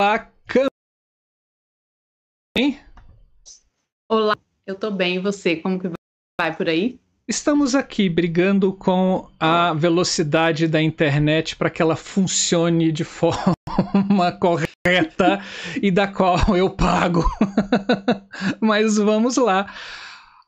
Cam... Olá, eu tô bem, e você? Como que vai por aí? Estamos aqui brigando com a velocidade da internet para que ela funcione de forma correta e da qual eu pago. Mas vamos lá.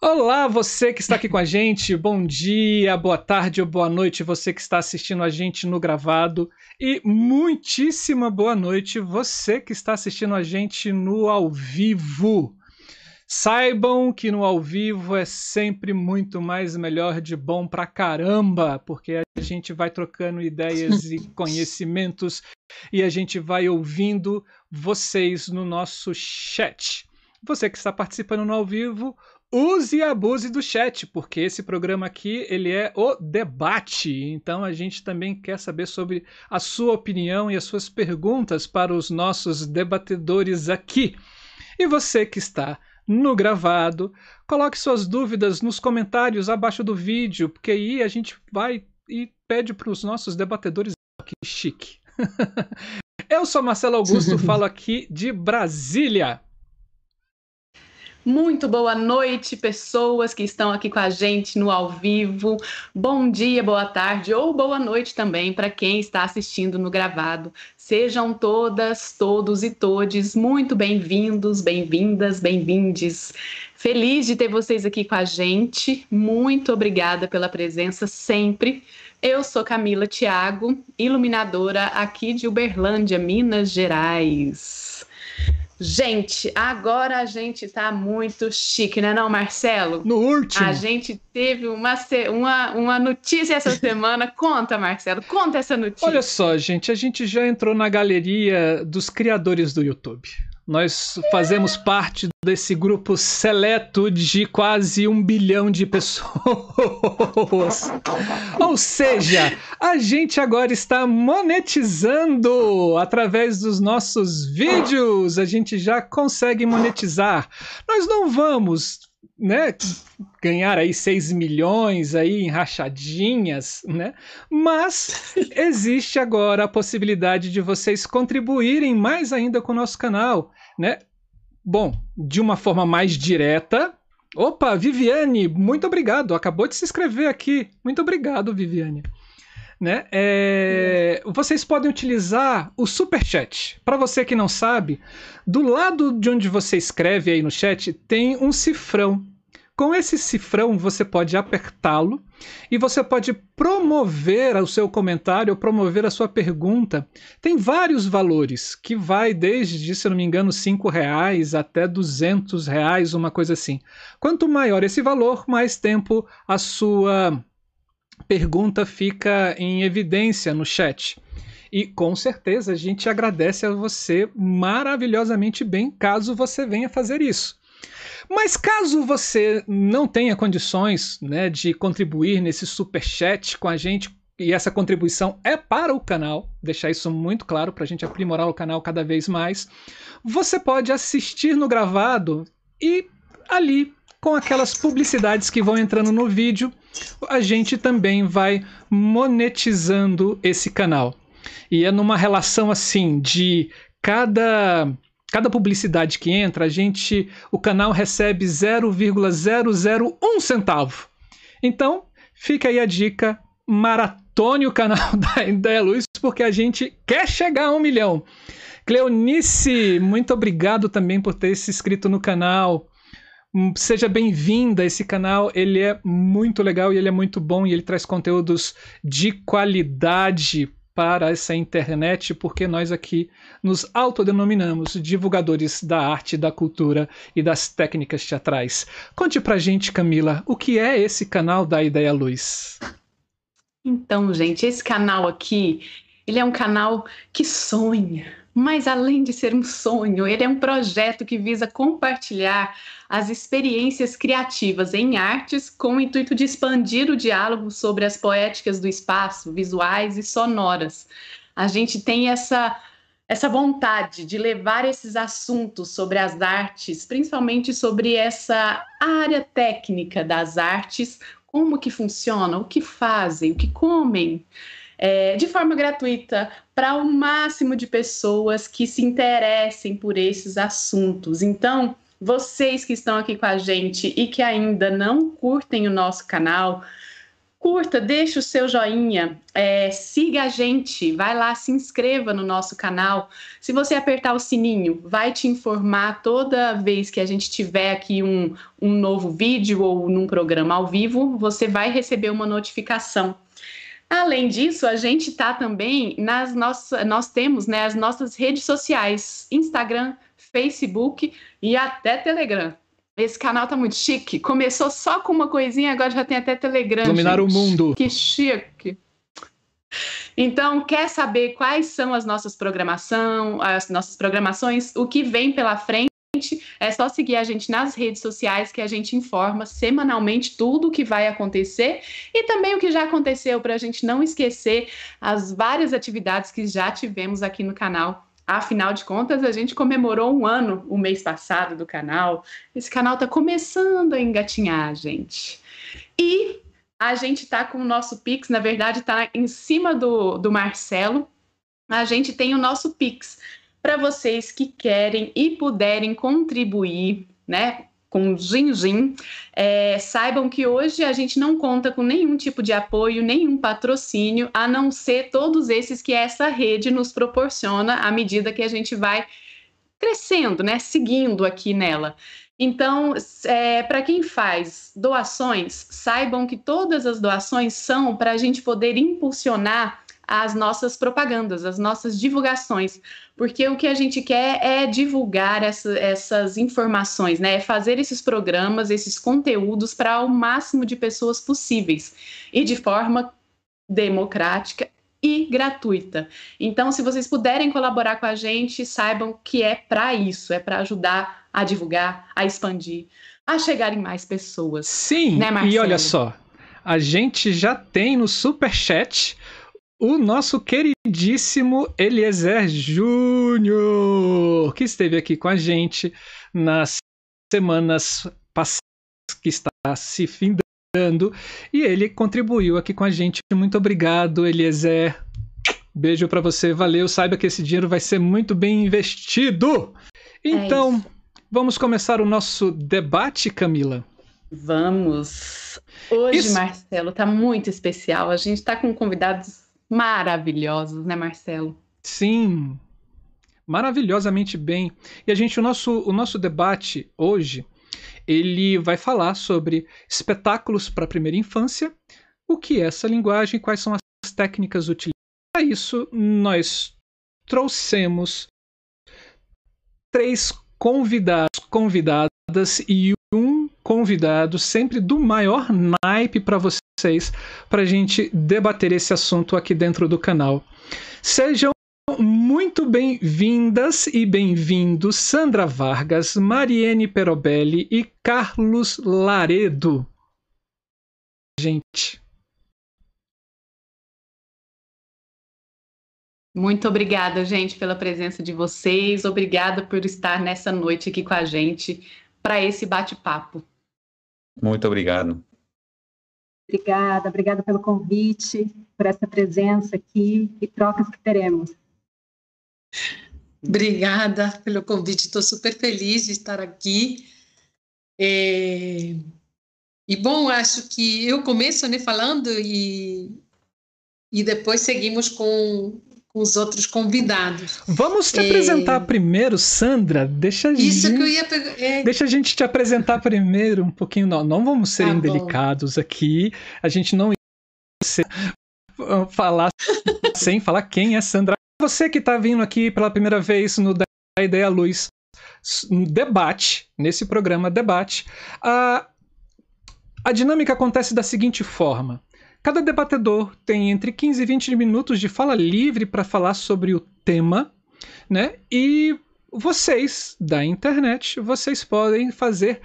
Olá, você que está aqui com a gente, bom dia, boa tarde ou boa noite, você que está assistindo a gente no gravado, e muitíssima boa noite, você que está assistindo a gente no ao vivo. Saibam que no ao vivo é sempre muito mais melhor de bom pra caramba, porque a gente vai trocando ideias e conhecimentos e a gente vai ouvindo vocês no nosso chat. Você que está participando no ao vivo, use e abuse do chat, porque esse programa aqui ele é o debate. Então a gente também quer saber sobre a sua opinião e as suas perguntas para os nossos debatedores aqui. E você que está no gravado, coloque suas dúvidas nos comentários abaixo do vídeo, porque aí a gente vai e pede para os nossos debatedores que chique. Eu sou Marcelo Augusto, falo aqui de Brasília. Muito boa noite, pessoas que estão aqui com a gente no ao vivo. Bom dia, boa tarde ou boa noite também para quem está assistindo no gravado. Sejam todas, todos e todes muito bem-vindos, bem-vindas, bem-vindes. Feliz de ter vocês aqui com a gente. Muito obrigada pela presença sempre. Eu sou Camila Thiago, iluminadora aqui de Uberlândia, Minas Gerais. Gente, agora a gente tá muito chique, né não, Marcelo? No último. A gente teve uma, uma, uma notícia essa semana. Conta, Marcelo, conta essa notícia. Olha só, gente, a gente já entrou na galeria dos criadores do YouTube. Nós fazemos parte desse grupo seleto de quase um bilhão de pessoas. Ou seja, a gente agora está monetizando através dos nossos vídeos. A gente já consegue monetizar. Nós não vamos né, ganhar aí 6 milhões aí em rachadinhas, né? Mas existe agora a possibilidade de vocês contribuírem mais ainda com o nosso canal, né? Bom, de uma forma mais direta. Opa, Viviane, muito obrigado. Acabou de se inscrever aqui. Muito obrigado, Viviane. Né? É, vocês podem utilizar o super chat. Para você que não sabe, do lado de onde você escreve aí no chat tem um cifrão. Com esse cifrão, você pode apertá-lo e você pode promover o seu comentário ou promover a sua pergunta. Tem vários valores, que vai desde, se não me engano, cinco reais até duzentos reais, uma coisa assim. Quanto maior esse valor, mais tempo a sua pergunta fica em evidência no chat. E com certeza a gente agradece a você maravilhosamente bem caso você venha fazer isso. Mas caso você não tenha condições né, de contribuir nesse super chat com a gente, e essa contribuição é para o canal, deixar isso muito claro para a gente aprimorar o canal cada vez mais, você pode assistir no gravado e ali com aquelas publicidades que vão entrando no vídeo, a gente também vai monetizando esse canal. E é numa relação assim de cada Cada publicidade que entra, a gente, o canal recebe 0,001 centavo. Então, fica aí a dica, maratone o canal da Ideia Luz, porque a gente quer chegar a um milhão. Cleonice, muito obrigado também por ter se inscrito no canal. Hum, seja bem-vinda. Esse canal ele é muito legal e ele é muito bom e ele traz conteúdos de qualidade para essa internet, porque nós aqui nos autodenominamos divulgadores da arte, da cultura e das técnicas teatrais. Conte pra gente, Camila, o que é esse canal da Ideia Luz? Então, gente, esse canal aqui, ele é um canal que sonha mas além de ser um sonho, ele é um projeto que visa compartilhar as experiências criativas em artes com o intuito de expandir o diálogo sobre as poéticas do espaço, visuais e sonoras. A gente tem essa essa vontade de levar esses assuntos sobre as artes, principalmente sobre essa área técnica das artes, como que funciona, o que fazem, o que comem, é, de forma gratuita para o máximo de pessoas que se interessem por esses assuntos. Então, vocês que estão aqui com a gente e que ainda não curtem o nosso canal, curta, deixa o seu joinha, é, siga a gente, vai lá, se inscreva no nosso canal. Se você apertar o sininho, vai te informar toda vez que a gente tiver aqui um, um novo vídeo ou num programa ao vivo, você vai receber uma notificação. Além disso, a gente está também nas nossas, nós temos né, as nossas redes sociais, Instagram, Facebook e até Telegram. Esse canal tá muito chique. Começou só com uma coisinha, agora já tem até Telegram. Dominar gente. o mundo. Que chique. Então, quer saber quais são as nossas programação, as nossas programações, o que vem pela frente? É só seguir a gente nas redes sociais que a gente informa semanalmente tudo o que vai acontecer e também o que já aconteceu para a gente não esquecer as várias atividades que já tivemos aqui no canal Afinal de contas, a gente comemorou um ano o mês passado do canal. Esse canal está começando a engatinhar, gente. E a gente está com o nosso Pix, na verdade, está em cima do, do Marcelo. A gente tem o nosso Pix para vocês que querem e puderem contribuir, né? com Gin é, saibam que hoje a gente não conta com nenhum tipo de apoio, nenhum patrocínio, a não ser todos esses que essa rede nos proporciona à medida que a gente vai crescendo, né? Seguindo aqui nela. Então, é, para quem faz doações, saibam que todas as doações são para a gente poder impulsionar as nossas propagandas, as nossas divulgações, porque o que a gente quer é divulgar essa, essas informações, né? É fazer esses programas, esses conteúdos para o máximo de pessoas possíveis e de forma democrática e gratuita. Então, se vocês puderem colaborar com a gente, saibam que é para isso, é para ajudar a divulgar, a expandir, a chegar em mais pessoas. Sim, né, e olha só, a gente já tem no super chat o nosso queridíssimo Eliezer Júnior, que esteve aqui com a gente nas semanas passadas, que está se findando, e ele contribuiu aqui com a gente. Muito obrigado, Eliezer. Beijo para você, valeu. Saiba que esse dinheiro vai ser muito bem investido. É então, é vamos começar o nosso debate, Camila. Vamos. Hoje, Isso... Marcelo, tá muito especial. A gente está com convidados maravilhosos, né, Marcelo? Sim, maravilhosamente bem. E a gente, o nosso, o nosso debate hoje, ele vai falar sobre espetáculos para a primeira infância, o que é essa linguagem, quais são as técnicas utilizadas. Para isso, nós trouxemos três convidados, convidadas e um convidado, sempre do maior naipe para vocês, para a gente debater esse assunto aqui dentro do canal. Sejam muito bem-vindas e bem-vindos Sandra Vargas, Mariene Perobelli e Carlos Laredo. Gente. Muito obrigada, gente, pela presença de vocês. Obrigada por estar nessa noite aqui com a gente para esse bate-papo. Muito obrigado. Obrigada, obrigada pelo convite, por essa presença aqui e trocas que teremos. Obrigada pelo convite, estou super feliz de estar aqui. É... E bom, acho que eu começo né, falando e, e depois seguimos com com os outros convidados. Vamos te é... apresentar primeiro, Sandra. Deixa Isso gente... que eu ia pegar. É... Deixa a gente te apresentar primeiro um pouquinho. Não, não vamos ser tá indelicados bom. aqui. A gente não ia falar sem falar quem é Sandra. Você que está vindo aqui pela primeira vez no Da Ideia Luz, debate, nesse programa debate, a, a dinâmica acontece da seguinte forma. Cada debatedor tem entre 15 e 20 minutos de fala livre para falar sobre o tema, né? E vocês da internet, vocês podem fazer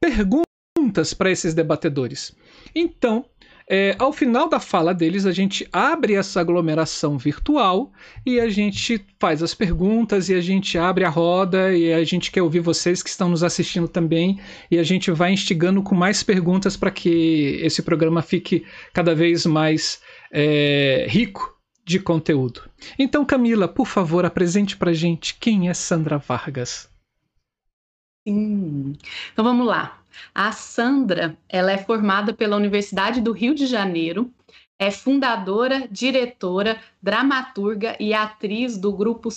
perguntas para esses debatedores. Então, é, ao final da fala deles, a gente abre essa aglomeração virtual e a gente faz as perguntas e a gente abre a roda e a gente quer ouvir vocês que estão nos assistindo também e a gente vai instigando com mais perguntas para que esse programa fique cada vez mais é, rico de conteúdo. Então, Camila, por favor, apresente pra gente quem é Sandra Vargas. Sim. Então vamos lá. A Sandra, ela é formada pela Universidade do Rio de Janeiro, é fundadora, diretora, dramaturga e atriz do grupo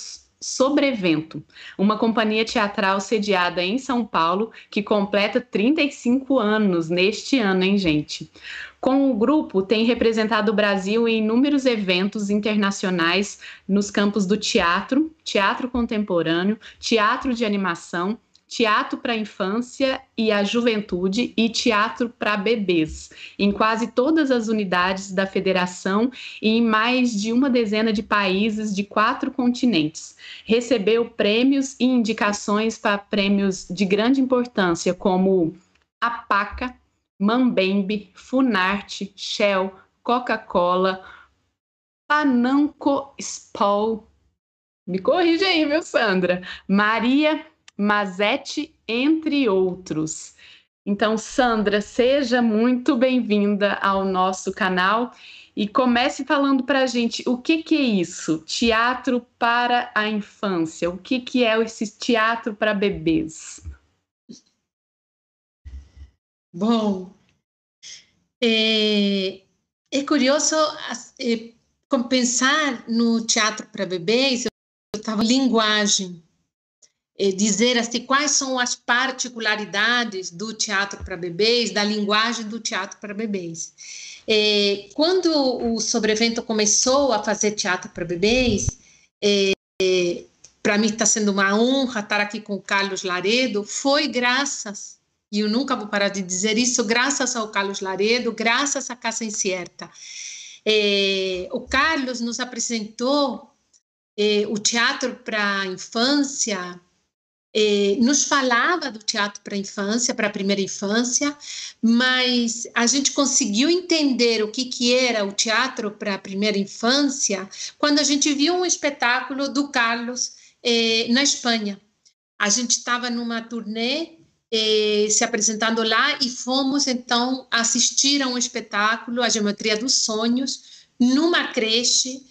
Sobrevento, uma companhia teatral sediada em São Paulo que completa 35 anos neste ano, hein, gente? Com o grupo, tem representado o Brasil em inúmeros eventos internacionais nos campos do teatro, teatro contemporâneo, teatro de animação, teatro para a infância e a juventude e teatro para bebês, em quase todas as unidades da federação e em mais de uma dezena de países de quatro continentes. Recebeu prêmios e indicações para prêmios de grande importância, como a PACA, Mambembe, Funarte, Shell, Coca-Cola, Pananco Spol. Me corrija aí, meu Sandra. Maria Mazete, entre outros. Então, Sandra, seja muito bem-vinda ao nosso canal e comece falando para a gente o que, que é isso, teatro para a infância, o que, que é esse teatro para bebês? Bom, é, é curioso é, pensar no teatro para bebês, eu estava linguagem, dizer assim quais são as particularidades do teatro para bebês, da linguagem do teatro para bebês. É, quando o Sobrevento começou a fazer teatro para bebês, é, para mim está sendo uma honra estar aqui com o Carlos Laredo, foi graças, e eu nunca vou parar de dizer isso, graças ao Carlos Laredo, graças à Casa Incerta. É, o Carlos nos apresentou o teatro para a infância eh, nos falava do teatro para a infância, para a primeira infância, mas a gente conseguiu entender o que, que era o teatro para a primeira infância quando a gente viu um espetáculo do Carlos eh, na Espanha. A gente estava numa turnê eh, se apresentando lá e fomos então assistir a um espetáculo, A Geometria dos Sonhos, numa creche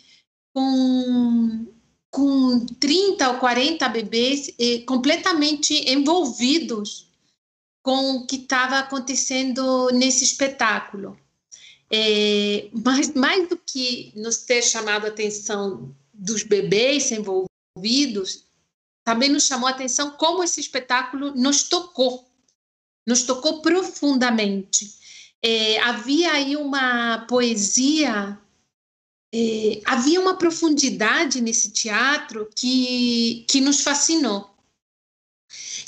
com com 30 ou 40 bebês completamente envolvidos com o que estava acontecendo nesse espetáculo. É, mas mais do que nos ter chamado a atenção dos bebês envolvidos, também nos chamou a atenção como esse espetáculo nos tocou, nos tocou profundamente. É, havia aí uma poesia é, havia uma profundidade nesse teatro que, que nos fascinou.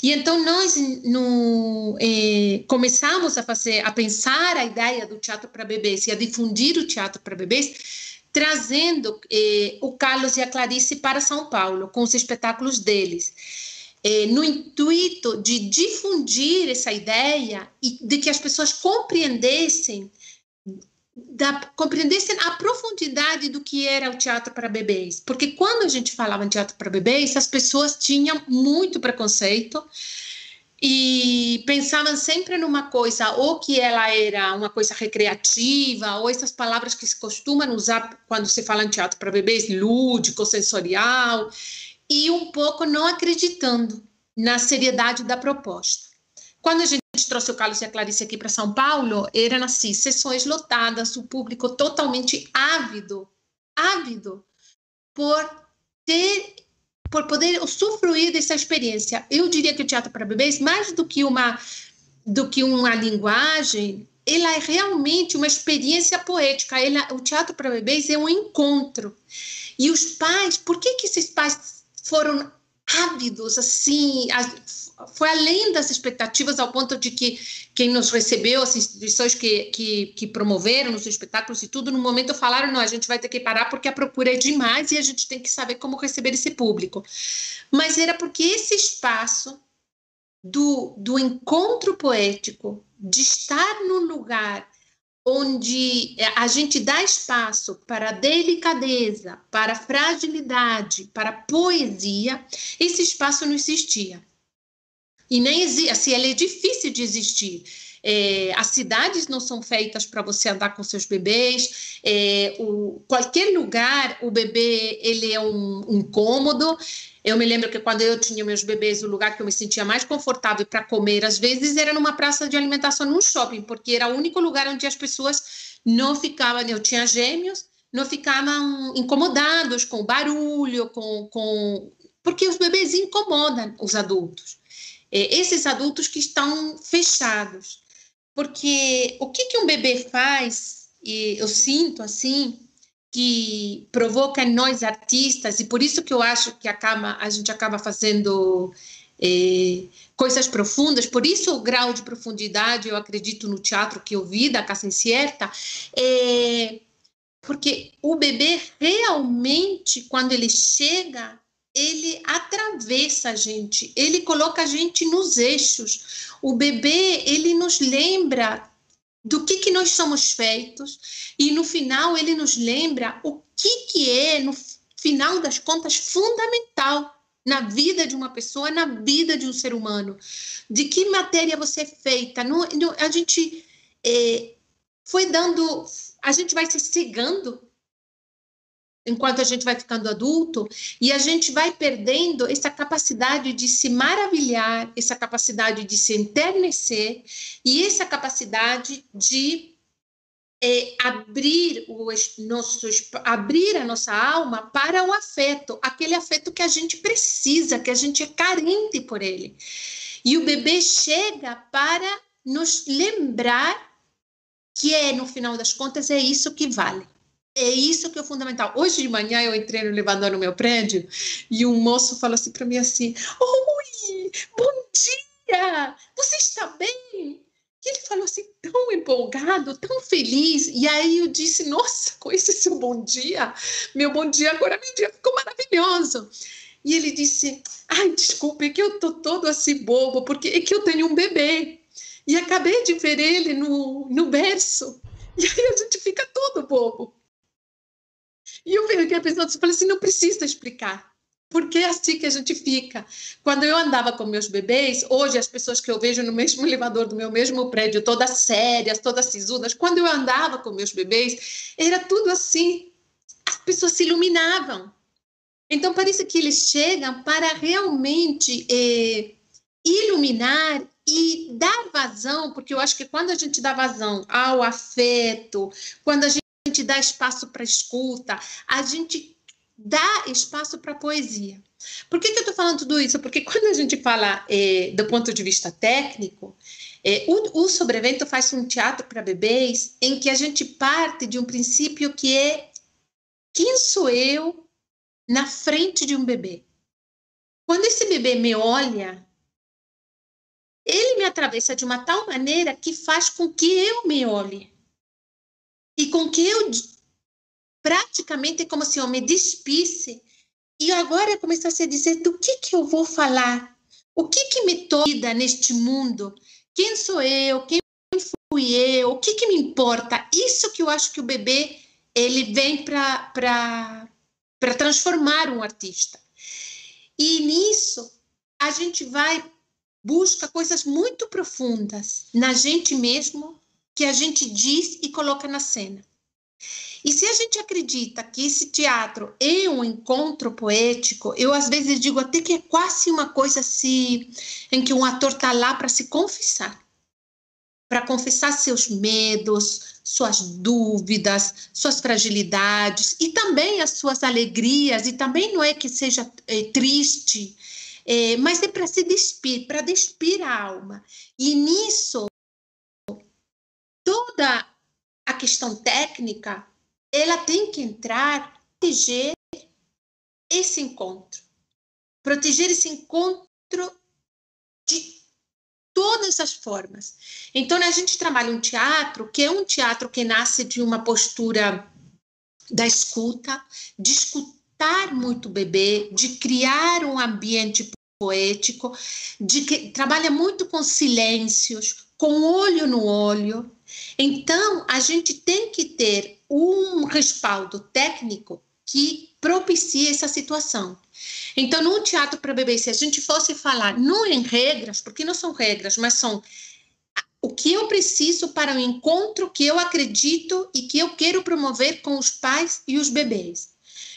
E então nós no, é, começamos a fazer, a pensar a ideia do teatro para bebês e a difundir o teatro para bebês, trazendo é, o Carlos e a Clarice para São Paulo com os espetáculos deles, é, no intuito de difundir essa ideia e de que as pessoas compreendessem da, compreendessem a profundidade do que era o teatro para bebês. Porque quando a gente falava em teatro para bebês, as pessoas tinham muito preconceito e pensavam sempre numa coisa, ou que ela era uma coisa recreativa, ou essas palavras que se costumam usar quando se fala em teatro para bebês, lúdico, sensorial, e um pouco não acreditando na seriedade da proposta. Quando a gente trouxe o Carlos e a Clarice aqui para São Paulo, eram assim, sessões lotadas, o público totalmente ávido, ávido por ter, por poder usufruir dessa experiência. Eu diria que o teatro para bebês, mais do que uma, do que uma linguagem, ela é realmente uma experiência poética. Ela, o teatro para bebês é um encontro. E os pais, por que que esses pais foram ávidos, assim, foi além das expectativas, ao ponto de que quem nos recebeu, as instituições que, que, que promoveram os espetáculos e tudo, no momento falaram: não, a gente vai ter que parar porque a procura é demais e a gente tem que saber como receber esse público. Mas era porque esse espaço do, do encontro poético, de estar num lugar onde a gente dá espaço para delicadeza, para fragilidade, para poesia, esse espaço não existia. E nem existe, assim, ele é difícil de existir. É, as cidades não são feitas para você andar com seus bebês. É, o, qualquer lugar, o bebê ele é um, um cômodo. Eu me lembro que quando eu tinha meus bebês, o lugar que eu me sentia mais confortável para comer, às vezes, era numa praça de alimentação, num shopping, porque era o único lugar onde as pessoas não ficavam. Eu tinha gêmeos, não ficavam incomodados com barulho, com, com porque os bebês incomodam os adultos. É, esses adultos que estão fechados. Porque o que, que um bebê faz, e eu sinto assim, que provoca em nós artistas, e por isso que eu acho que acaba, a gente acaba fazendo é, coisas profundas, por isso o grau de profundidade, eu acredito no teatro que eu vi da Casa Incierta, é, porque o bebê realmente, quando ele chega, ele atravessa a gente, ele coloca a gente nos eixos. O bebê, ele nos lembra do que, que nós somos feitos e no final ele nos lembra o que, que é, no final das contas, fundamental na vida de uma pessoa, na vida de um ser humano. De que matéria você é feita. A gente é, foi dando, a gente vai se cegando enquanto a gente vai ficando adulto e a gente vai perdendo essa capacidade de se maravilhar, essa capacidade de se enternecer e essa capacidade de é, abrir o nosso abrir a nossa alma para o afeto, aquele afeto que a gente precisa, que a gente é carente por ele. E o bebê chega para nos lembrar que é no final das contas é isso que vale. É isso que é fundamental. Hoje de manhã eu entrei no elevador no meu prédio e um moço falou assim para mim assim: Oi, bom dia! Você está bem? E ele falou assim, tão empolgado, tão feliz. E aí eu disse: Nossa, com esse seu bom dia, meu bom dia agora, meu dia ficou maravilhoso. E ele disse: Ai, desculpe, é que eu tô todo assim bobo, porque é que eu tenho um bebê. E acabei de ver ele no, no berço. E aí a gente fica todo bobo. E eu peguei a pessoa e falei assim: não precisa explicar. Porque é assim que a gente fica. Quando eu andava com meus bebês, hoje as pessoas que eu vejo no mesmo elevador do meu mesmo prédio, todas sérias, todas sisudas, quando eu andava com meus bebês, era tudo assim. As pessoas se iluminavam. Então parece que eles chegam para realmente é, iluminar e dar vazão, porque eu acho que quando a gente dá vazão ao afeto, quando a gente gente dá espaço para escuta, a gente dá espaço para poesia. Por que, que eu estou falando tudo isso? Porque quando a gente fala é, do ponto de vista técnico, é, o, o sobrevento faz um teatro para bebês em que a gente parte de um princípio que é quem sou eu na frente de um bebê? Quando esse bebê me olha, ele me atravessa de uma tal maneira que faz com que eu me olhe e com que eu praticamente é como se eu me despisse e agora começasse a dizer do que que eu vou falar, o que que me toca neste mundo, quem sou eu, quem fui eu, o que que me importa, isso que eu acho que o bebê ele vem para para transformar um artista. E nisso a gente vai busca coisas muito profundas na gente mesmo que a gente diz e coloca na cena. E se a gente acredita que esse teatro é um encontro poético, eu às vezes digo até que é quase uma coisa assim, em que um ator está lá para se confessar para confessar seus medos, suas dúvidas, suas fragilidades e também as suas alegrias. E também não é que seja é, triste, é, mas é para se despir, para despir a alma. E nisso toda a questão técnica, ela tem que entrar, proteger esse encontro. Proteger esse encontro de todas as formas. Então, a gente trabalha um teatro que é um teatro que nasce de uma postura da escuta, de escutar muito o bebê, de criar um ambiente poético, de que trabalha muito com silêncios, com olho no olho, então, a gente tem que ter um respaldo técnico que propicie essa situação. Então, no teatro para bebês, se a gente fosse falar não em regras, porque não são regras, mas são o que eu preciso para o encontro que eu acredito e que eu quero promover com os pais e os bebês.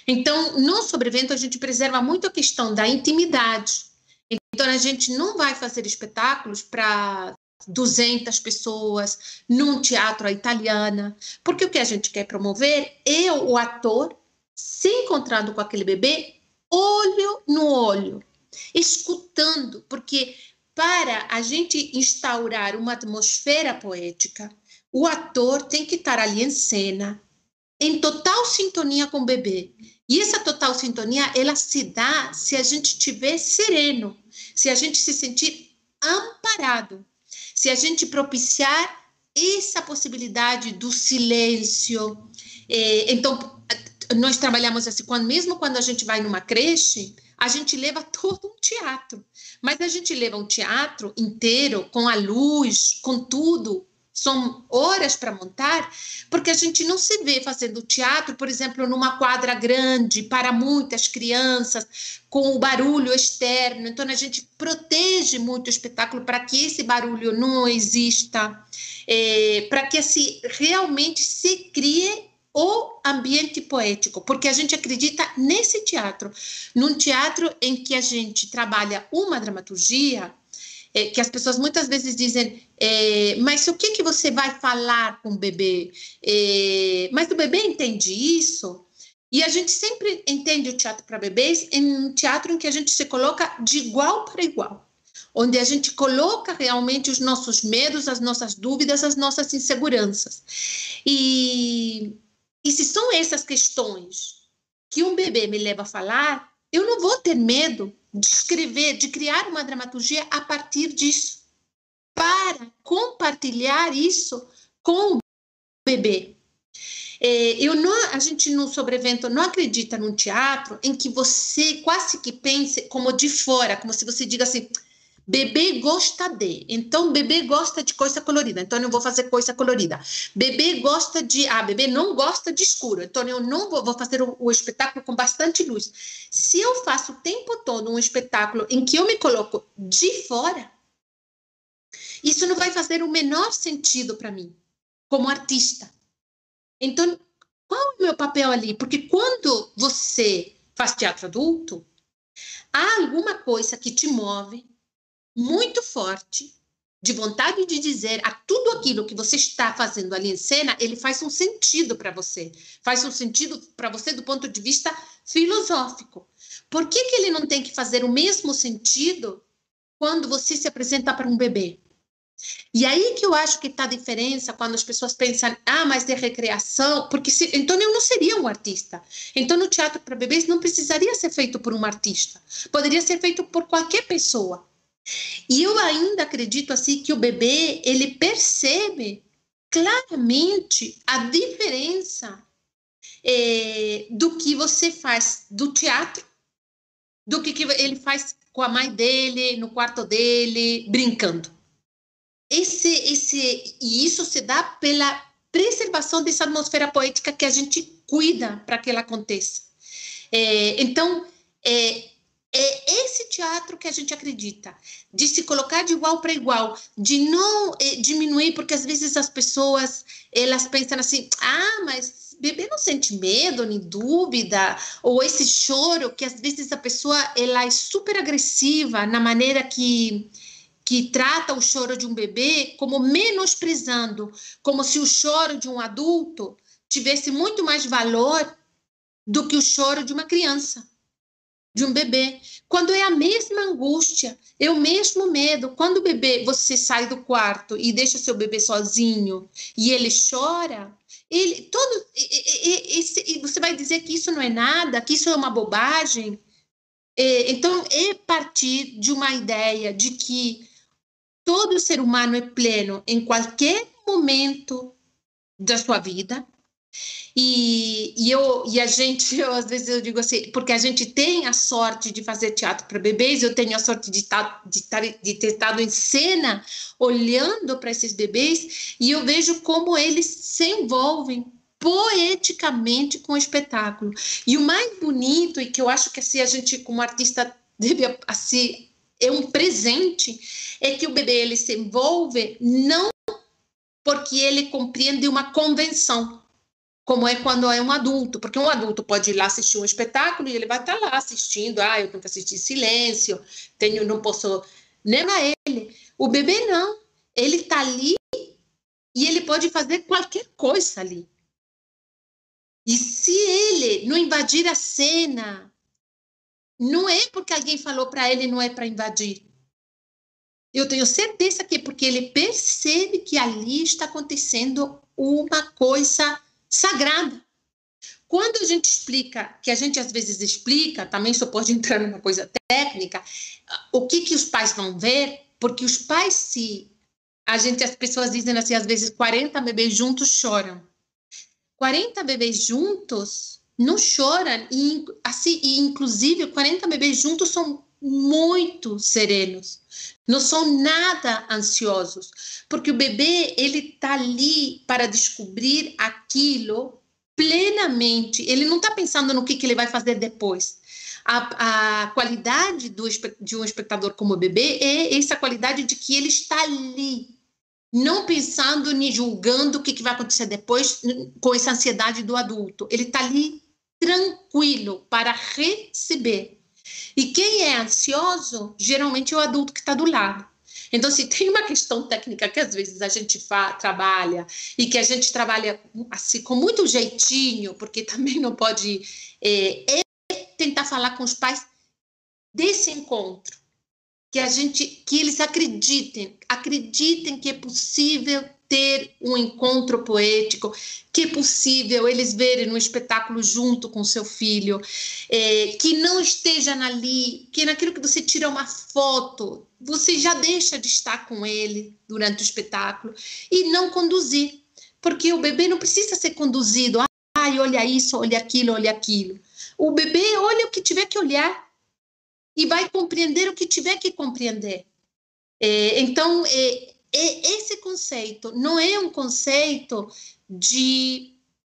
Então, no sobrevento, a gente preserva muito a questão da intimidade. Então, a gente não vai fazer espetáculos para 200 pessoas num teatro italiana, porque o que a gente quer promover? É o ator se encontrando com aquele bebê olho no olho, escutando, porque para a gente instaurar uma atmosfera poética, o ator tem que estar ali em cena, em total sintonia com o bebê. E essa total sintonia, ela se dá se a gente estiver sereno, se a gente se sentir amparado, se a gente propiciar essa possibilidade do silêncio. É, então, nós trabalhamos assim, quando, mesmo quando a gente vai numa creche, a gente leva todo um teatro. Mas a gente leva um teatro inteiro, com a luz, com tudo, são horas para montar, porque a gente não se vê fazendo teatro, por exemplo, numa quadra grande para muitas crianças, com o barulho externo. Então a gente protege muito o espetáculo para que esse barulho não exista, é, para que assim, realmente se crie o ambiente poético, porque a gente acredita nesse teatro, num teatro em que a gente trabalha uma dramaturgia é, que as pessoas muitas vezes dizem, é, mas o que, que você vai falar com o bebê? É, mas o bebê entende isso? E a gente sempre entende o teatro para bebês em um teatro em que a gente se coloca de igual para igual, onde a gente coloca realmente os nossos medos, as nossas dúvidas, as nossas inseguranças. E, e se são essas questões que um bebê me leva a falar, eu não vou ter medo de escrever, de criar uma dramaturgia a partir disso, para compartilhar isso com o bebê. É, eu não, a gente no sobrevento não acredita num teatro em que você quase que pense como de fora, como se você diga assim, Bebê gosta de, então bebê gosta de coisa colorida, então eu vou fazer coisa colorida. Bebê gosta de, ah, bebê não gosta de escuro, então eu não vou, vou fazer o, o, espetáculo com bastante luz. Se eu faço o tempo todo um espetáculo em que eu me coloco de fora, isso não vai fazer o menor sentido para mim, como artista. Então, qual é o meu papel ali? Porque quando você faz teatro adulto, há alguma coisa que te move muito forte, de vontade de dizer a tudo aquilo que você está fazendo ali em cena, ele faz um sentido para você. Faz um sentido para você do ponto de vista filosófico. Por que, que ele não tem que fazer o mesmo sentido quando você se apresenta para um bebê? E aí que eu acho que está a diferença quando as pessoas pensam, ah, mas de recreação, porque se, então eu não seria um artista. Então o teatro para bebês não precisaria ser feito por um artista, poderia ser feito por qualquer pessoa. E eu ainda acredito assim que o bebê ele percebe claramente a diferença é, do que você faz do teatro, do que, que ele faz com a mãe dele, no quarto dele, brincando. Esse, esse, e isso se dá pela preservação dessa atmosfera poética que a gente cuida para que ela aconteça. É, então, é, é esse teatro que a gente acredita, de se colocar de igual para igual, de não eh, diminuir, porque às vezes as pessoas elas pensam assim: ah, mas bebê não sente medo nem dúvida, ou esse choro que às vezes a pessoa ela é super agressiva na maneira que que trata o choro de um bebê como menosprezando, como se o choro de um adulto tivesse muito mais valor do que o choro de uma criança de um bebê. Quando é a mesma angústia, é o mesmo medo. Quando o bebê, você sai do quarto e deixa seu bebê sozinho e ele chora, ele todo esse, você vai dizer que isso não é nada, que isso é uma bobagem. É, então é partir de uma ideia de que todo ser humano é pleno em qualquer momento da sua vida e, e, eu, e a gente, eu, às vezes eu digo assim, porque a gente tem a sorte de fazer teatro para bebês, eu tenho a sorte de, tá, de, tar, de ter estado em cena olhando para esses bebês, e eu vejo como eles se envolvem poeticamente com o espetáculo. E o mais bonito, e que eu acho que assim, a gente, como artista, deve assim, é um presente, é que o bebê ele se envolve não porque ele compreende uma convenção, como é quando é um adulto, porque um adulto pode ir lá assistir um espetáculo e ele vai estar lá assistindo, ah, eu tenho que assistir silêncio, tenho, não posso, nem a ele. O bebê não, ele está ali e ele pode fazer qualquer coisa ali. E se ele não invadir a cena, não é porque alguém falou para ele não é para invadir. Eu tenho certeza que é porque ele percebe que ali está acontecendo uma coisa sagrada. Quando a gente explica, que a gente às vezes explica, também só pode entrar numa coisa técnica, o que que os pais vão ver, porque os pais se a gente as pessoas dizem assim às vezes 40 bebês juntos choram. 40 bebês juntos não choram e assim e inclusive 40 bebês juntos são muito serenos, não são nada ansiosos, porque o bebê ele tá ali para descobrir aquilo plenamente. Ele não está pensando no que, que ele vai fazer depois. A, a qualidade do, de um espectador como bebê é essa qualidade de que ele está ali, não pensando nem julgando o que, que vai acontecer depois com essa ansiedade do adulto. Ele está ali tranquilo para receber. E quem é ansioso, geralmente é o adulto que está do lado. Então, se tem uma questão técnica que às vezes a gente trabalha e que a gente trabalha assim com muito jeitinho, porque também não pode é, é tentar falar com os pais desse encontro, que a gente, que eles acreditem, acreditem que é possível ter um encontro poético, que é possível eles verem no espetáculo junto com seu filho, é, que não esteja ali, que naquilo que você tira uma foto, você já deixa de estar com ele durante o espetáculo e não conduzir, porque o bebê não precisa ser conduzido, ai, olha isso, olha aquilo, olha aquilo. O bebê olha o que tiver que olhar e vai compreender o que tiver que compreender. É, então, é, esse conceito não é um conceito de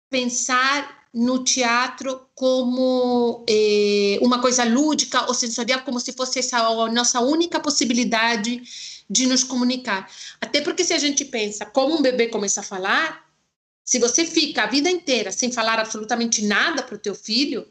pensar no teatro como é, uma coisa lúdica ou sensorial, como se fosse essa a nossa única possibilidade de nos comunicar. Até porque se a gente pensa como um bebê começa a falar, se você fica a vida inteira sem falar absolutamente nada para o teu filho,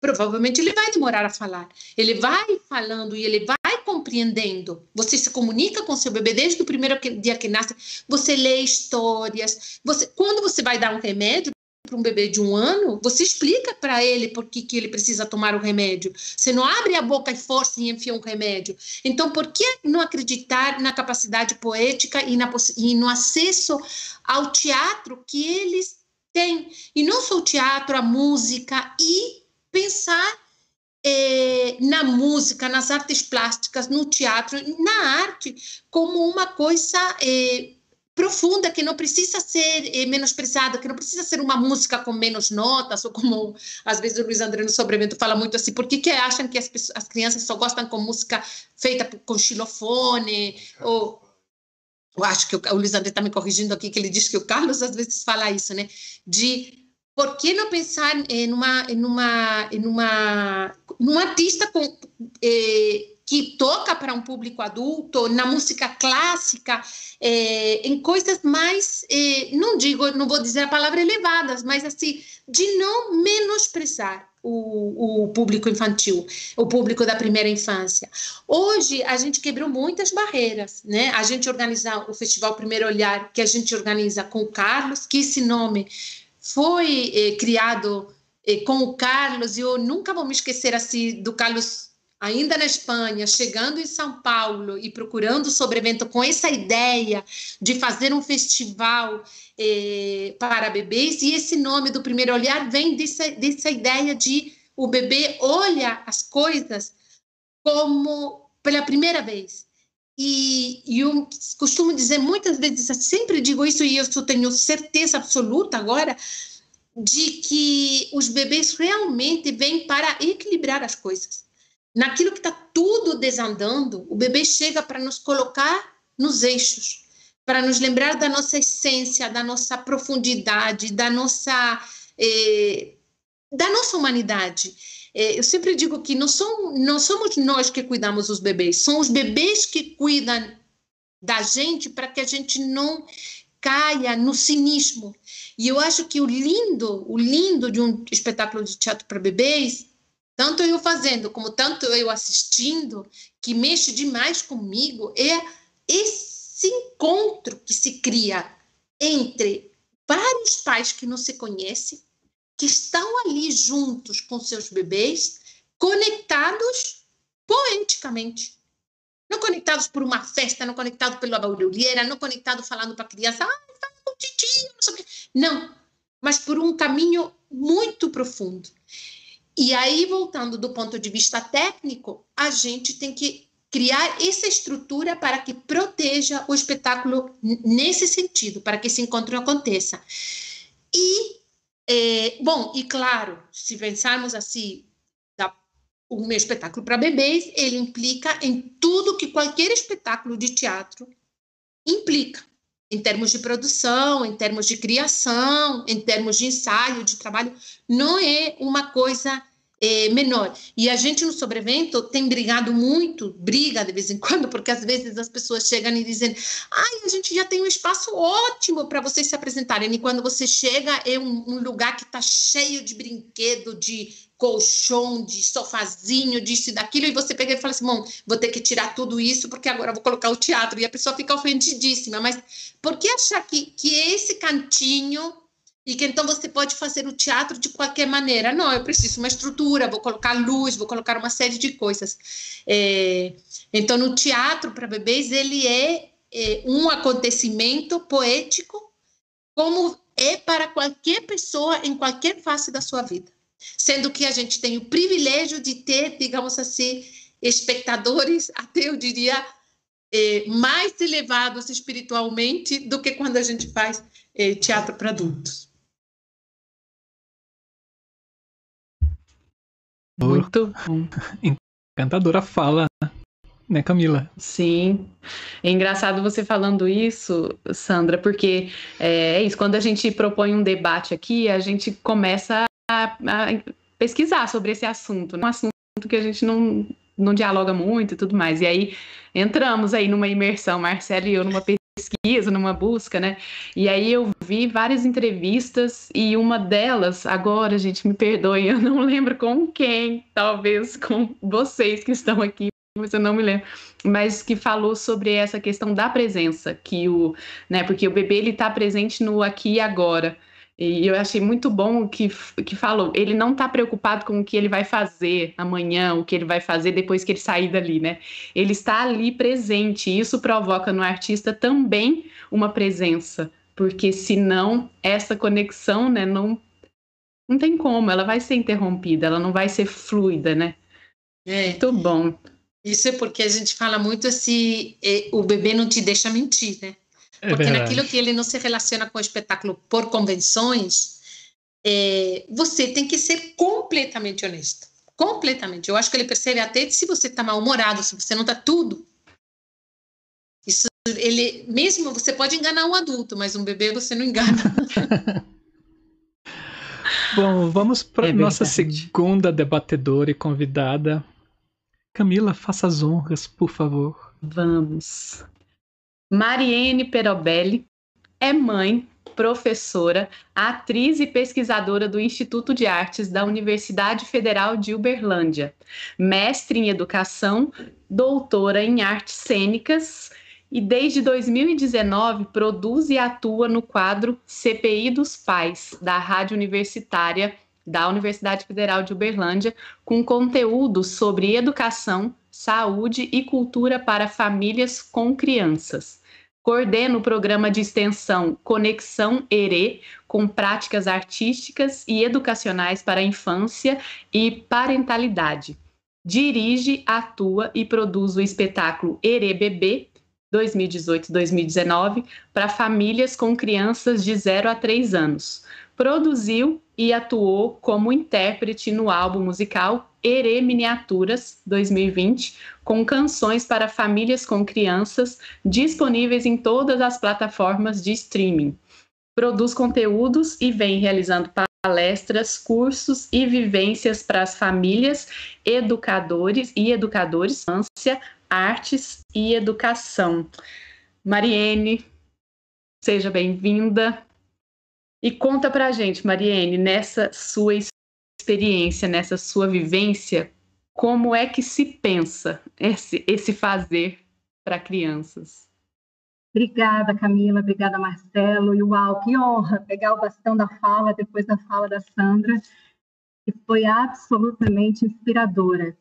provavelmente ele vai demorar a falar. Ele vai falando e ele vai compreendendo. Você se comunica com seu bebê desde o primeiro dia que nasce. Você lê histórias. Você, quando você vai dar um remédio para um bebê de um ano, você explica para ele por que, ele precisa tomar o remédio. Você não abre a boca e força e enfia um remédio. Então, por que não acreditar na capacidade poética e, na, e no acesso ao teatro que eles têm? E não só o teatro, a música e pensar é, na música, nas artes plásticas, no teatro, na arte, como uma coisa é, profunda, que não precisa ser é, menosprezada, que não precisa ser uma música com menos notas, ou como às vezes o Luiz André no Sobrevento fala muito assim, por que, que acham que as, pessoas, as crianças só gostam com música feita com xilofone, ou eu acho que o, o Luiz André está me corrigindo aqui, que ele diz que o Carlos às vezes fala isso, né? De por que não pensar em uma, em uma, em uma, num artista com, eh, que toca para um público adulto, na música clássica, eh, em coisas mais, eh, não digo, não vou dizer a palavra elevadas, mas assim, de não menosprezar o, o, público infantil, o público da primeira infância. Hoje a gente quebrou muitas barreiras, né? A gente organiza o Festival Primeiro Olhar, que a gente organiza com o Carlos, que esse nome foi eh, criado eh, com o Carlos, e eu nunca vou me esquecer assim do Carlos ainda na Espanha, chegando em São Paulo e procurando sobre evento com essa ideia de fazer um festival eh, para bebês, e esse nome do primeiro olhar vem dessa, dessa ideia de o bebê olha as coisas como pela primeira vez. E, e, eu costumo dizer muitas vezes, sempre digo isso e eu tenho certeza absoluta agora, de que os bebês realmente vêm para equilibrar as coisas. Naquilo que está tudo desandando, o bebê chega para nos colocar nos eixos, para nos lembrar da nossa essência, da nossa profundidade, da nossa, eh, da nossa humanidade. É, eu sempre digo que não, são, não somos nós que cuidamos dos bebês, são os bebês que cuidam da gente para que a gente não caia no cinismo. E eu acho que o lindo, o lindo de um espetáculo de teatro para bebês, tanto eu fazendo como tanto eu assistindo, que mexe demais comigo, é esse encontro que se cria entre vários pais que não se conhecem, que estão ali juntos com seus bebês, conectados poeticamente. Não conectados por uma festa, não conectados pela barulheira, não conectados falando para a criança, ah, fala com o não sei. Não, mas por um caminho muito profundo. E aí, voltando do ponto de vista técnico, a gente tem que criar essa estrutura para que proteja o espetáculo nesse sentido, para que esse encontro aconteça. E, é, bom, e claro, se pensarmos assim, meu espetáculo para bebês, ele implica em tudo que qualquer espetáculo de teatro implica, em termos de produção, em termos de criação, em termos de ensaio, de trabalho, não é uma coisa é, menor. E a gente no sobrevento tem brigado muito, briga de vez em quando, porque às vezes as pessoas chegam e dizem: ai, a gente já tem um espaço ótimo para vocês se apresentarem. E quando você chega, é um, um lugar que está cheio de brinquedo, de colchão, de sofazinho, disso e daquilo, e você pega e fala assim: bom, vou ter que tirar tudo isso porque agora vou colocar o teatro. E a pessoa fica ofendidíssima. Mas por que achar que, que esse cantinho e que então você pode fazer o teatro de qualquer maneira. Não, eu preciso uma estrutura, vou colocar luz, vou colocar uma série de coisas. É, então, no teatro para bebês, ele é, é um acontecimento poético, como é para qualquer pessoa em qualquer fase da sua vida. Sendo que a gente tem o privilégio de ter, digamos assim, espectadores, até eu diria, é, mais elevados espiritualmente do que quando a gente faz é, teatro para adultos. Muito bom. Encantadora fala, né, Camila? Sim. É engraçado você falando isso, Sandra, porque é, é isso, quando a gente propõe um debate aqui, a gente começa a, a pesquisar sobre esse assunto. Né? Um assunto que a gente não, não dialoga muito e tudo mais. E aí entramos aí numa imersão, Marcelo e eu, numa pesquisa, numa busca, né? E aí eu vi várias entrevistas e uma delas, agora, gente, me perdoe, eu não lembro com quem, talvez com vocês que estão aqui, mas eu não me lembro, mas que falou sobre essa questão da presença, que o, né, porque o bebê ele está presente no aqui e agora. E eu achei muito bom o que, que falou. Ele não está preocupado com o que ele vai fazer amanhã, o que ele vai fazer depois que ele sair dali, né? Ele está ali presente. E isso provoca no artista também uma presença, porque senão essa conexão, né, não, não tem como, ela vai ser interrompida, ela não vai ser fluida, né? É. Muito bom. Isso é porque a gente fala muito assim, o bebê não te deixa mentir, né? É Porque verdade. naquilo que ele não se relaciona com o espetáculo por convenções, é, você tem que ser completamente honesto. Completamente. Eu acho que ele percebe até se você está mal-humorado, se você não está tudo. Isso, ele, mesmo você pode enganar um adulto, mas um bebê você não engana. Bom, vamos para é nossa segunda debatedora e convidada. Camila, faça as honras, por favor. Vamos. Mariene Perobelli é mãe, professora, atriz e pesquisadora do Instituto de Artes da Universidade Federal de Uberlândia, mestre em educação, doutora em artes cênicas e desde 2019 produz e atua no quadro CPI dos Pais da Rádio Universitária da Universidade Federal de Uberlândia, com conteúdo sobre educação, saúde e cultura para famílias com crianças. Coordena o programa de extensão Conexão ERE, com práticas artísticas e educacionais para a infância e parentalidade. Dirige, atua e produz o espetáculo ERE Bebê 2018-2019 para famílias com crianças de 0 a 3 anos. Produziu e atuou como intérprete no álbum musical Ere Miniaturas 2020, com canções para famílias com crianças, disponíveis em todas as plataformas de streaming. Produz conteúdos e vem realizando palestras, cursos e vivências para as famílias, educadores e educadores, artes e educação. Mariene, seja bem-vinda. E conta pra gente, Mariene, nessa sua experiência, nessa sua vivência, como é que se pensa esse, esse fazer para crianças? Obrigada, Camila. Obrigada, Marcelo. E uau, que honra pegar o bastão da fala depois da fala da Sandra, que foi absolutamente inspiradora.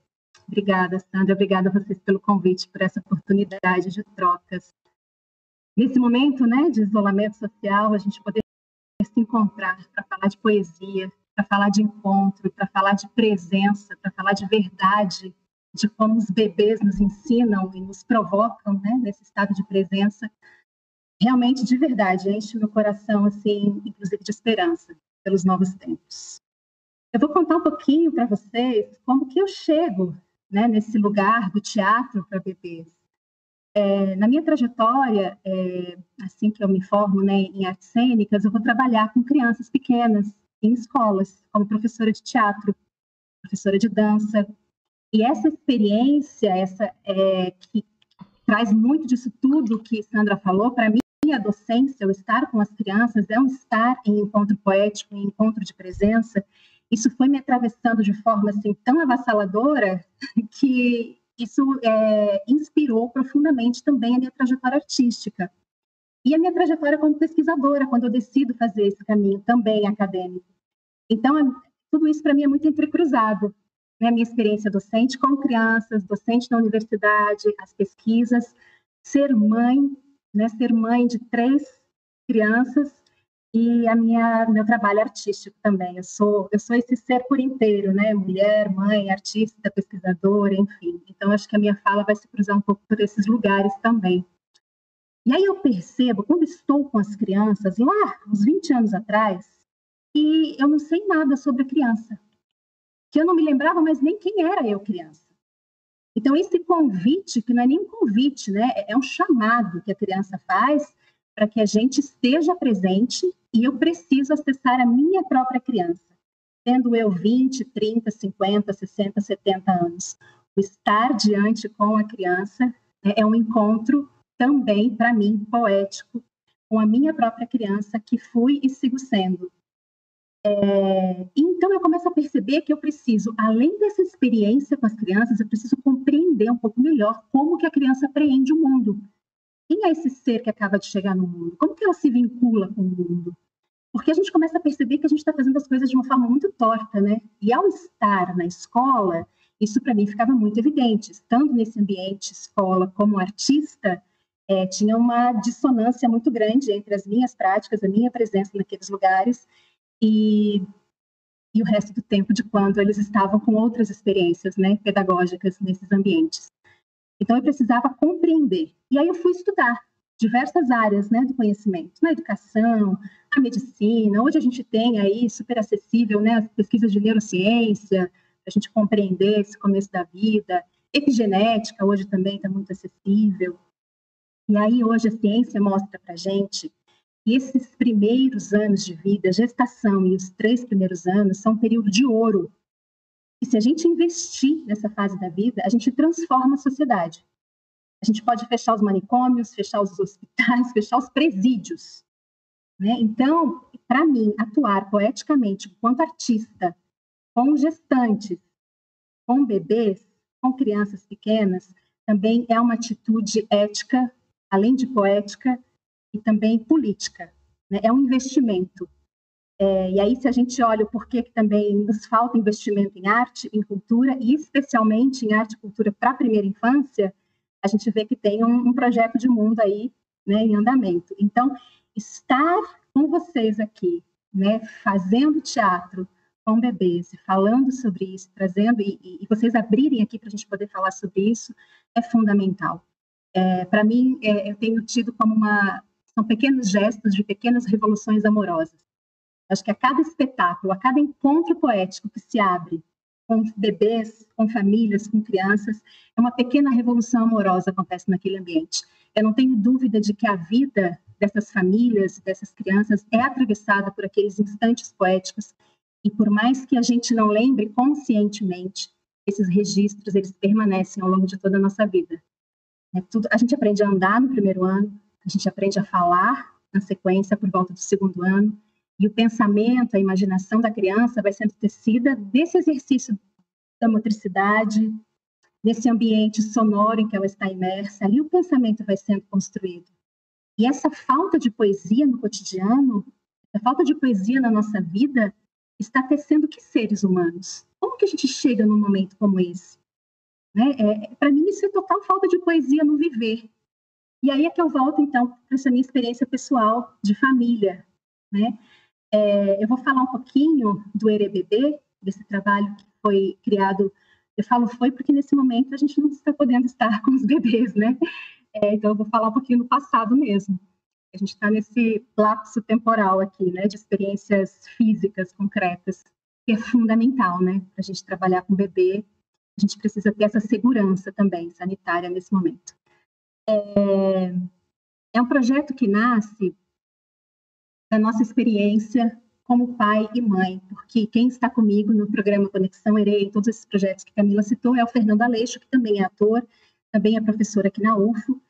Obrigada, Sandra. Obrigada a vocês pelo convite, por essa oportunidade de trocas. Nesse momento né, de isolamento social, a gente poder se encontrar para falar de poesia, para falar de encontro, para falar de presença, para falar de verdade, de como os bebês nos ensinam e nos provocam né, nesse estado de presença, realmente de verdade enche meu coração assim, inclusive de esperança pelos novos tempos. Eu vou contar um pouquinho para vocês como que eu chego né, nesse lugar do teatro para bebês. É, na minha trajetória, é, assim que eu me formo né, em artes cênicas, eu vou trabalhar com crianças pequenas em escolas, como professora de teatro, professora de dança. E essa experiência, essa é, que traz muito disso tudo que Sandra falou, para mim, a docência, o estar com as crianças, é um estar em encontro poético, em encontro de presença, isso foi me atravessando de forma assim tão avassaladora que isso é, inspirou profundamente também a minha trajetória artística e a minha trajetória como pesquisadora quando eu decido fazer esse caminho também acadêmico. Então tudo isso para mim é muito entrecruzado, né? A minha experiência docente com crianças, docente na universidade, as pesquisas, ser mãe, né? Ser mãe de três crianças e a minha meu trabalho artístico também. Eu sou eu sou esse ser por inteiro, né? Mulher, mãe, artista, pesquisadora, enfim. Então acho que a minha fala vai se cruzar um pouco por esses lugares também. E aí eu percebo quando estou com as crianças lá uns 20 anos atrás, que eu não sei nada sobre a criança. Que eu não me lembrava mais nem quem era eu criança. Então esse convite, que não é nem um convite, né? É um chamado que a criança faz para que a gente esteja presente e eu preciso acessar a minha própria criança, tendo eu 20, 30, 50, 60, 70 anos. O estar diante com a criança né, é um encontro também, para mim, poético, com a minha própria criança, que fui e sigo sendo. É, então eu começo a perceber que eu preciso, além dessa experiência com as crianças, eu preciso compreender um pouco melhor como que a criança apreende o mundo, quem é esse ser que acaba de chegar no mundo? Como que ela se vincula com o mundo? Porque a gente começa a perceber que a gente está fazendo as coisas de uma forma muito torta, né? E ao estar na escola, isso para mim ficava muito evidente. Estando nesse ambiente escola como artista, é, tinha uma dissonância muito grande entre as minhas práticas, a minha presença naqueles lugares e, e o resto do tempo de quando eles estavam com outras experiências né, pedagógicas nesses ambientes. Então, eu precisava compreender. E aí eu fui estudar diversas áreas né, do conhecimento, na educação, na medicina. Hoje a gente tem aí super acessível né, as pesquisas de neurociência, a gente compreender esse começo da vida. Epigenética hoje também está muito acessível. E aí hoje a ciência mostra para gente que esses primeiros anos de vida, gestação e os três primeiros anos, são um período de ouro se a gente investir nessa fase da vida, a gente transforma a sociedade. A gente pode fechar os manicômios, fechar os hospitais, fechar os presídios. Né? Então, para mim, atuar poeticamente enquanto artista, com gestantes, com bebês, com crianças pequenas, também é uma atitude ética, além de poética, e também política. Né? É um investimento. É, e aí, se a gente olha o porquê que também nos falta investimento em arte, em cultura, e especialmente em arte e cultura para a primeira infância, a gente vê que tem um, um projeto de mundo aí né, em andamento. Então, estar com vocês aqui, né, fazendo teatro com bebês, falando sobre isso, trazendo, e, e vocês abrirem aqui para a gente poder falar sobre isso, é fundamental. É, para mim, é, eu tenho tido como uma. São pequenos gestos de pequenas revoluções amorosas Acho que a cada espetáculo, a cada encontro poético que se abre com bebês, com famílias, com crianças, é uma pequena revolução amorosa acontece naquele ambiente. Eu não tenho dúvida de que a vida dessas famílias, dessas crianças, é atravessada por aqueles instantes poéticos e por mais que a gente não lembre conscientemente, esses registros eles permanecem ao longo de toda a nossa vida. É tudo, a gente aprende a andar no primeiro ano, a gente aprende a falar na sequência, por volta do segundo ano. E o pensamento, a imaginação da criança vai sendo tecida desse exercício da motricidade, nesse ambiente sonoro em que ela está imersa. Ali o pensamento vai sendo construído. E essa falta de poesia no cotidiano, a falta de poesia na nossa vida, está tecendo que seres humanos? Como que a gente chega num momento como esse? Né? É, Para mim, isso é total falta de poesia no viver. E aí é que eu volto, então, para essa minha experiência pessoal de família. Né? É, eu vou falar um pouquinho do ERBB, desse trabalho que foi criado. Eu falo foi porque nesse momento a gente não está podendo estar com os bebês, né? É, então eu vou falar um pouquinho do passado mesmo. A gente está nesse lapso temporal aqui, né, de experiências físicas concretas, que é fundamental, né, para a gente trabalhar com bebê. A gente precisa ter essa segurança também sanitária nesse momento. É, é um projeto que nasce da nossa experiência como pai e mãe, porque quem está comigo no programa Conexão Herê, em todos esses projetos que Camila citou, é o Fernando Aleixo, que também é ator, também é professor aqui na UFO,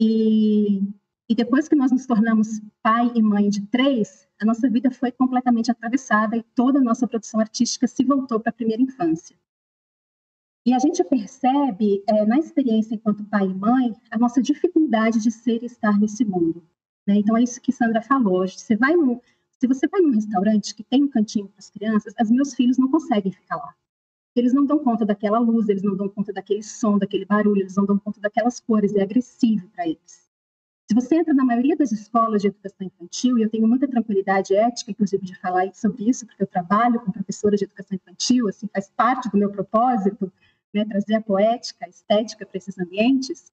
e, e depois que nós nos tornamos pai e mãe de três, a nossa vida foi completamente atravessada e toda a nossa produção artística se voltou para a primeira infância. E a gente percebe, é, na experiência enquanto pai e mãe, a nossa dificuldade de ser e estar nesse mundo. Né? Então, é isso que Sandra falou. Você vai no, se você vai num restaurante que tem um cantinho para as crianças, os meus filhos não conseguem ficar lá. Eles não dão conta daquela luz, eles não dão conta daquele som, daquele barulho, eles não dão conta daquelas cores, é agressivo para eles. Se você entra na maioria das escolas de educação infantil, e eu tenho muita tranquilidade ética, inclusive, de falar sobre isso, porque eu trabalho com professora de educação infantil, assim, faz parte do meu propósito, né, trazer a poética, a estética para esses ambientes,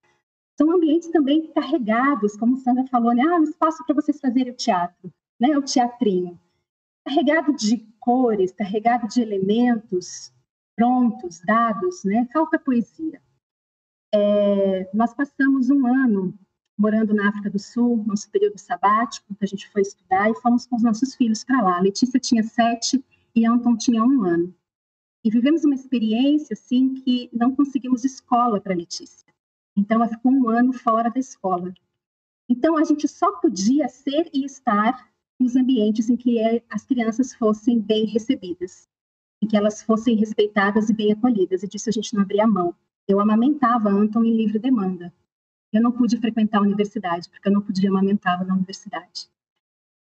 são ambientes também carregados, como Sandra falou, né, ah, um espaço para vocês fazerem o teatro né, o teatrinho, carregado de cores, carregado de elementos prontos, dados, né, falta poesia. É, nós passamos um ano morando na África do Sul, nosso período sabático, que a gente foi estudar, e fomos com os nossos filhos para lá. A Letícia tinha sete e Anton tinha um ano. E vivemos uma experiência, assim, que não conseguimos escola para Letícia. Então, ela ficou um ano fora da escola. Então, a gente só podia ser e estar nos ambientes em que é, as crianças fossem bem recebidas, em que elas fossem respeitadas e bem acolhidas, e disso a gente não abria mão. Eu amamentava Anton em livre demanda. Eu não pude frequentar a universidade, porque eu não podia amamentá-lo na universidade.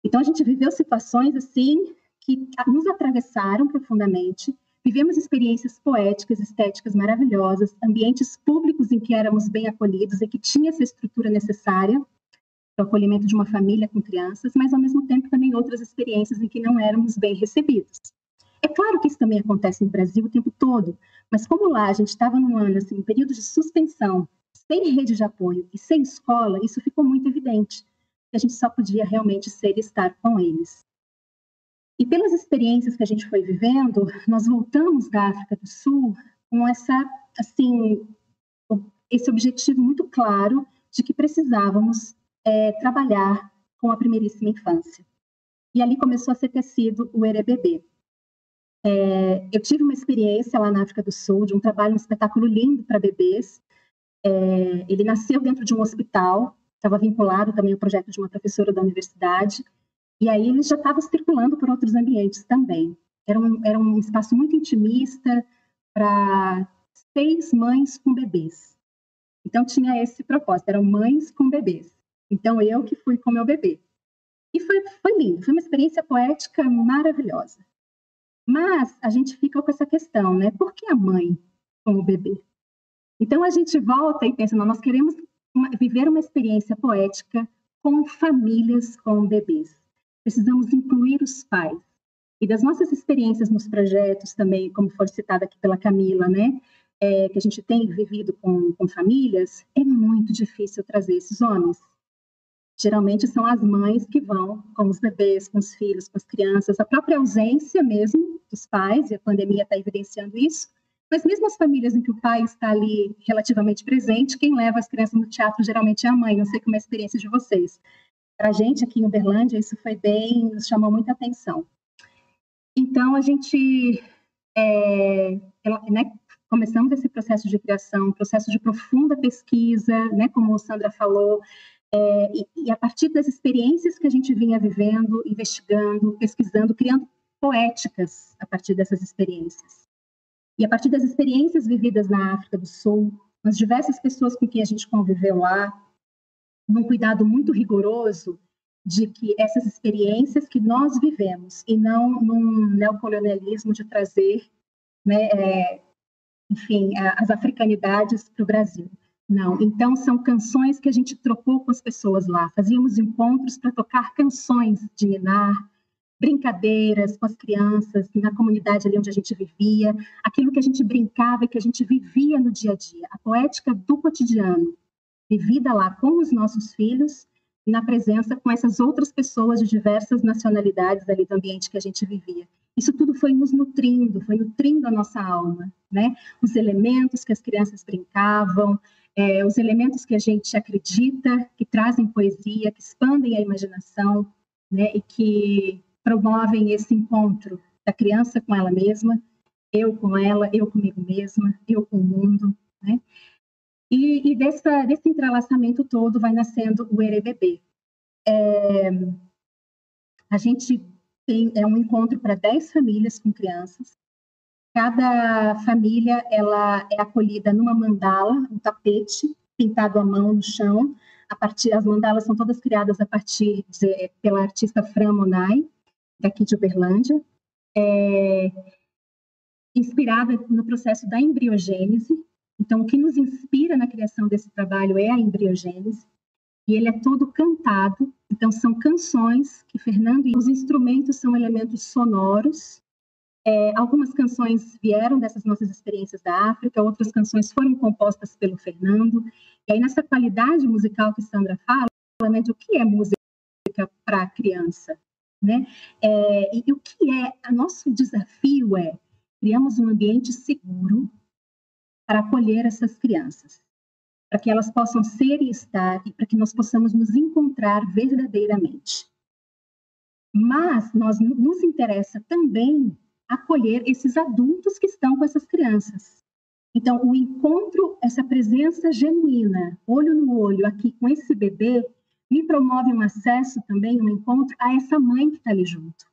Então, a gente viveu situações assim que nos atravessaram profundamente, vivemos experiências poéticas, estéticas maravilhosas, ambientes públicos em que éramos bem acolhidos e que tinha essa estrutura necessária, o acolhimento de uma família com crianças, mas ao mesmo tempo também outras experiências em que não éramos bem recebidos. É claro que isso também acontece no Brasil o tempo todo, mas como lá a gente estava num ano, assim, um período de suspensão, sem rede de apoio e sem escola, isso ficou muito evidente, a gente só podia realmente ser e estar com eles. E pelas experiências que a gente foi vivendo, nós voltamos da África do Sul com essa, assim, esse objetivo muito claro de que precisávamos é, trabalhar com a primeiríssima infância. E ali começou a ser tecido o EREBB. É, eu tive uma experiência lá na África do Sul, de um trabalho, um espetáculo lindo para bebês. É, ele nasceu dentro de um hospital, estava vinculado também ao projeto de uma professora da universidade, e aí ele já estava circulando por outros ambientes também. Era um, era um espaço muito intimista para seis mães com bebês. Então tinha esse propósito, eram mães com bebês. Então, eu que fui com meu bebê. E foi, foi lindo, foi uma experiência poética maravilhosa. Mas a gente fica com essa questão, né? Por que a mãe com o bebê? Então, a gente volta e pensa, não, nós queremos uma, viver uma experiência poética com famílias com bebês. Precisamos incluir os pais. E das nossas experiências nos projetos também, como foi citado aqui pela Camila, né? É, que a gente tem vivido com, com famílias, é muito difícil trazer esses homens Geralmente são as mães que vão com os bebês, com os filhos, com as crianças, a própria ausência mesmo dos pais, e a pandemia está evidenciando isso, mas mesmo as famílias em que o pai está ali relativamente presente, quem leva as crianças no teatro geralmente é a mãe, não sei como é a experiência de vocês. Para a gente aqui em Uberlândia, isso foi bem, nos chamou muita atenção. Então, a gente é, né, começamos esse processo de criação, processo de profunda pesquisa, né, como a Sandra falou, É, e, e, a partir das experiências que a gente vinha vivendo, investigando, pesquisando, criando poéticas a partir dessas experiências. E a partir das experiências vividas na África do Sul, as diversas pessoas com quem a gente conviveu lá, num cuidado muito rigoroso de que essas experiências que nós vivemos, e não num neocolonialismo de trazer, né, é, enfim, as africanidades para o Brasil. Não, então são canções que a gente trocou com as pessoas lá. Fazíamos encontros para tocar canções de Ninar, brincadeiras com as crianças na comunidade ali onde a gente vivia, aquilo que a gente brincava e que a gente vivia no dia a dia, a poética do cotidiano, vivida lá com os nossos filhos e na presença com essas outras pessoas de diversas nacionalidades ali do ambiente que a gente vivia. Isso tudo foi nos nutrindo, foi nutrindo a nossa alma, né? Os elementos que as crianças brincavam, é, os elementos que a gente acredita, que trazem poesia, que expandem a imaginação, né? E que promovem esse encontro da criança com ela mesma, eu com ela, eu comigo mesma, eu com o mundo, né? E, e dessa, desse entrelaçamento todo vai nascendo o Erebebê. É, a gente tem é um encontro para 10 famílias com crianças. Cada família ela é acolhida numa mandala, um tapete pintado à mão no chão. A partir as mandalas são todas criadas a partir de, pela artista Fran Monai daqui de Uberlândia, é, inspirada no processo da embriogênese. Então, o que nos inspira na criação desse trabalho é a embriogênese, e ele é todo cantado. Então, são canções que Fernando e os instrumentos são elementos sonoros. É, algumas canções vieram dessas nossas experiências da África, outras canções foram compostas pelo Fernando. E aí, nessa qualidade musical que Sandra fala, né, de o que é música para a criança, né? É, e, e, o que é, o nosso desafio é criamos um ambiente seguro para acolher essas crianças, para que elas possam ser e estar e para que nós possamos nos encontrar verdadeiramente. Mas nós nos interessa também acolher esses adultos que estão com essas crianças. Então, o encontro, essa presença genuína, olho no olho aqui com esse bebê, me promove um acesso também, um encontro a essa mãe que está ali junto,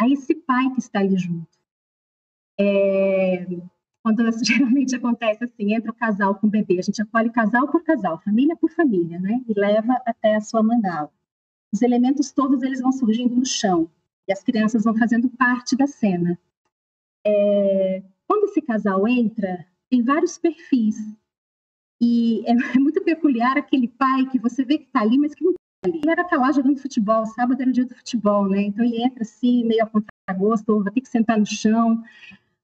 a esse pai que está ali junto. É, quando geralmente acontece assim, entra o casal com o bebê, a gente acolhe casal por casal, família por família, né? E leva até a sua mandala. Os elementos todos eles vão surgindo no chão e as crianças vão fazendo parte da cena. É, quando esse casal entra, tem vários perfis e é, é muito peculiar aquele pai que você vê que está ali, mas que não está ali. Ele era estar lá jogando futebol, sábado era o dia do futebol, né? Então ele entra assim, meio a contragosto, vai ter que sentar no chão.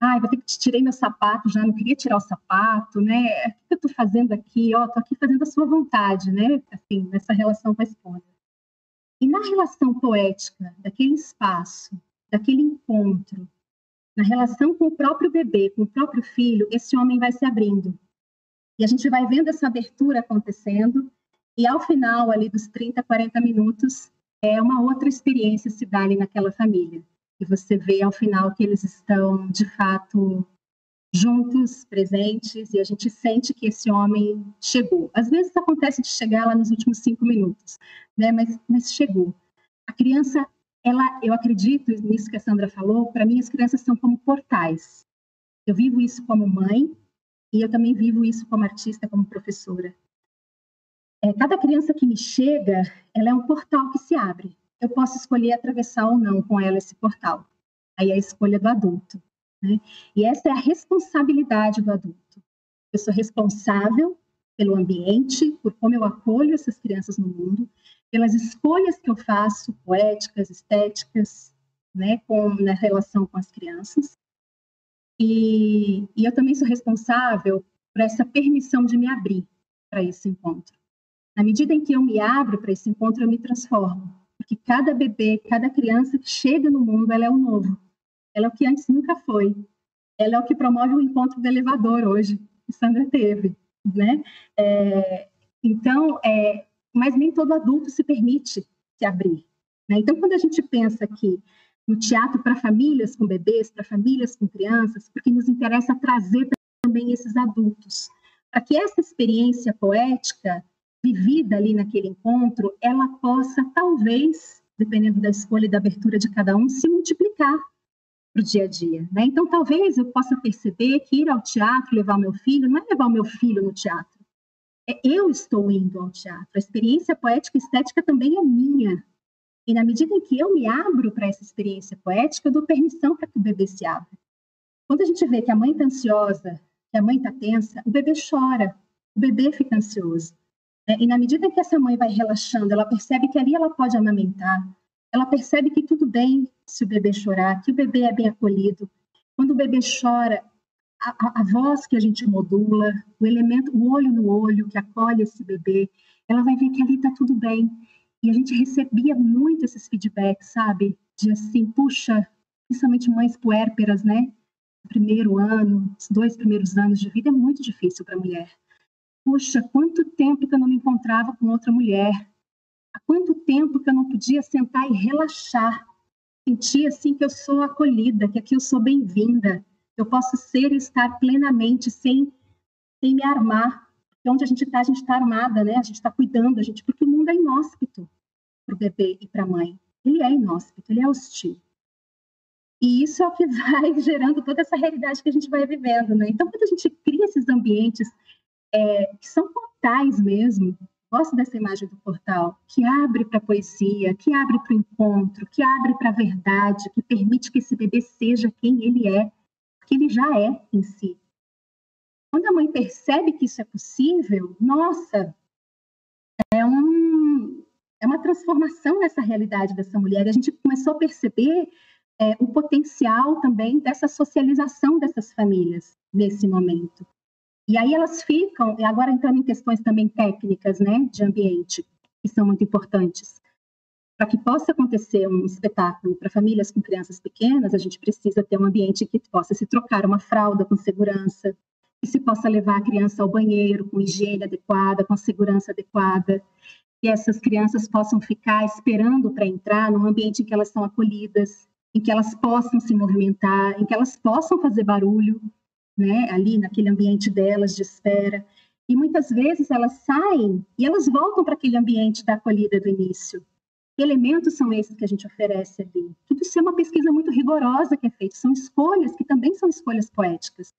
Ai, vou ter que tirei meu sapato já, não queria tirar o sapato, né? O que eu estou fazendo aqui? Ó, oh, aqui fazendo a sua vontade, né? Assim, nessa relação com a esposa. E na relação poética, daquele espaço, daquele encontro, na relação com o próprio bebê, com o próprio filho, esse homem vai se abrindo. E a gente vai vendo essa abertura acontecendo, e ao final ali dos 30, 40 minutos, é uma outra experiência se dá ali naquela família. E você vê ao final que eles estão, de fato, juntos, presentes, e a gente sente que esse homem chegou. Às vezes acontece de chegar lá nos últimos cinco minutos, né? mas, mas chegou. A criança, ela, eu acredito nisso que a Sandra falou, para mim as crianças são como portais. Eu vivo isso como mãe, e eu também vivo isso como artista, como professora. É, cada criança que me chega, ela é um portal que se abre. Eu posso escolher atravessar ou não com ela esse portal. Aí é a escolha do adulto. Né? E essa é a responsabilidade do adulto. Eu sou responsável pelo ambiente, por como eu acolho essas crianças no mundo, pelas escolhas que eu faço, poéticas, estéticas, né, com, na relação com as crianças. E, e eu também sou responsável por essa permissão de me abrir para esse encontro. Na medida em que eu me abro para esse encontro, eu me transformo. Porque cada bebê, cada criança que chega no mundo, ela é o novo. Ela é o que antes nunca foi. Ela é o que promove o encontro do elevador hoje, que Sandra teve, né? É, então, é, mas nem todo adulto se permite se abrir. Né? Então, quando a gente pensa que no teatro para famílias com bebês, para famílias com crianças, porque nos interessa trazer também esses adultos, para que essa experiência poética vivida ali naquele encontro, ela possa, talvez, dependendo da escolha e da abertura de cada um, se multiplicar para o dia a dia. Né? Então, talvez eu possa perceber que ir ao teatro, levar meu filho, não é levar meu filho no teatro. É eu estou indo ao teatro. A experiência poética e estética também é minha. E na medida em que eu me abro para essa experiência poética, eu dou permissão para que o bebê se abra. Quando a gente vê que a mãe está ansiosa, que a mãe está tensa, o bebê chora, o bebê fica ansioso. É, e na medida que essa mãe vai relaxando, ela percebe que ali ela pode amamentar, ela percebe que tudo bem se o bebê chorar, que o bebê é bem acolhido. Quando o bebê chora, a, a, a voz que a gente modula, o elemento, o olho no olho que acolhe esse bebê, ela vai ver que ali está tudo bem. E a gente recebia muito esses feedbacks, sabe? De assim, puxa, principalmente mães puérperas, né? primeiro ano, os dois primeiros anos de vida é muito difícil para a mulher. Puxa, quanto tempo que eu não me encontrava com outra mulher. Há quanto tempo que eu não podia sentar e relaxar. Sentir assim que eu sou acolhida, que aqui eu sou bem-vinda. Eu posso ser e estar plenamente sem, sem me armar. Porque onde a gente está, a gente está armada, né? A gente está cuidando, a gente, porque o mundo é inóspito para o bebê e para a mãe. Ele é inóspito, ele é hostil. E isso é o que vai gerando toda essa realidade que a gente vai vivendo, né? Então, quando a gente cria esses ambientes é, que são portais mesmo, gosto dessa imagem do portal, que abre para a poesia, que abre para o encontro, que abre para a verdade, que permite que esse bebê seja quem ele é, porque ele já é em si. Quando a mãe percebe que isso é possível, nossa, é, um, é uma transformação nessa realidade dessa mulher. A gente começou a perceber é, o potencial também dessa socialização dessas famílias nesse momento. E aí elas ficam, e agora entrando em questões também técnicas, né, de ambiente, que são muito importantes. Para que possa acontecer um espetáculo para famílias com crianças pequenas, a gente precisa ter um ambiente que possa se trocar uma fralda com segurança, que se possa levar a criança ao banheiro com higiene adequada, com segurança adequada, que essas crianças possam ficar esperando para entrar num ambiente em que elas são acolhidas, em que elas possam se movimentar, em que elas possam fazer barulho, né, ali naquele ambiente delas de espera. E muitas vezes elas saem e elas voltam para aquele ambiente da acolhida do início. Que elementos são esses que a gente oferece ali? Tudo isso é uma pesquisa muito rigorosa que é feita, são escolhas que também são escolhas poéticas.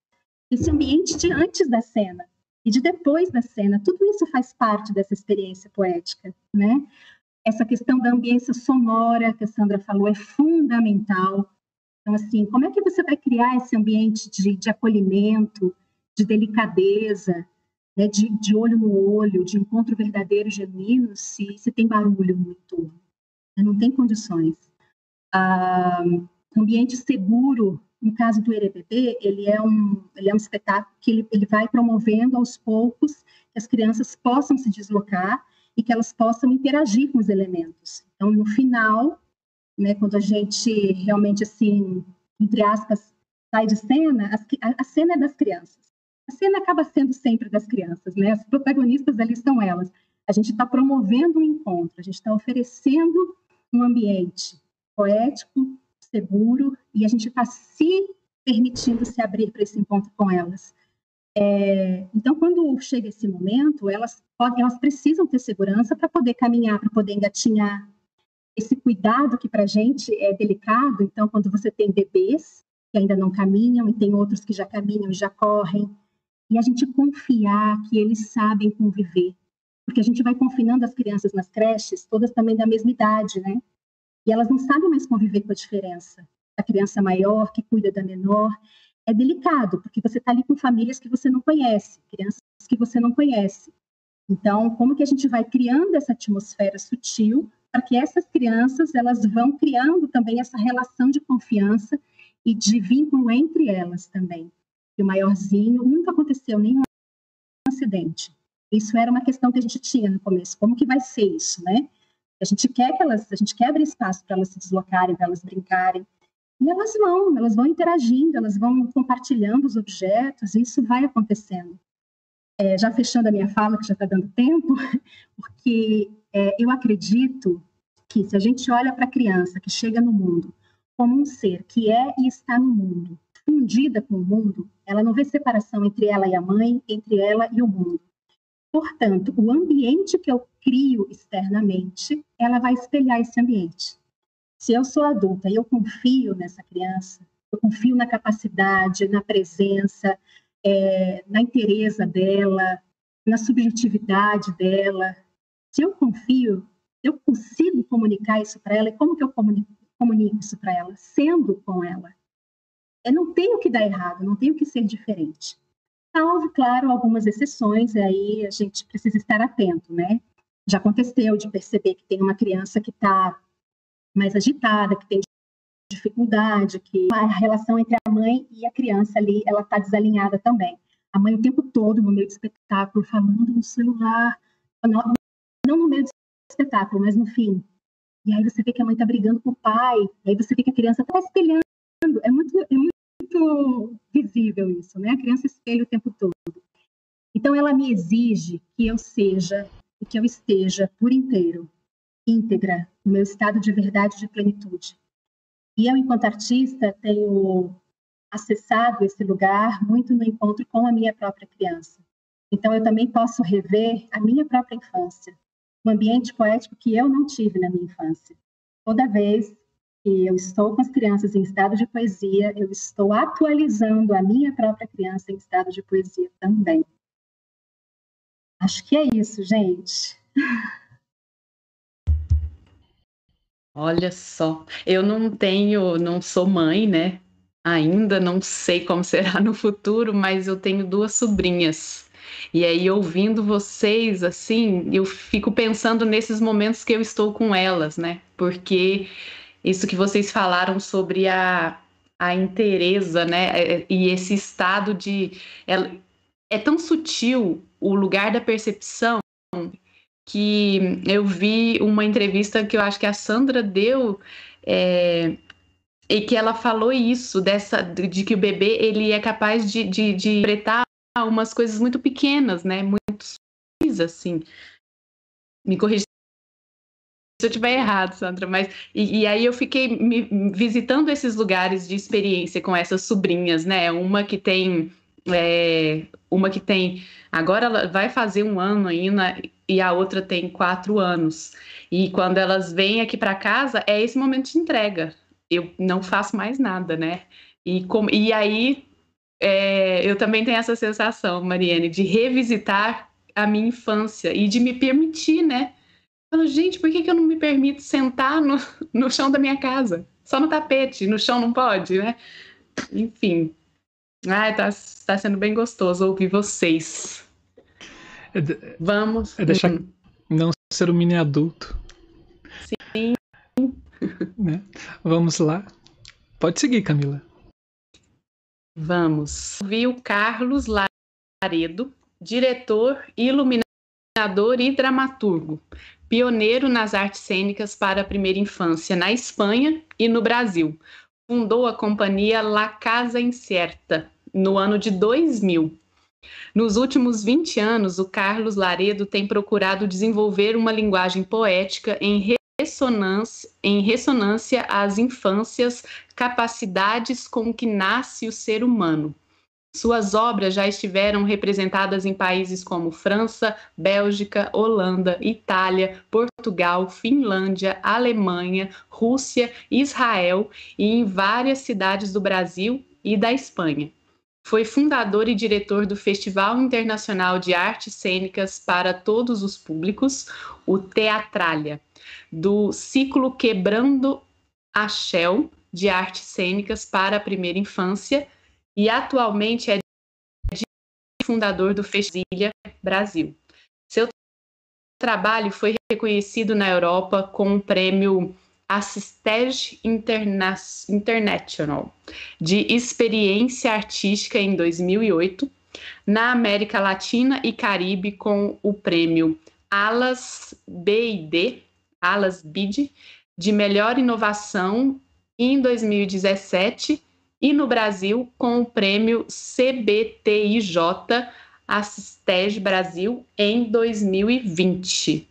Esse ambiente de antes da cena e de depois da cena, tudo isso faz parte dessa experiência poética, né? essa questão da ambiência sonora que a Sandra falou é fundamental. Então, assim, como é que você vai criar esse ambiente de, de acolhimento, de delicadeza, né, de, de, olho no olho, de encontro verdadeiro, genuíno, se, se tem barulho no entorno? Não tem condições. Ah, ambiente seguro, no caso do ERBB, ele é um, ele é um espetáculo que ele, ele vai promovendo aos poucos que as crianças possam se deslocar e que elas possam interagir com os elementos. Então, no final, né, quando a gente realmente, assim, entre aspas, sai de cena, a, cena é das crianças. A cena acaba sendo sempre das crianças, né? As protagonistas ali são elas. A gente está promovendo um encontro, a gente está oferecendo um ambiente poético, seguro, e a gente está se permitindo se abrir para esse encontro com elas. É, então, quando chega esse momento, elas, elas precisam ter segurança para poder caminhar, para poder engatinhar. Esse cuidado que para a gente é delicado, então, quando você tem bebês que ainda não caminham e tem outros que já caminham e já correm, e a gente confiar que eles sabem conviver, porque a gente vai confinando as crianças nas creches, todas também da mesma idade, né? E elas não sabem mais conviver com a diferença. A criança maior que cuida da menor, é delicado, porque você está ali com famílias que você não conhece, crianças que você não conhece. Então, como que a gente vai criando essa atmosfera sutil para que essas crianças elas vão criando também essa relação de confiança e de vínculo entre elas também. E o maiorzinho nunca aconteceu nenhum acidente. Isso era uma questão que a gente tinha no começo. Como que vai ser isso, né? A gente quer que elas, a gente quer abrir espaço para elas se deslocarem, para elas brincarem, e elas vão, elas vão interagindo, elas vão compartilhando os objetos, e isso vai acontecendo. É, já fechando a minha fala, que já está dando tempo, porque é, eu acredito que se a gente olha para a criança que chega no mundo como um ser que é e está no mundo, fundida com o mundo, ela não vê separação entre ela e a mãe, entre ela e o mundo. Portanto, o ambiente que eu crio externamente, ela vai espelhar esse ambiente. Se eu sou adulta e eu confio nessa criança, eu confio na capacidade, na presença, é, na interesa dela, na subjetividade dela. Se eu confio, eu consigo comunicar isso para ela. E como que eu comunico, comunico isso para ela? Sendo com ela. Eu não tenho que dar errado, não tenho que ser diferente. Salvo, claro, algumas exceções, e aí a gente precisa estar atento, né? Já aconteceu de perceber que tem uma criança que está mais agitada, que tem dificuldade, que a relação entre a mãe e a criança ali, ela está desalinhada também. A mãe o tempo todo no meio do espetáculo, falando no celular, não, no meio do espetáculo, mas no fim. E aí você vê que a mãe está brigando com o pai, e aí você vê que a criança está espelhando. É muito, é muito visível isso, né? A criança espelha o tempo todo. Então ela me exige que eu seja e que eu esteja por inteiro, íntegra, no meu estado de verdade de plenitude. E eu, enquanto artista, tenho acessado esse lugar muito no encontro com a minha própria criança. Então, eu também posso rever a minha própria infância, um ambiente poético que eu não tive na minha infância. Toda vez que eu estou com as crianças em estado de poesia, eu estou atualizando a minha própria criança em estado de poesia também. Acho que é isso, gente. Olha só, eu não tenho, não sou mãe, né? Ainda não sei como será no futuro, mas eu tenho duas sobrinhas. E aí, ouvindo vocês, assim, eu fico pensando nesses momentos que eu estou com elas, né? Porque isso que vocês falaram sobre a, a interesa, né? É, é, e esse estado de. É, é tão sutil o lugar da percepção que eu vi uma entrevista que eu acho que a Sandra deu é, e que ela falou isso dessa de que o bebê ele é capaz de, de, de interpretar umas coisas muito pequenas, né? Muito sutis, assim. Me corrija se eu estiver errado, Sandra, mas e, e, aí eu fiquei me, visitando esses lugares de experiência com essas sobrinhas, né? Uma que tem é, uma que tem agora ela vai fazer um ano ainda e a outra tem quatro anos. E quando elas vêm aqui para casa, é esse momento de entrega. Eu não faço mais nada, né? E, com, e aí é, eu também tenho essa sensação, Mariane, de revisitar a minha infância e de me permitir, né? Falo, gente, por que, que eu não me permito sentar no, no chão da minha casa? Só no tapete, no chão não pode, né? Enfim. Ai, tá, tá sendo bem gostoso ouvir vocês. É de, Vamos. É deixar uhum. não ser um mini adulto. Sim. Né? Vamos lá. Pode seguir, Camila. Vamos. Vi o Carlos Laredo, diretor, iluminador e dramaturgo, pioneiro nas artes cênicas para a primeira infância na Espanha e no Brasil. Fundou a companhia La Casa Incerta no ano de 2000 nos últimos 20 anos, o Carlos Laredo tem procurado desenvolver uma linguagem poética em ressonância, em ressonância às infâncias, capacidades com que nasce o ser humano. Suas obras já estiveram representadas em países como França, Bélgica, Holanda, Itália, Portugal, Finlândia, Alemanha, Rússia, Israel e em várias cidades do Brasil e da Espanha. Foi fundador e diretor do Festival Internacional de Artes Cênicas para Todos os Públicos, o Teatralha, do ciclo Quebrando a Shell de Artes Cênicas para a Primeira Infância e atualmente é fundador do Festival Brasil. Seu trabalho foi reconhecido na Europa com o prêmio Assistage Interna International de Experiência Artística em 2008, na América Latina e Caribe com o prêmio Alas BID, Alas BID, de Melhor Inovação em 2017 e no Brasil com o prêmio CBTIJ Assistage Brasil em 2020.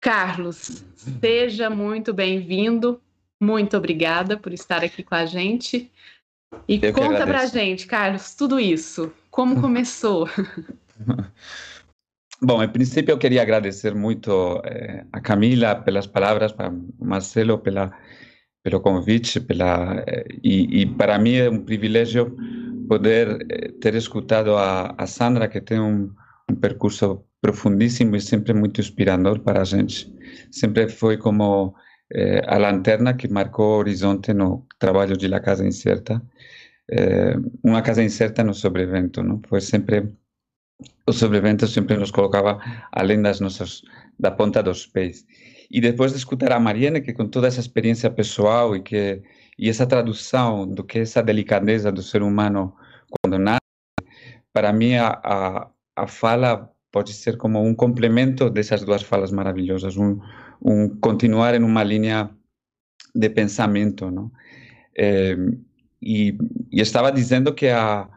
Carlos, seja muito bem-vindo. Muito obrigada por estar aqui com a gente. E Eu conta pra gente, Carlos, tudo isso. Como começou? Bom, em princípio eu queria agradecer muito eh, a Camila pelas palavras, para Marcelo pela pelo convite, pela eh, e, e, para mim é um privilégio poder eh, ter escutado a, a Sandra que tem um, um percurso profundíssimo e sempre muito inspirador para a gente. Sempre foi como eh, a lanterna que marcou o horizonte no trabalho de La Casa Incerta. Eh, uma casa incerta no sobrevento, não? Foi sempre o sobrevento sempre nos colocava além das nossas da ponta dos pés. E depois de escutar a Mariana, que com toda essa experiência pessoal e que e essa tradução do que é essa delicadeza do ser humano quando nasce, para mim a, a, a fala pode ser como um complemento dessas duas falas maravilhosas, um, um continuar em uma linha de pensamento, não? É, e, e, estava dizendo que a,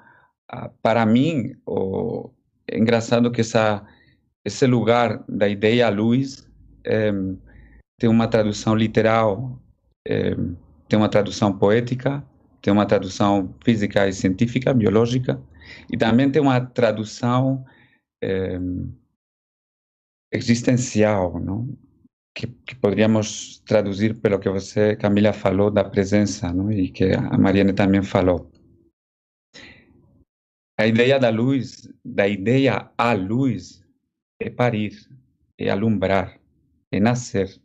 a, para mim o, é engraçado que essa esse lugar da ideia luz é, tem uma tradução literal, é, tem uma tradução poética, tem uma tradução física e científica, biológica, e também tem uma tradução é, existencial, não? Que, que, poderíamos traduzir pelo que você, Camila, falou da presença, não? e que a Mariana também falou. A ideia da luz, da ideia à luz, é parir, é alumbrar, é nascer.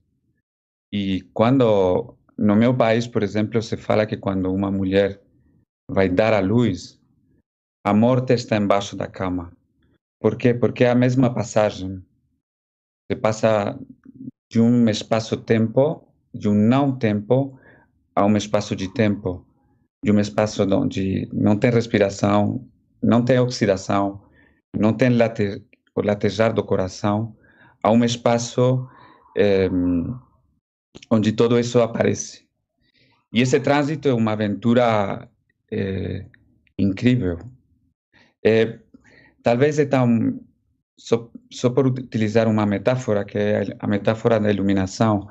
E quando, no meu país, por exemplo, se fala que quando uma mulher vai dar à luz, a morte está embaixo da cama. Por quê? Porque é a mesma passagem. Se passa de um espaço-tempo, de um não-tempo, a um espaço de tempo, de um espaço onde não tem respiração, não tem oxidação, não tem late, o latejar do coração, a um espaço eh, onde todo isso aparece. E esse trânsito é uma aventura eh, incrível. É, talvez é tão só, só por utilizar uma metáfora que é a metáfora da iluminação.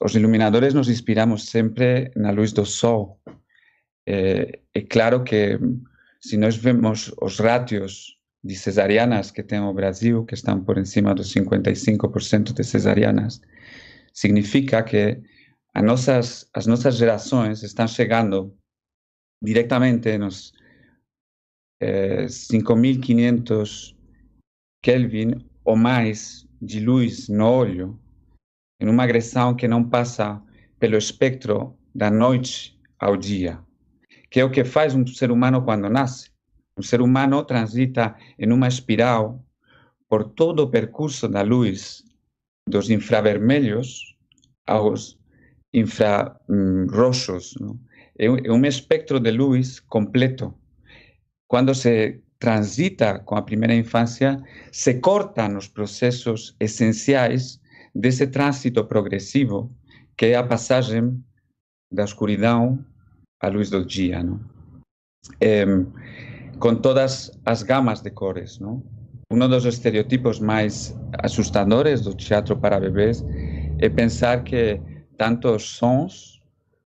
Os iluminadores nos inspiramos sempre na luz do sol. É, é claro que se nós vemos os rátios de cesarianas que tem o Brasil, que estão por cima dos 55% de cesarianas, significa que as nossas, as nossas gerações estão chegando diretamente nos eh, 5.500 Kelvin ou mais de luz no olho, em uma agressão que não passa pelo espectro da noite ao dia que é o que faz um ser humano quando nasce. Um ser humano transita em uma espiral por todo o percurso da luz dos infravermelhos aos infrarroxos. É, é um espectro de luz completo. Quando se transita com a primeira infância, se cortam os processos essenciais desse trânsito progressivo, que é a passagem da escuridão a luz do dia, não? É, com todas as gamas de cores, não? Um dos estereotipos mais assustadores do teatro para bebês é pensar que tanto os sons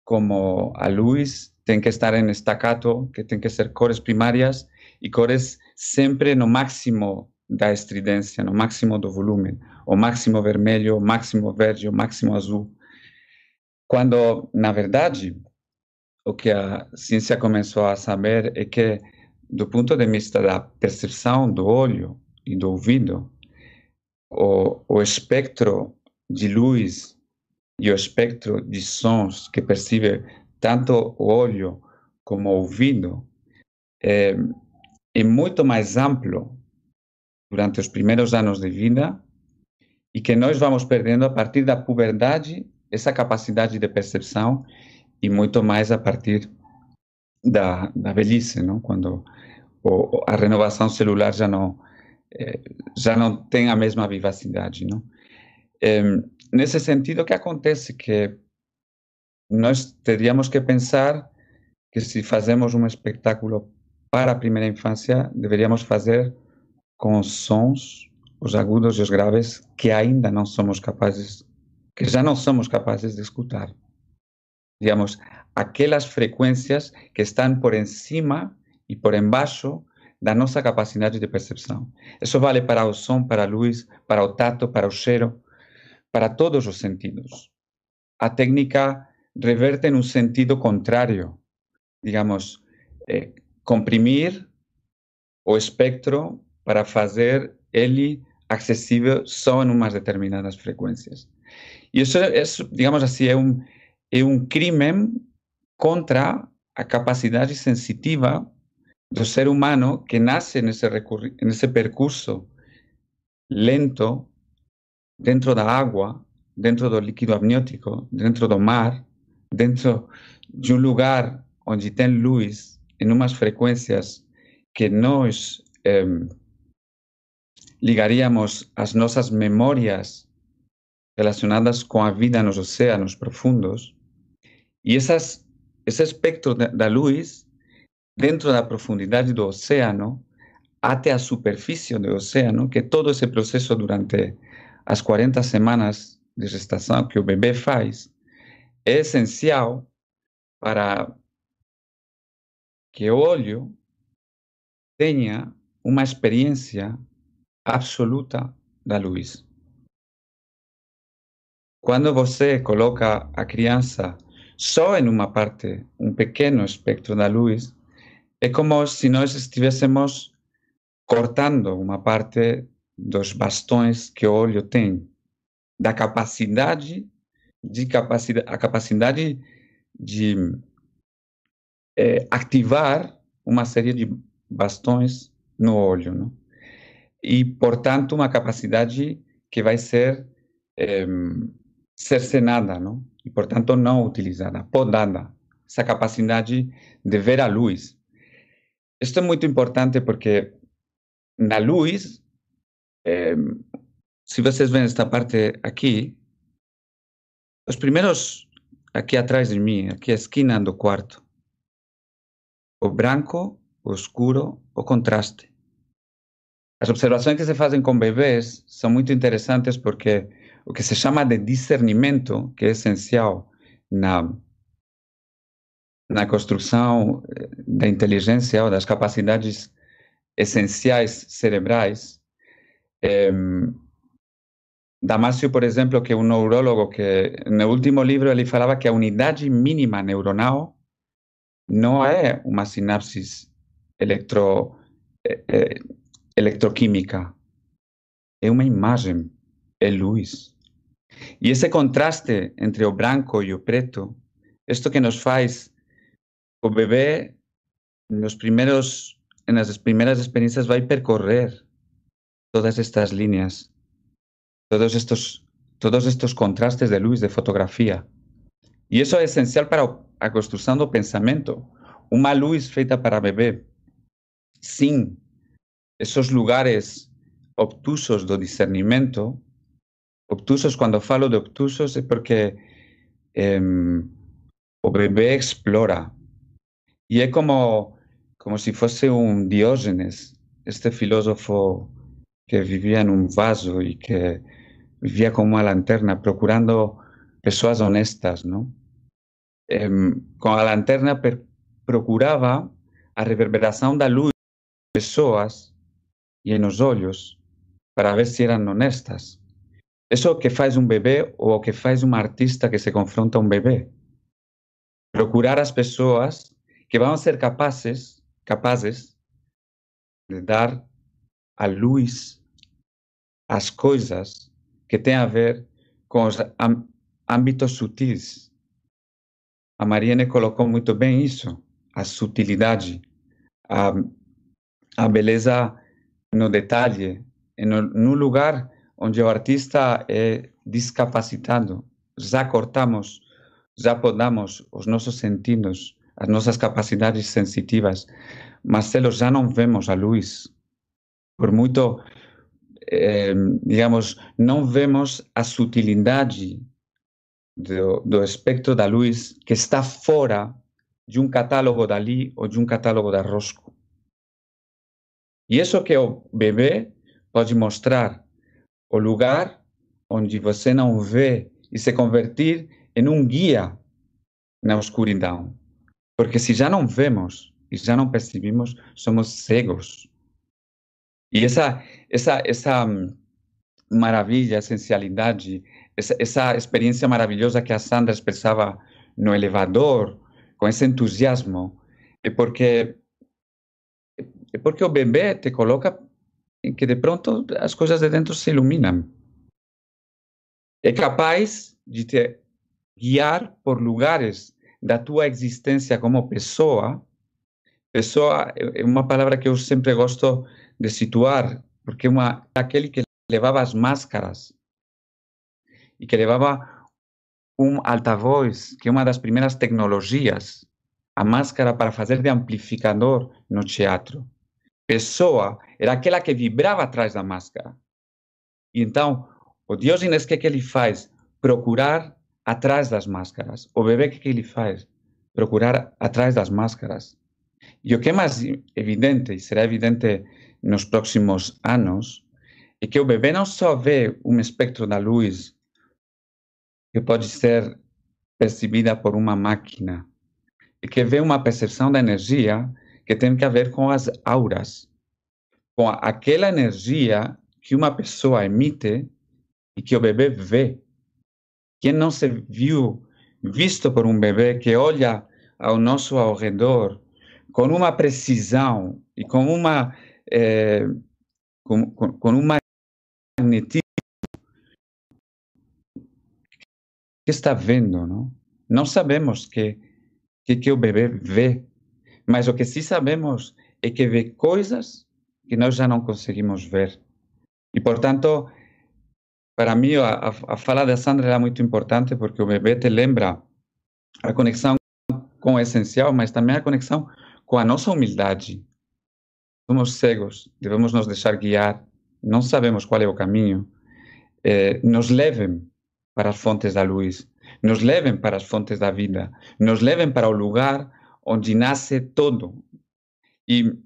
como a luz tem que estar em staccato, que tem que ser cores primárias e cores sempre no máximo da estridência, no máximo do volume, o máximo vermelho, o máximo verde, o máximo azul. Quando, na verdade, o que a ciência começou a saber é que, do ponto de vista da percepção do olho e do ouvido, o, o espectro de luz e o espectro de sons que percebe tanto o olho como o ouvido é, é muito mais amplo durante os primeiros anos de vida e que nós vamos perdendo a partir da puberdade essa capacidade de percepção e muito mais a partir da, da velhice, não? quando o, a renovação celular já não eh, já não tem a mesma vivacidade, não? É, nesse sentido, o que acontece que nós teríamos que pensar que se fazemos um espetáculo para a primeira infância, deveríamos fazer com os sons, os agudos e os graves, que ainda não somos capazes, que já não somos capazes de escutar digamos, aquelas frecuencias que están por encima y por embaixo da nossa capacidade de percepção. Isso vale para o som, para a luz, para o tato, para o cheiro, para todos os sentidos. A técnica reverte no sentido contrário, digamos, eh, comprimir o espectro para fazer ele acessível só em umas determinadas frequências. E isso, isso digamos é um, é um crime contra a capacidade sensitiva do ser humano que nasce nesse, nesse percurso lento dentro da água, dentro do líquido amniótico, dentro do mar, dentro de um lugar onde tem luz em umas frequências que nós eh, ligaríamos às nossas memórias relacionadas com a vida nos oceanos profundos. E essas, esse espectro da luz, dentro da profundidade do oceano, até a superfície do oceano, que todo esse processo durante as 40 semanas de gestação que o bebê faz, é essencial para que o olho tenha uma experiência absoluta da luz. Quando você coloca a criança só em uma parte, um pequeno espectro da luz, é como se nós estivéssemos cortando uma parte dos bastões que o olho tem, da capacidade de capacidade, a capacidade de é, ativar uma série de bastões no olho, e portanto uma capacidade que vai ser é, cercenada, não? E portanto não utilizada, podada, essa capacidade de ver a luz. Isto é muito importante porque na luz, se vocês veem esta parte aqui, os primeiros aqui atrás de mim, aqui a esquina do quarto, o branco, o escuro, o contraste. As observações que se fazem com bebês são muito interessantes porque o que se chama de discernimento, que é essencial na, na construção eh, da inteligência ou das capacidades essenciais cerebrais. É, Damasio, por exemplo, que é um neurólogo que no último livro ele falava que a unidade mínima neuronal não é uma sinapse electro, eh, eh, é uma imagem, é luz. E esse contraste entre o branco e o preto, isto que nos faz o bebê nos primeiros, nas primeiras experiências vai percorrer todas estas linhas, todos estes contrastes de luz, de fotografia. E isso é essencial para a construção do pensamento. Uma luz feita para bebê, sim, esses lugares obtusos do discernimento obtusos, quando falo de obtusos, é porque eh, o bebê explora. E é como, como se fosse um Diógenes, este filósofo que vivia num vaso e que vivia com uma lanterna procurando pessoas honestas, não? Eh, com a lanterna procurava a reverberação da luz das pessoas e nos olhos para ver se eram honestas. Isso que faz um bebê ou o que faz um artista que se confronta a um bebê. Procurar as pessoas que vão ser capazes, capazes de dar a luz às coisas que têm a ver com os âmbitos sutis. A Mariane colocou muito bem isso, a sutilidade, a, a beleza no detalhe, no, no lugar onde o artista é discapacitado, já cortamos, já podamos os nossos sentidos, as nossas capacidades sensitivas, mas eles já não vemos a luz. Por muito, eh, digamos, não vemos a sutilidade do, do espectro da luz que está fora de um catálogo dali ou de um catálogo da Rosco. E isso que o bebê pode mostrar o lugar onde você não vê e se convertir em um guia na escuridão. Porque se já não vemos, e já não percebemos, somos cegos. E essa, essa, essa hum, maravilha, essencialidade, essa, essa experiência maravilhosa que a Sandra expressava no elevador, com esse entusiasmo, é porque é porque o bebê te coloca em que de pronto as coisas de dentro se iluminam. É capaz de te guiar por lugares da tua existência como pessoa. Pessoa é uma palavra que eu sempre gosto de situar, porque é uma aquele que levava as máscaras e que levava um altavoz, que é uma das primeiras tecnologias, a máscara para fazer de amplificador no teatro. Pessoa era aquela que vibrava atrás da máscara. E então, o Diógenes, o que, é que ele faz? Procurar atrás das máscaras. O bebê, o que, é que ele faz? Procurar atrás das máscaras. E o que é mais evidente, e será evidente nos próximos anos, é que o bebê não só vê um espectro da luz que pode ser percebida por uma máquina, e que vê uma percepção da energia que tem a ver com as auras, com aquela energia que uma pessoa emite e que o bebê vê. Quem não se viu visto por um bebê que olha ao nosso ao redor com uma precisão e com uma é, com, com, com um magnetismo que está vendo, não? Não sabemos que que, que o bebê vê, mas o que sim sabemos é que vê coisas que nós já não conseguimos ver. E, portanto, para mim, a, a fala da Sandra era muito importante porque o bebê te lembra a conexão com o essencial, mas também a conexão com a nossa humildade. Somos cegos, devemos nos deixar guiar, não sabemos qual é o caminho. Eh, nos levem para as fontes da luz, nos levem para as fontes da vida, nos levem para o lugar onde nasce todo. E,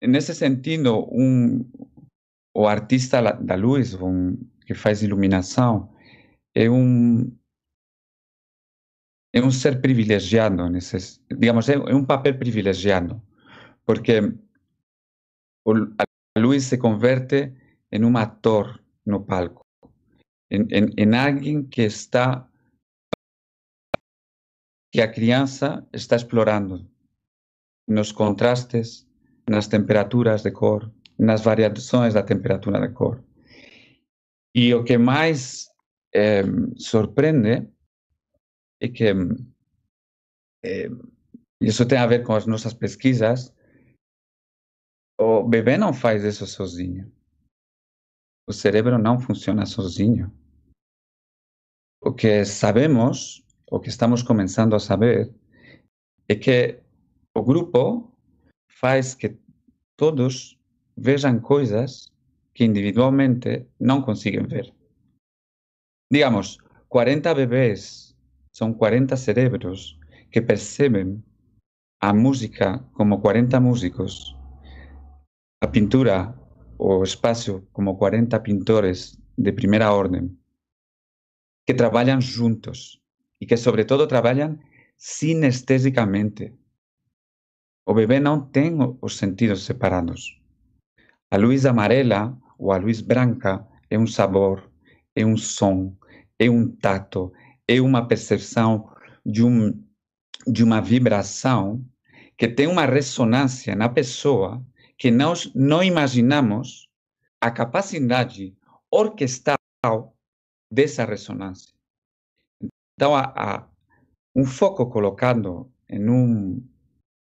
nesse sentido, um, o artista da luz, um, que faz iluminação, é um é um ser privilegiado, nesses, digamos, é, é um papel privilegiado, porque a luz se converte em um ator no palco em, em, em alguém que está que a criança está explorando nos contrastes, nas temperaturas de cor, nas variações da temperatura de cor. E o que mais eh, surpreende é que eh, isso tem a ver com as nossas pesquisas. O bebê não faz isso sozinho. O cérebro não funciona sozinho o que sabemos, o que estamos começando a saber, é que o grupo faz que todos vejam coisas que individualmente não conseguem ver. Digamos, 40 bebês são 40 cérebros que percebem a música como 40 músicos, a pintura, o espaço como 40 pintores de primeira ordem que trabalham juntos e que, sobretudo, trabalham sinestesicamente. O bebê não tem os sentidos separados. A luz amarela ou a luz branca é um sabor, é um som, é um tato, é uma percepção de, um, de uma vibração que tem uma ressonância na pessoa que nós não imaginamos a capacidade orquestral dessa ressonância. Então, há, há um foco colocado em um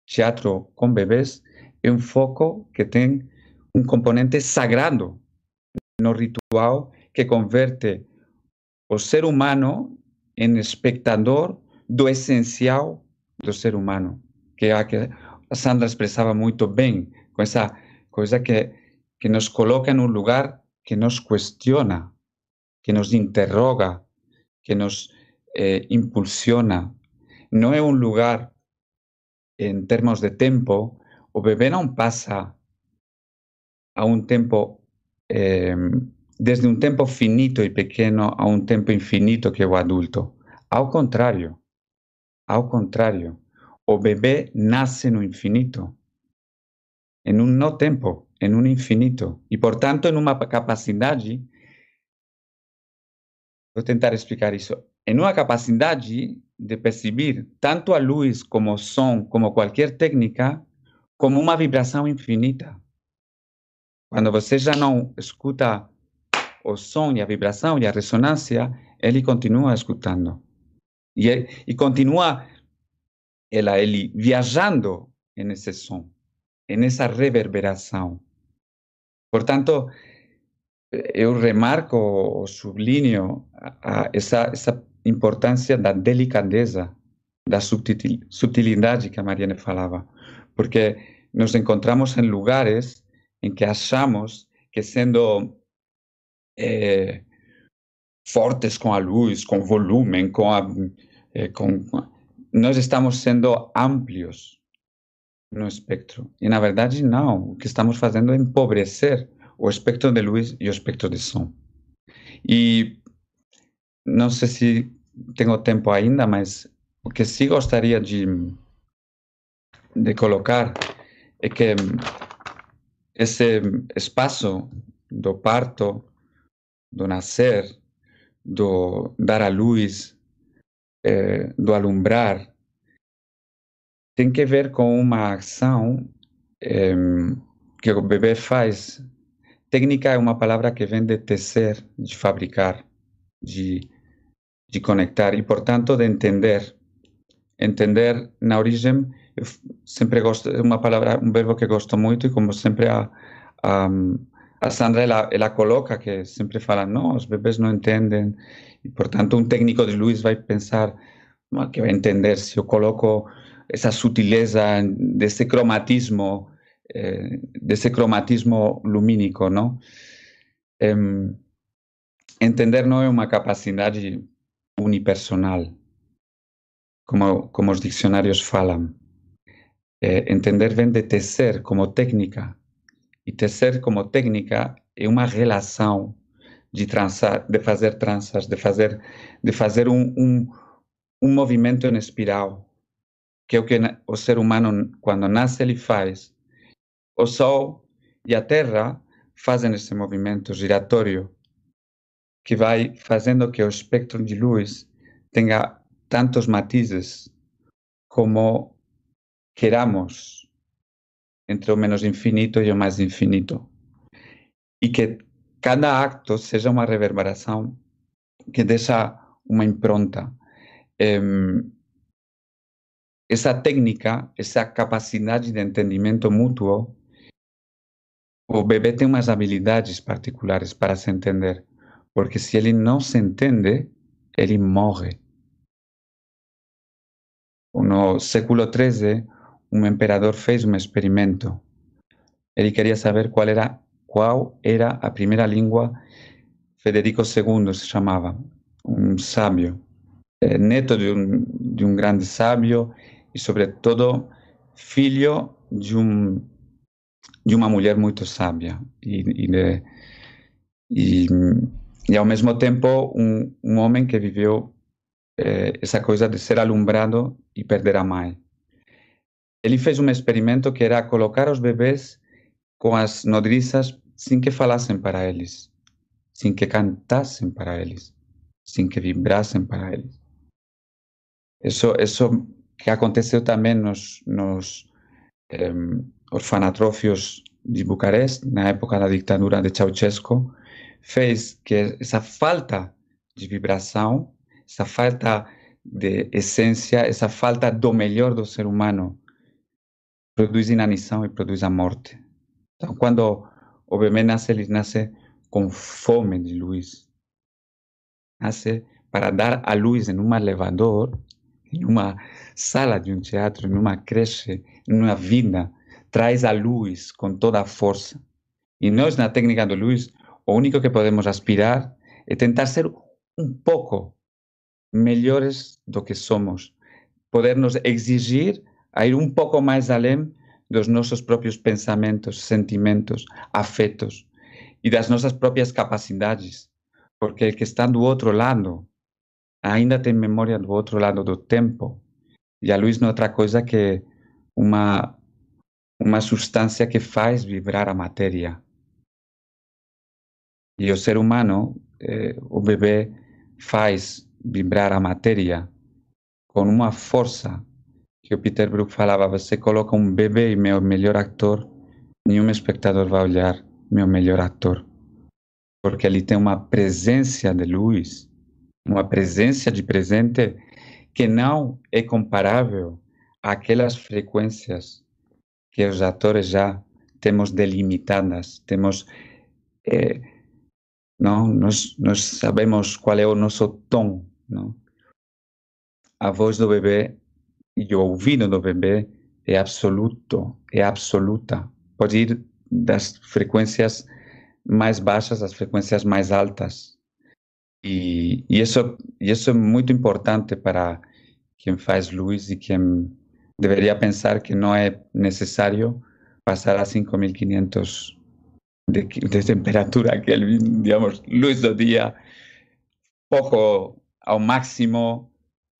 teatro com bebês é um foco que tem um componente sagrado no ritual que converte o ser humano em espectador do essencial do ser humano, que que Sandra expressava muito bem, com essa coisa que, que nos coloca em um lugar que nos questiona, que nos interroga, que nos eh, impulsiona. No é un lugar, en termos de tempo, o bebé non pasa a un tempo, eh, desde un tempo finito e pequeno a un tempo infinito que é o adulto. Ao contrario, ao contrario, o bebê nasce no infinito, em um não tempo, em um infinito, e portanto em uma capacidade. Vou tentar explicar isso. Em uma capacidade de perceber tanto a luz como o som, como qualquer técnica, como uma vibração infinita. Quando você já não escuta o som e a vibração e a ressonância, ele continua escutando. E, e continua ela, ele viajando nesse som, nessa reverberação. Portanto, eu remarco ou sublinho a, a, essa, essa importância da delicadeza, da subtil, subtilidade que a Mariana falava, porque nos encontramos em lugares em que achamos que sendo é, fortes com a luz, com volume, com a, é, com, nós estamos sendo amplios no espectro. E na verdade, não. O que estamos fazendo é empobrecer o espectro de luz e o espectro de som. E não sei se tenho tempo ainda, mas o que sim gostaria de, de colocar é que esse espaço do parto, do nascer, do dar a luz, é, do alumbrar, tem que ver com uma ação é, que o bebê faz. Técnica é uma palavra que vem de tecer, de fabricar, de, de conectar e, portanto, de entender. Entender na origem, eu sempre gosto, é uma palavra, um verbo que gosto muito e como sempre a, a, a Sandra ela, ela coloca que sempre fala, não, os bebês não entendem, e, portanto, um técnico de luz vai pensar que vai entender se eu coloco essa sutileza desse cromatismo, eh, desse cromatismo lumínico, não? entender não é uma capacidade unipersonal, como, como os dicionários falam. É, entender vem de tecer como técnica, e tecer como técnica é uma relação de trançar, de fazer tranças, de fazer, de fazer um, um, um movimento em espiral, que é o que o ser humano, quando nasce, ele faz. O Sol e a Terra fazem esse movimento giratório, que vai fazendo que o espectro de luz tenha tantos matizes como queramos entre o menos infinito e o mais infinito. E que cada acto seja uma reverberação que deixa uma impronta. essa técnica, essa capacidade de entendimento mútuo, o bebê tem umas habilidades particulares para se entender, porque se ele não se entende, ele morre. No século XIII, um imperador fez um experimento. Ele queria saber qual era qual era a primeira língua. Federico II se chamava, um sábio, eh, neto de um, de um grande sábio e, sobretudo, filho de um de uma mulher muito sábia e, e, e, e ao mesmo tempo um, um homem que viveu eh, essa coisa de ser alumbrado e perder a mãe. Ele fez um experimento que era colocar os bebês com as nodrizas sem que falassem para eles, sem que cantassem para eles, sem que vibrassem para eles. Isso, isso que aconteceu também nos, nos um, orfanatrófios de Bucareste, na época da ditadura de Ceausescu, fez que essa falta de vibração, essa falta de essência, essa falta do melhor do ser humano produz inanição e produz a morte. Então, quando o bebê nasce, ele nasce com fome de luz. Nasce para dar a luz em um elevador, em uma sala de um teatro, em uma creche, em uma vida, traz a luz com toda a força. E nós, na técnica da luz, o único que podemos aspirar é tentar ser um pouco melhores do que somos, poder nos exigir a ir um pouco mais além dos nossos próprios pensamentos, sentimentos, afetos e das nossas próprias capacidades, porque o que está do outro lado ainda tem memória do outro lado do tempo E a luz não é outra coisa que uma, uma substância que faz vibrar a matéria. E o ser humano, eh, o bebê, faz vibrar a matéria com uma força que o Peter Brook falava: você coloca um bebê e meu melhor ator, nenhum espectador vai olhar meu melhor ator. Porque ele tem uma presença de luz, uma presença de presente que não é comparável àquelas frequências que os atores já temos delimitadas, temos é, não nós, nós sabemos qual é o nosso tom, não? A voz do bebê e o ouvido do bebê é absoluto, é absoluta. Pode ir das frequências mais baixas às frequências mais altas. E, e, isso, isso é muito importante para quem faz luz e quem deveria pensar que não é necessário passar a 5.500 de, temperatura, aquele, digamos, luz do dia, pouco ao máximo,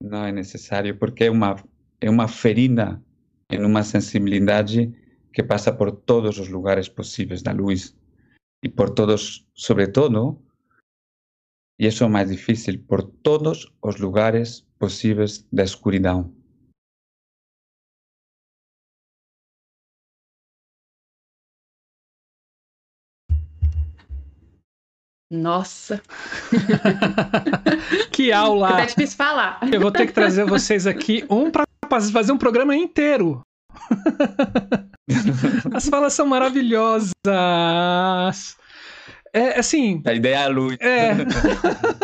não é necessário, porque é uma, é uma ferida em uma sensibilidade que passa por todos os lugares possíveis da luz e por todos, sobretudo, e isso é o mais difícil, por todos os lugares possíveis da escuridão. Nossa! que aula! É difícil falar. Eu vou ter que trazer vocês aqui um para fazer um programa inteiro. As falas são maravilhosas. É assim. A ideia é a luz. É.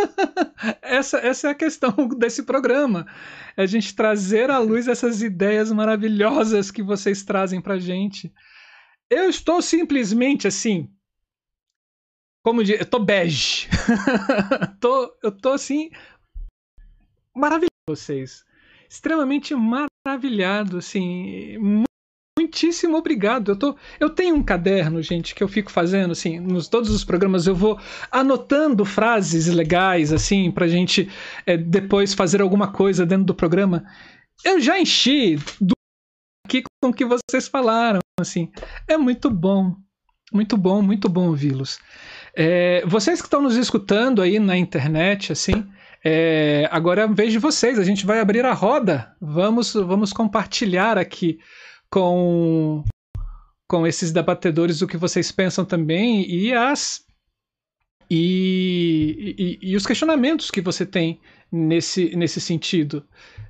essa, essa é a questão desse programa. É a gente trazer à luz essas ideias maravilhosas que vocês trazem pra gente. Eu estou simplesmente assim. Como dizer, eu tô bege. tô, eu tô assim. Maravilhoso vocês. Extremamente maravilhado, assim. Muitíssimo obrigado. Eu, tô, eu tenho um caderno, gente, que eu fico fazendo, assim, nos todos os programas eu vou anotando frases legais, assim, pra gente é, depois fazer alguma coisa dentro do programa. Eu já enchi do aqui com o que vocês falaram, assim. É muito bom. Muito bom, muito bom ouvi-los. É, vocês que estão nos escutando aí na internet, assim, é, agora é a vez de vocês. A gente vai abrir a roda. Vamos, vamos compartilhar aqui com, com esses debatedores o que vocês pensam também e as e, e, e, os questionamentos que você tem nesse, nesse sentido.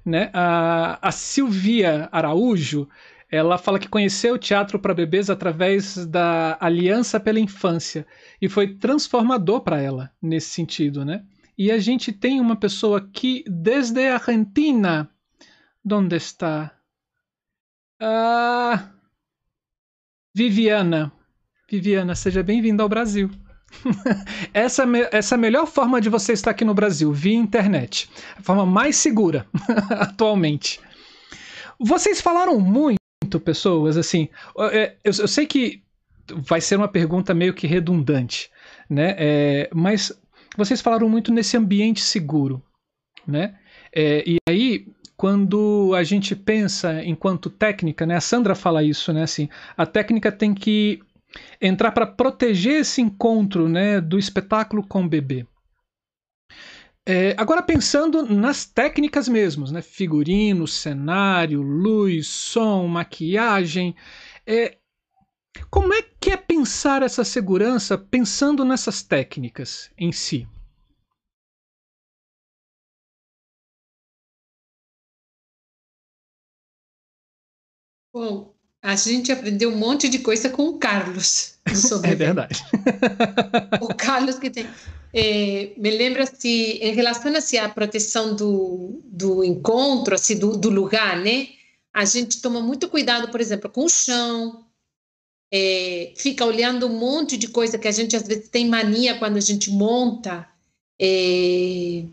Né? A, a Silvia Araújo ela fala que conheceu o teatro para bebês através da Aliança pela Infância e foi transformador para ela nesse sentido. Né? E a gente tem uma pessoa aqui desde a Argentina. Onde está? Ah, Viviana. Viviana, seja bem-vinda ao Brasil. essa, essa é a melhor forma de você estar aqui no Brasil, via internet. A forma mais segura atualmente. Vocês falaram muito, pessoas, assim. É, eu, eu, sei que vai ser uma pergunta meio que redundante, né? É, mas vocês falaram muito nesse ambiente seguro, né? É, e aí quando a gente pensa enquanto técnica, né? A Sandra fala isso, né? Assim, a técnica tem que entrar para proteger esse encontro, né? Do espetáculo com o bebê. É, agora pensando nas técnicas mesmo, né? Figurino, cenário, luz, som, maquiagem. É, como é que é pensar essa segurança pensando nessas técnicas em si? Bom, a gente aprendeu um monte de coisa com o Carlos. É verdade. o Carlos que tem. É, me lembra se em relação assim, à proteção do, do encontro, assim, do, do lugar, né? A gente toma muito cuidado, por exemplo, com o chão, é, fica olhando um monte de coisa que a gente às vezes tem mania quando a gente monta. É,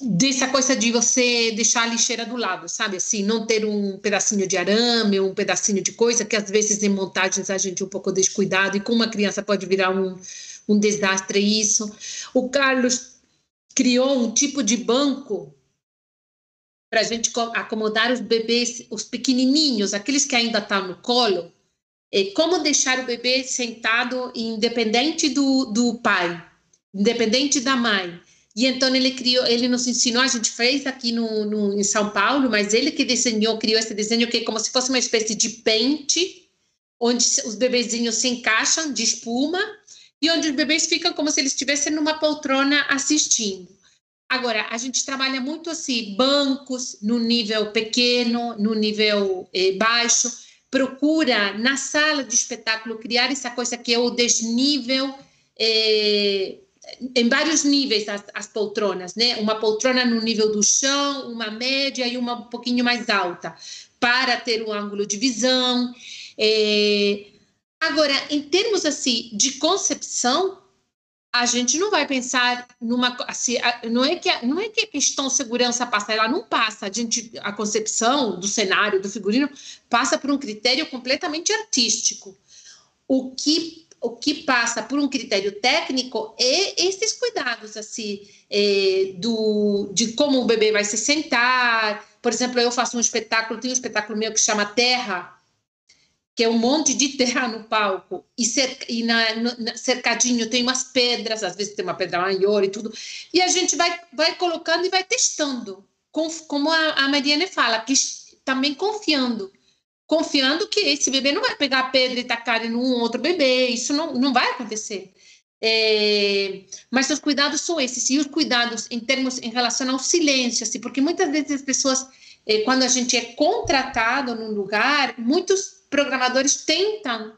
dessa coisa de você deixar a lixeira do lado, sabe? Assim, não ter um pedacinho de arame, um pedacinho de coisa, que às vezes em montagens a gente é um pouco descuidado e com uma criança pode virar um, um desastre isso. O Carlos criou um tipo de banco para a gente acomodar os bebês, os pequenininhos, aqueles que ainda estão no colo, é como deixar o bebê sentado independente do, do pai, independente da mãe. E então ele criou, ele nos ensinou, a gente fez aqui no, no, em São Paulo, mas ele que desenhou, criou esse desenho que é como se fosse uma espécie de pente, onde os bebezinhos se encaixam de espuma e onde os bebês ficam como se eles estivessem numa poltrona assistindo. Agora, a gente trabalha muito assim, bancos no nível pequeno, no nível eh, baixo, procura na sala de espetáculo criar essa coisa que é o desnível, eh, em vários níveis as, as, poltronas, né? Uma poltrona no nível do chão, uma média e uma um pouquinho mais alta, para ter um ângulo de visão. Eh, agora, em termos assim de concepção, a gente não vai pensar numa assim, não é que não é que a questão segurança passa, ela não passa. A gente a concepção do cenário, do figurino passa por um critério completamente artístico. O que o que passa por um critério técnico é esses cuidados assim é, do de como o bebê vai se sentar. Por exemplo, eu faço um espetáculo, tem um espetáculo meu que chama Terra, que é um monte de terra no palco, e, cerca, e na, no, cercadinho tem umas pedras, às vezes tem uma pedra maior e tudo, e a gente vai, vai colocando e vai testando, com, como a, a Mariane fala, que também confiando, confiando que esse bebê não vai pegar a pedra e tacar em um outro bebê, isso não, não vai acontecer. É, mas os cuidados são esses, e os cuidados em termos em relação ao silêncio, assim, porque muitas vezes as pessoas, é, quando a gente é contratado num lugar, muitos programadores tentam,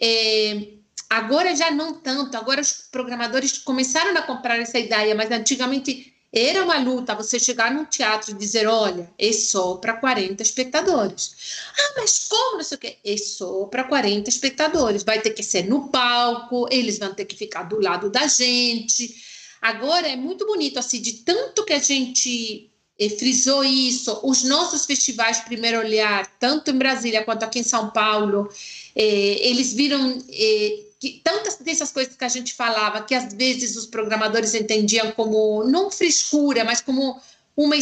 é, agora já não tanto, agora os programadores começaram a comprar essa ideia, mas antigamente era uma luta você chegar num teatro e dizer: olha, é só para 40 espectadores. Ah, mas como? Não sei o quê. É só para 40 espectadores. Vai ter que ser no palco, eles vão ter que ficar do lado da gente. Agora é muito bonito, assim, de tanto que a gente frisou isso, os nossos festivais Primeiro Olhar, tanto em Brasília quanto aqui em São Paulo, eh, eles viram eh, que tantas dessas coisas que a gente falava, que às vezes os programadores entendiam como, não frescura, mas como uma,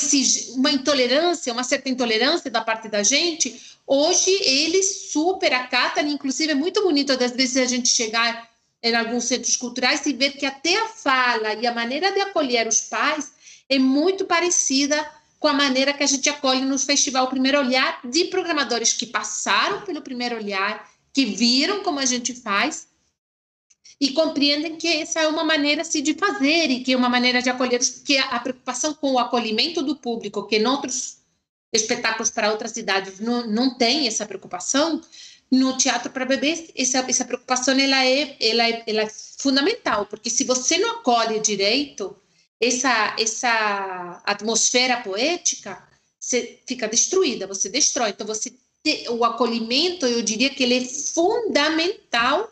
uma intolerância, uma certa intolerância da parte da gente, hoje eles super acatam, inclusive é muito bonito às vezes a gente chegar em alguns centros culturais e ver que até a fala e a maneira de acolher os pais é muito parecida com a maneira que a gente acolhe no Festival Primeiro Olhar de programadores que passaram pelo Primeiro Olhar, que viram como a gente faz e compreendem que essa é uma maneira de fazer e que é uma maneira de acolher, que a preocupação com o acolhimento do público, que em outros espetáculos para outras cidades não, não tem essa preocupação, no teatro para bebês essa, essa preocupação ela é, ela, é, ela é fundamental, porque se você não acolhe direito, essa, essa atmosfera poética você fica destruída, você destrói. Então, você o acolhimento, eu diria que ele é fundamental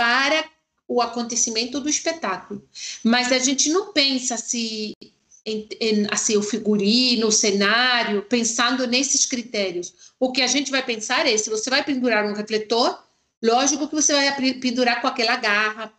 para o acontecimento do espetáculo. Mas a gente não pensa se em, em, assim, o figurino, o cenário, pensando nesses critérios. O que a gente vai pensar é, se você vai pendurar um refletor, lógico que você vai pendurar com aquela garra,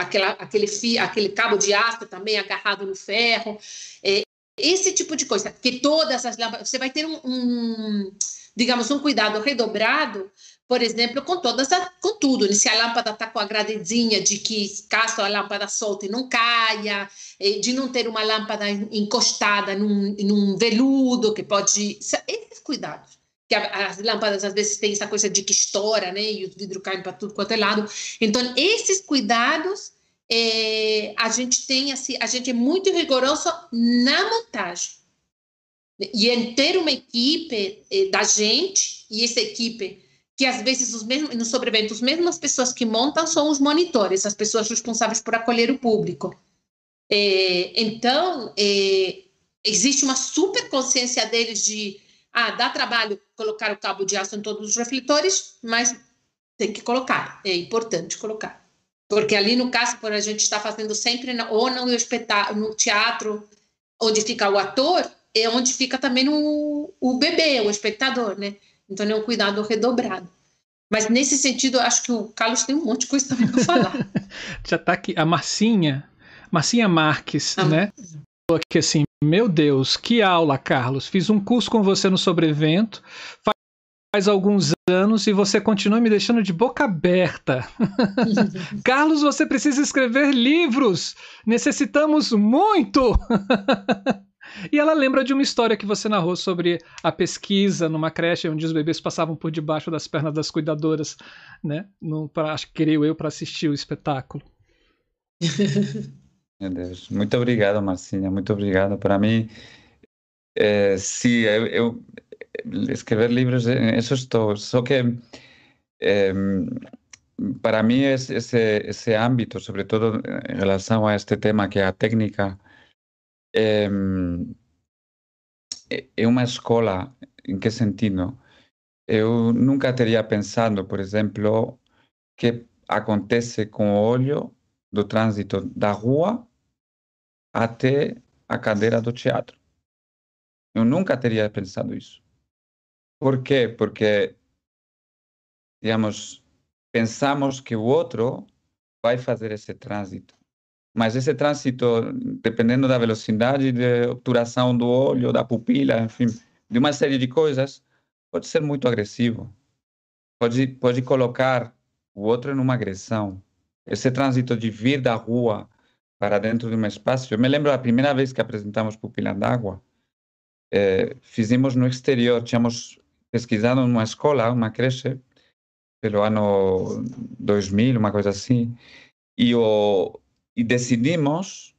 aquela, aquele, aquele cabo de aço também agarrado no ferro, é, esse tipo de coisa, que todas as lâmpadas, você vai ter um, um digamos, um cuidado redobrado, por exemplo, com todas, a, com tudo, né? se a lâmpada está com a gradezinha de que caso a lâmpada solte não caia, é, de não ter uma lâmpada encostada num, num veludo que pode, esses cuidados que as lâmpadas às vezes têm essa coisa de que estoura, né, e os vidros caem para tudo quanto é lado. Então, esses cuidados é, a gente tem assim, a gente é muito rigoroso na montagem. E em ter uma equipe é, da gente, e essa equipe, que às vezes os mesmos, no sobrevento, as mesmas pessoas que montam são os monitores, as pessoas responsáveis por acolher o público. É, então, é, existe uma super consciência deles de ah, dá trabalho colocar o cabo de aço em todos os refletores, mas tem que colocar, é importante colocar. Porque ali no caso, por a gente está fazendo sempre, ou no, no teatro, onde fica o ator, é onde fica também o, o bebê, o espectador, né? Então é um cuidado redobrado. Mas nesse sentido, acho que o Carlos tem um monte de coisa também para falar. Já está aqui a Marcinha, Marcinha Marques, ah, né? Falou aqui assim, Meu Deus, que aula, Carlos. Fiz um curso com você no sobrevento faz alguns anos e você continua me deixando de boca aberta. Carlos, você precisa escrever livros. Necessitamos muito. e ela lembra de uma história que você narrou sobre a pesquisa numa creche onde os bebês passavam por debaixo das pernas das cuidadoras, né? No, pra, acho que creio eu para assistir o espetáculo. Meu Deus, muito obrigado, Marcinha, muito obrigado. Para mim, é, sim, eu, eu, escrever livros, isso estou. Só que é, para mim esse, esse âmbito, sobretudo em relação a este tema que é a técnica, é, é uma escola. Em que sentido? Eu nunca teria pensado, por exemplo, que acontece com o olho do trânsito da rua até a cadeira do teatro. Eu nunca teria pensado isso. Por quê? Porque, digamos, pensamos que o outro vai fazer esse trânsito. Mas esse trânsito, dependendo da velocidade de obturação do olho, da pupila, enfim, de uma série de coisas, pode ser muito agressivo. Pode, pode colocar o outro numa agressão esse trânsito de vir da rua para dentro de um espaço. Eu me lembro a primeira vez que apresentamos Pupila d'Água, eh, fizemos no exterior, tínhamos pesquisado numa escola, uma creche, pelo ano 2000, uma coisa assim, e, o, e decidimos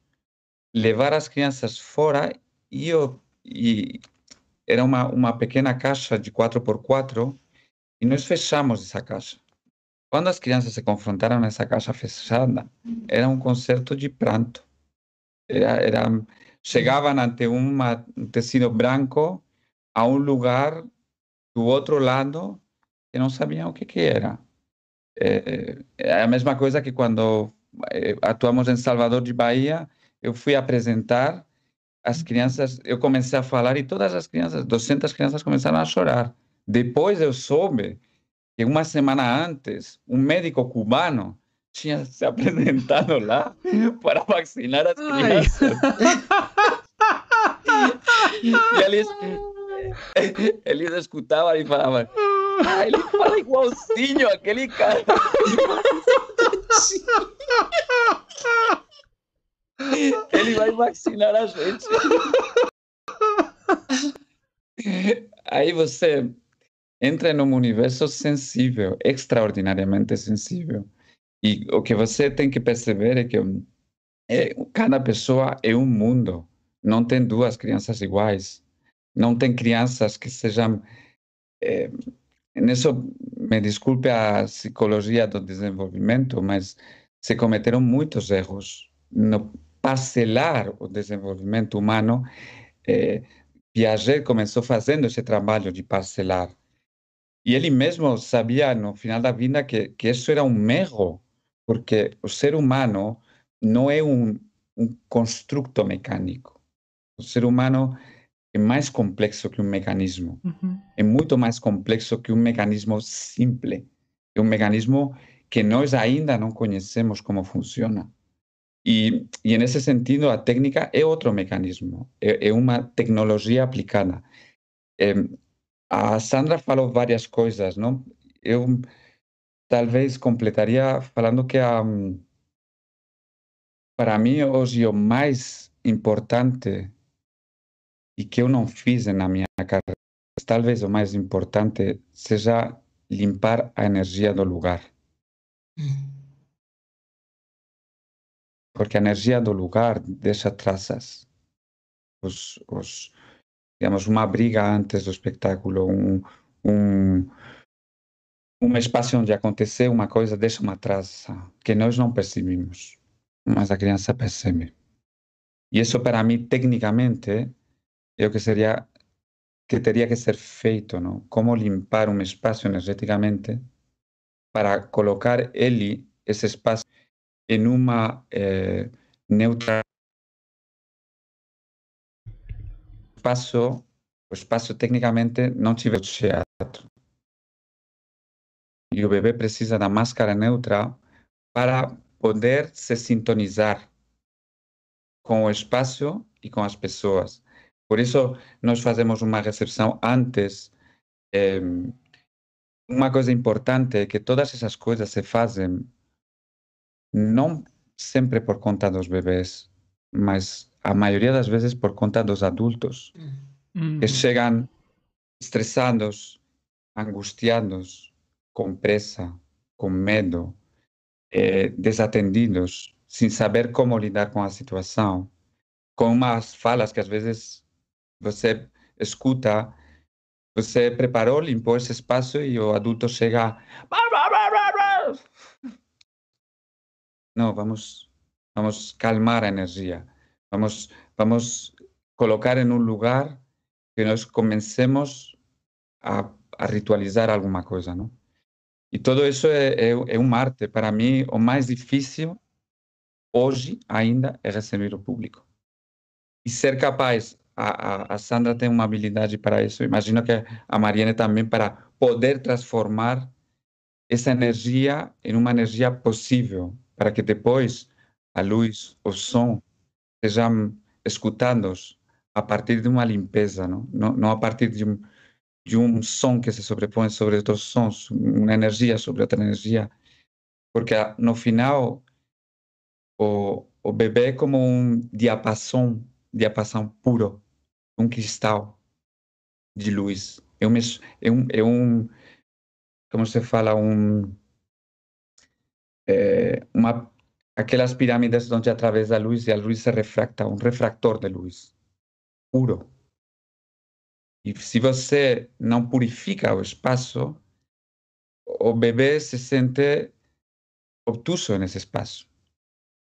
levar as crianças fora e, o, e era uma, uma pequena caixa de 4x4 e nós fechamos essa caixa. Quando as crianças se confrontaram nessa caixa fechada, era um concerto de pranto. Era, era, chegavam ante uma, um tecido branco a um lugar do outro lado que não sabiam o que, que era. É, é a mesma coisa que quando atuamos em Salvador de Bahia, eu fui apresentar as crianças, eu comecei a falar e todas as crianças, 200 crianças começaram a chorar. Depois eu soube que uma semana antes, um médico cubano tinha se apresentado lá para vacinar as crianças. e eles, eles escutavam e falavam, ah, ele fala igualzinho aquele cara. ele vai vacinar a gente. Aí você entra num universo sensível, extraordinariamente sensível. E o que você tem que perceber é que é, cada pessoa é um mundo. Não tem duas crianças iguais. Não tem crianças que sejam. É, nisso, me desculpe a psicologia do desenvolvimento, mas se cometeram muitos erros no parcelar o desenvolvimento humano. É, Piaget começou fazendo esse trabalho de parcelar e ele mesmo sabia no final da vida que, que isso era um erro, porque o ser humano não é um, um construto mecânico. O ser humano é mais complexo que um mecanismo. Uhum. É muito mais complexo que um mecanismo simples. É um mecanismo que nós ainda não conhecemos como funciona. E, e nesse sentido, a técnica é outro mecanismo, é, é uma tecnologia aplicada. É, a Sandra falou várias coisas, não? Eu talvez completaria falando que a, para mim hoje o mais importante e que eu não fiz na minha carreira, talvez o mais importante seja limpar a energia do lugar. Porque a energia do lugar deixa traças. Os, os, digamos, uma briga antes do espetáculo, um, um, um espaço onde aconteceu uma coisa deixa uma traça que nós não percebemos, mas a criança percebe. E isso para mim, tecnicamente, é o que seria que teria que ser feito, não? Como limpar um espaço energeticamente para colocar ele, esse espaço, em uma eh, neutralidade espaço, o espaço tecnicamente não tiver teatro. E o bebê precisa da máscara neutra para poder se sintonizar com o espaço e com as pessoas. Por isso, nós fazemos uma recepção antes. É, uma coisa importante é que todas essas coisas se fazem não sempre por conta dos bebês, mas a maioria das vezes por conta dos adultos, uhum. que chegam estressados, angustiados, com pressa, com medo, eh, desatendidos, sem saber como lidar com a situação, com umas falas que às vezes você escuta, você preparou, limpou esse espaço e o adulto chega. Não, vamos, vamos calmar a energia, vamos, vamos colocar em um lugar que nós comecemos a, a ritualizar alguma coisa, não? E tudo isso é, é, é um arte. Para mim, o mais difícil hoje ainda é receber o público. E ser capaz, a, a, Sandra tem uma habilidade para isso, imagino que a Mariane também, para poder transformar essa energia em uma energia possível, para que depois a luz, o som, sejam escutados a partir de uma limpeza, não, não, não a partir de um, de um som que se sobrepõe sobre outros sons, uma energia sobre outra energia, porque no final o, o bebê é como um diapasão, diapasão puro, um cristal de luz. É um, é um, é um como se fala, um, é, uma, aquelas pirâmides onde através da luz e a luz se refracta, um refractor de luz puro. E se você não purifica o espaço, o bebê se sente obtuso nesse espaço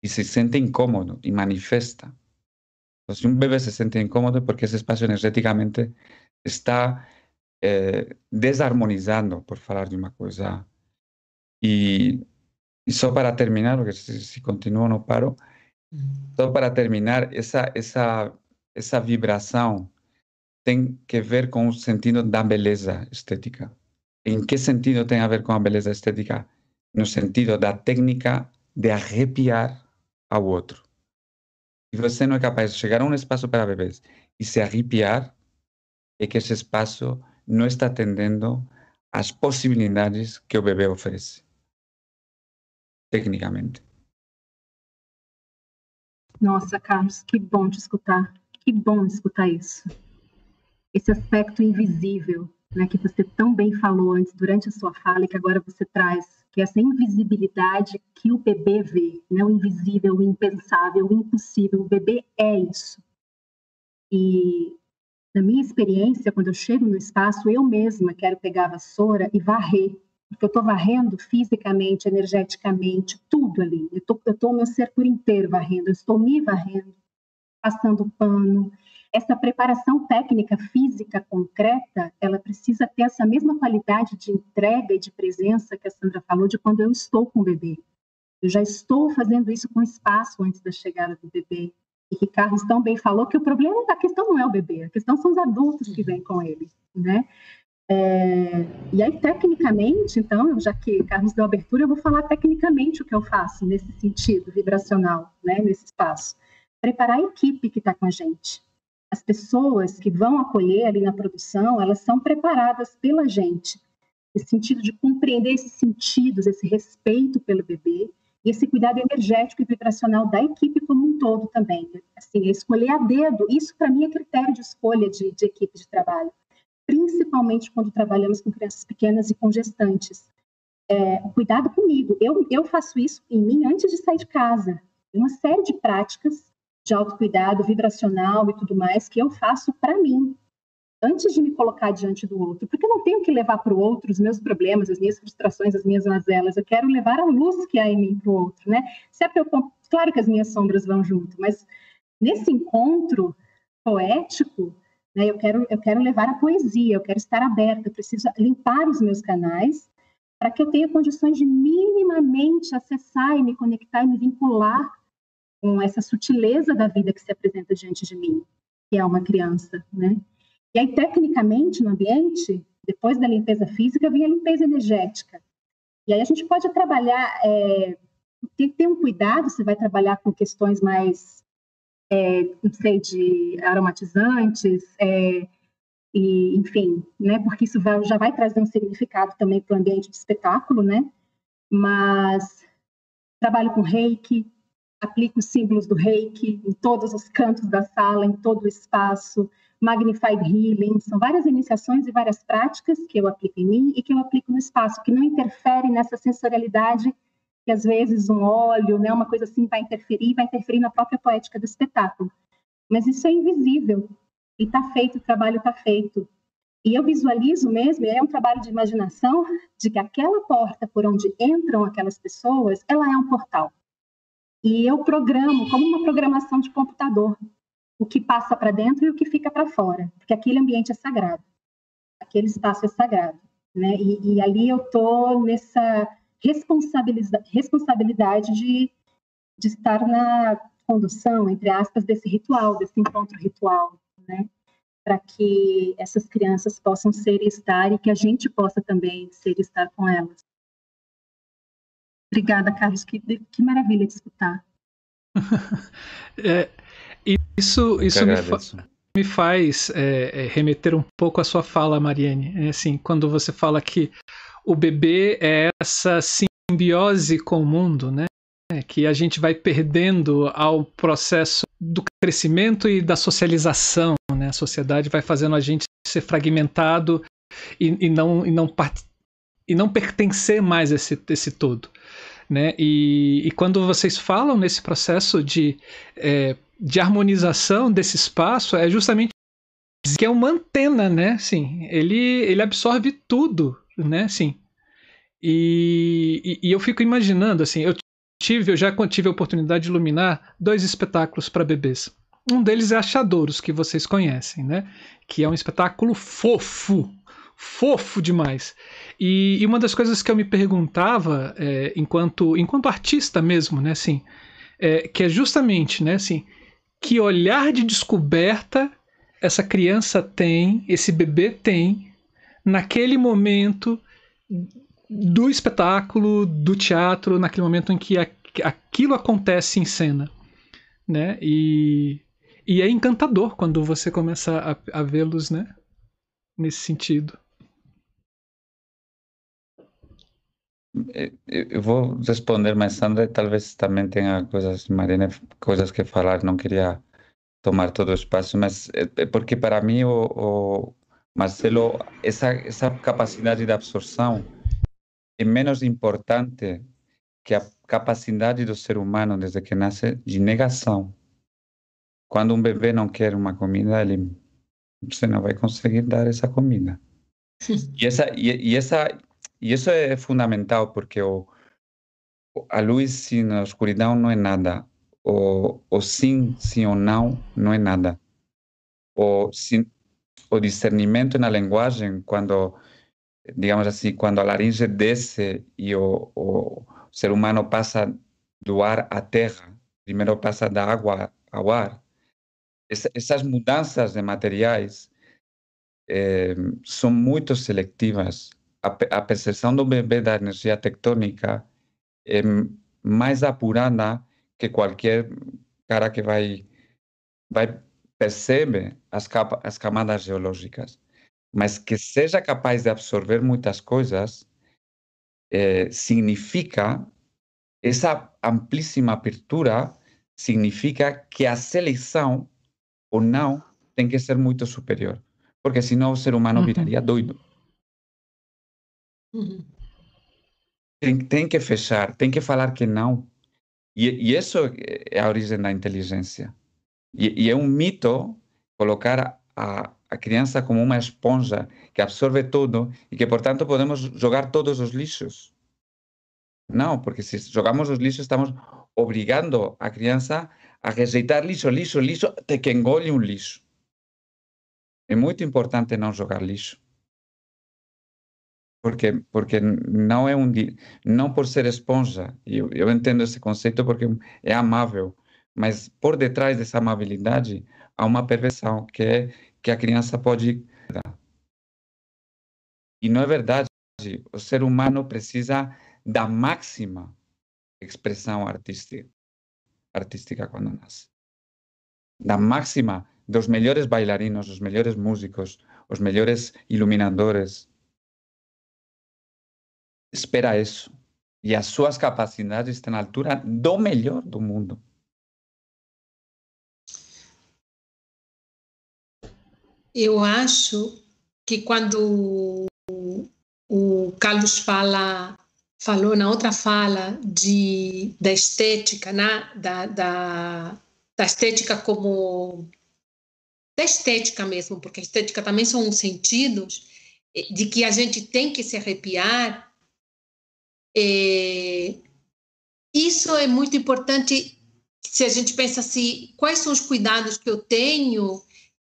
e se sente incômodo e manifesta. Então, se um bebê se sente incômodo é porque esse espaço energeticamente está eh, desarmonizando, por falar de uma coisa. E, e só para terminar, porque se, se continuo não paro, só para terminar, essa, essa, essa vibração tem que ver com o sentido da beleza estética. Em que sentido tem a ver com a beleza estética? No sentido da técnica de arrepiar ao outro. Se você não é capaz de chegar a um espaço para bebês e se arrepiar, é que esse espaço não está atendendo às possibilidades que o bebê oferece. Tecnicamente. Nossa, Carlos, que bom te escutar. Que bom escutar isso esse aspecto invisível, né, que você tão bem falou antes durante a sua fala e que agora você traz, que é essa invisibilidade que o bebê vê, né, o invisível, o impensável, o impossível, o bebê é isso. E na minha experiência, quando eu chego no espaço, eu mesma quero pegar a vassoura e varrer, porque eu estou varrendo fisicamente, energeticamente, tudo ali. Eu estou o meu ser por inteiro varrendo, eu estou me varrendo, passando pano, essa preparação técnica física concreta, ela precisa ter essa mesma qualidade de entrega e de presença que a Sandra falou de quando eu estou com o bebê. Eu já estou fazendo isso com espaço antes da chegada do bebê. E que Carlos tão bem falou que o problema, a questão não é o bebê, a questão são os adultos que vêm com ele, né? É, e aí, tecnicamente, então, já que Carlos deu abertura, eu vou falar tecnicamente o que eu faço nesse sentido vibracional, né, nesse espaço. Preparar a equipe que está com a gente as pessoas que vão acolher ali na produção, elas são preparadas pela gente, no sentido de compreender esses sentidos, esse respeito pelo bebê e esse cuidado energético e vibracional da equipe como um todo também. Assim, escolher a dedo, isso para mim é critério de escolha de, de equipe de trabalho, principalmente quando trabalhamos com crianças pequenas e com gestantes. É, cuidado comigo, eu, eu faço isso em mim antes de sair de casa. Uma série de práticas de autocuidado vibracional e tudo mais que eu faço para mim, antes de me colocar diante do outro, porque eu não tenho que levar para o outro os meus problemas, as minhas frustrações, as minhas mazelas, eu quero levar a luz que há em mim para o outro, né? Se é eu... Claro que as minhas sombras vão junto, mas nesse encontro poético, né, eu, quero, eu quero levar a poesia, eu quero estar aberta, eu preciso limpar os meus canais para que eu tenha condições de minimamente acessar e me conectar e me vincular com essa sutileza da vida que se apresenta diante de mim, que é uma criança, né? E aí, tecnicamente, no ambiente, depois da limpeza física, vem a limpeza energética. E aí a gente pode trabalhar, é, tem que ter um cuidado, você vai trabalhar com questões mais é, não sei, de aromatizantes, é, e, enfim, né, porque isso vai, já vai trazer um significado também para o ambiente de espetáculo, né, mas trabalho com reiki, aplico os símbolos do reiki em todos os cantos da sala, em todo o espaço, Magnified Healing, são várias iniciações e várias práticas que eu aplico em mim e que eu aplico no espaço, que não interferem nessa sensorialidade que às vezes um óleo, né, uma coisa assim vai interferir, vai interferir na própria poética do espetáculo. Mas isso é invisível e está feito, o trabalho está feito. E eu visualizo mesmo, é um trabalho de imaginação, de que aquela porta por onde entram aquelas pessoas, ela é um portal. E eu programo como uma programação de computador o que passa para dentro e o que fica para fora, porque aquele ambiente é sagrado, aquele espaço é sagrado, né? E, e ali eu tô nessa responsabilidade, responsabilidade de, de estar na condução, entre aspas, desse ritual, desse encontro ritual, né? Para que essas crianças possam ser e estar e que a gente possa também ser e estar com elas. Obrigada, Carlos. Que, que maravilha de escutar. é, isso, isso me, fa me, faz é, é, remeter um pouco à sua fala, Mariane. É assim, quando você fala que o bebê é essa simbiose com o mundo, né? Que a gente vai perdendo ao processo do crescimento e da socialização, né? A sociedade vai fazendo a gente ser fragmentado e, e não, e, não e não pertencer mais a esse, esse todo. Né? E, e, quando vocês falam nesse processo de é, de harmonização desse espaço é justamente que é uma antena, né? Sim, ele, ele absorve tudo, né? Sim. E, e, e eu fico imaginando, assim, eu tive, eu já tive a oportunidade de iluminar dois espetáculos para bebês. Um deles é Achadouros, que vocês conhecem, né? Que é um espetáculo fofo, fofo demais. E, e uma das coisas que eu me perguntava, é, enquanto, enquanto artista mesmo, né? Assim, é, que é justamente, né? Assim, que olhar de descoberta essa criança tem, esse bebê tem, naquele momento do espetáculo, do teatro, naquele momento em que aquilo acontece em cena. Né? E, e é encantador quando você começa a, a vê-los né? nesse sentido. Eu vou responder, mas Sandra talvez também tenha coisas, Marina, coisas que falar. Não queria tomar todo o espaço, mas é, é porque para mim, o, o Marcelo, essa, essa capacidade de absorção é menos importante que a capacidade do ser humano, desde que nasce, de negação. Quando um bebê não quer uma comida, ele você não vai conseguir dar essa comida. e essa e, e essa e isso é fundamental porque o, a luz na escuridão não é nada. O, o sim, sim ou não, não é nada. O, sim, o discernimento na linguagem, quando, digamos assim, quando a laringe desce e o, o ser humano passa do ar à terra, primeiro passa da água ao ar, essas mudanças de materiais são muito seletivas a, percepção do bebê da energia tectônica é mais apurada que qualquer cara que vai vai percebe as, capa, as camadas geológicas, mas que seja capaz de absorver muitas coisas eh, significa essa amplíssima abertura significa que a seleção ou não tem que ser muito superior, porque senão o ser humano viraria doido. Uhum. Tem, tem que fechar, tem que falar que não. E, e isso é a origem da inteligência. E, e é um mito colocar a, a criança como uma esponja que absorve tudo e que, portanto, podemos jogar todos os lixos. Não, porque se jogamos os lixos, estamos obrigando a criança a rejeitar lixo, lixo, lixo, até que engole um lixo. É muito importante não jogar lixo porque porque não é um não por ser esponja eu, eu entendo esse conceito porque é amável mas por detrás dessa amabilidade há uma perversão que é que a criança pode e não é verdade o ser humano precisa da máxima expressão artística artística quando nasce da máxima dos melhores bailarinos, os melhores músicos, os melhores iluminadores. Espera isso. E as suas capacidades estão à altura do melhor do mundo. Eu acho que quando o Carlos fala falou na outra fala de da estética, né? da, da, da estética como da estética mesmo, porque a estética também são sentidos de que a gente tem que se arrepiar. É, isso é muito importante se a gente pensa assim, quais são os cuidados que eu tenho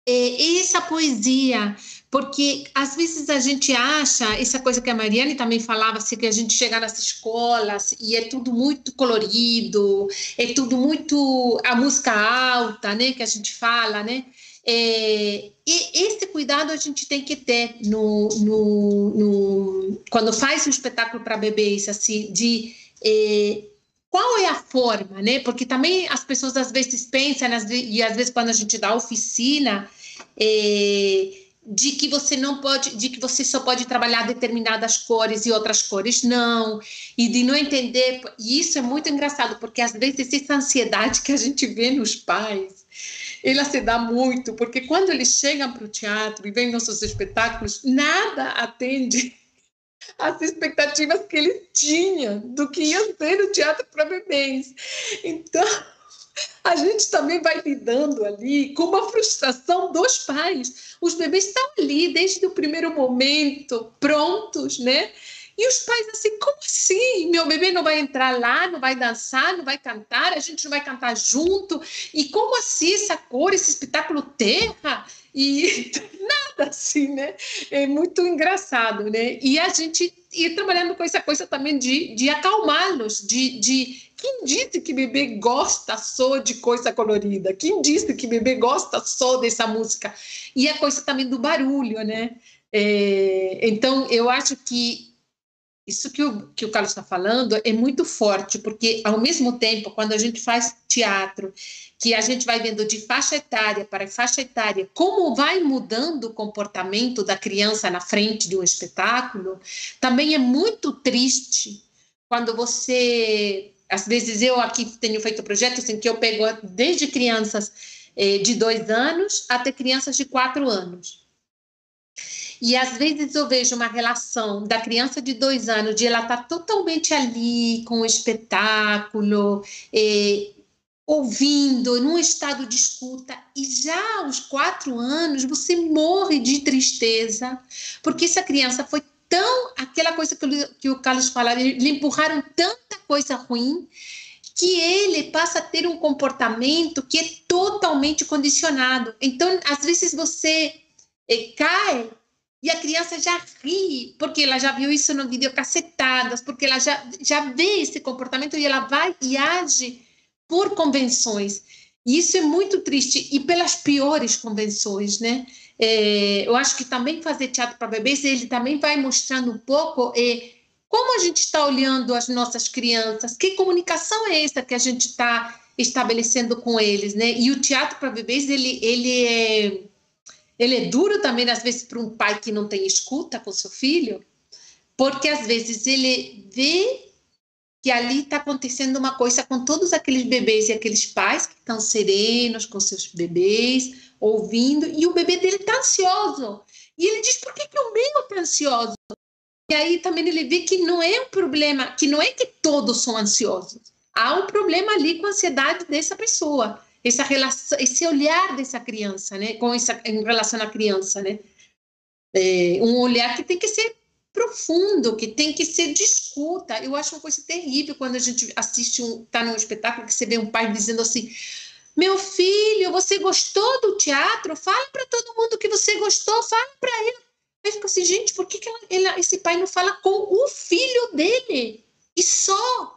é, essa poesia, porque às vezes a gente acha, essa coisa que a Mariane também falava, assim, que a gente chega nas escolas e é tudo muito colorido, é tudo muito a música alta, né, que a gente fala, né? É, e esse cuidado a gente tem que ter no, no, no quando faz um espetáculo para bebês, assim, de é, qual é a forma, né? Porque também as pessoas às vezes pensam, e às vezes quando a gente dá oficina, é, de que você não pode, de que você só pode trabalhar determinadas cores e outras cores não, e de não entender, e isso é muito engraçado, porque às vezes essa ansiedade que a gente vê nos pais, ela se dá muito, porque quando eles chegam para o teatro e veem nossos espetáculos, nada atende as expectativas que eles tinham do que ia ser o teatro para bebês. Então, a gente também vai lidando ali com uma frustração dos pais. Os bebês estão ali desde o primeiro momento, prontos, né? E os pais assim, como assim? Meu bebê não vai entrar lá, não vai dançar, não vai cantar, a gente não vai cantar junto. E como assim essa cor, esse espetáculo terra? E nada assim, né? É muito engraçado, né? E a gente ir trabalhando com essa coisa também de, de acalmá-los, de, de quem disse que bebê gosta só de coisa colorida? Quem disse que bebê gosta só dessa música? E a coisa também do barulho, né? É, então, eu acho que isso que o, que o Carlos está falando é muito forte, porque, ao mesmo tempo, quando a gente faz teatro, que a gente vai vendo de faixa etária para faixa etária, como vai mudando o comportamento da criança na frente de um espetáculo, também é muito triste quando você. Às vezes, eu aqui tenho feito projetos em que eu pego desde crianças eh, de dois anos até crianças de quatro anos. E às vezes eu vejo uma relação da criança de dois anos, de ela estar tá totalmente ali com o espetáculo, eh, ouvindo, num estado de escuta, e já aos quatro anos você morre de tristeza, porque essa criança foi tão. aquela coisa que, que o Carlos falava, lhe empurraram tanta coisa ruim que ele passa a ter um comportamento que é totalmente condicionado. Então, às vezes você eh, cai e a criança já ri, porque ela já viu isso no videocassetadas, porque ela já, já vê esse comportamento e ela vai e age por convenções. E isso é muito triste, e pelas piores convenções, né? É, eu acho que também fazer teatro para bebês, ele também vai mostrando um pouco é, como a gente está olhando as nossas crianças, que comunicação é essa que a gente está estabelecendo com eles, né? E o teatro para bebês, ele, ele é ele é duro também, às vezes, para um pai que não tem escuta com seu filho, porque às vezes ele vê que ali está acontecendo uma coisa com todos aqueles bebês e aqueles pais que estão serenos com seus bebês, ouvindo, e o bebê dele está ansioso. E ele diz: por que, que o meu está ansioso? E aí também ele vê que não é um problema, que não é que todos são ansiosos. Há um problema ali com a ansiedade dessa pessoa essa relação, esse olhar dessa criança, né, com essa em relação à criança, né, é um olhar que tem que ser profundo, que tem que ser de escuta. Eu acho uma coisa terrível quando a gente assiste um, tá num espetáculo que você vê um pai dizendo assim: "Meu filho, você gostou do teatro? Fala para todo mundo que você gostou, fala para ele". Aí fica assim, gente, por que, que ela, ela, esse pai não fala com o filho dele? E só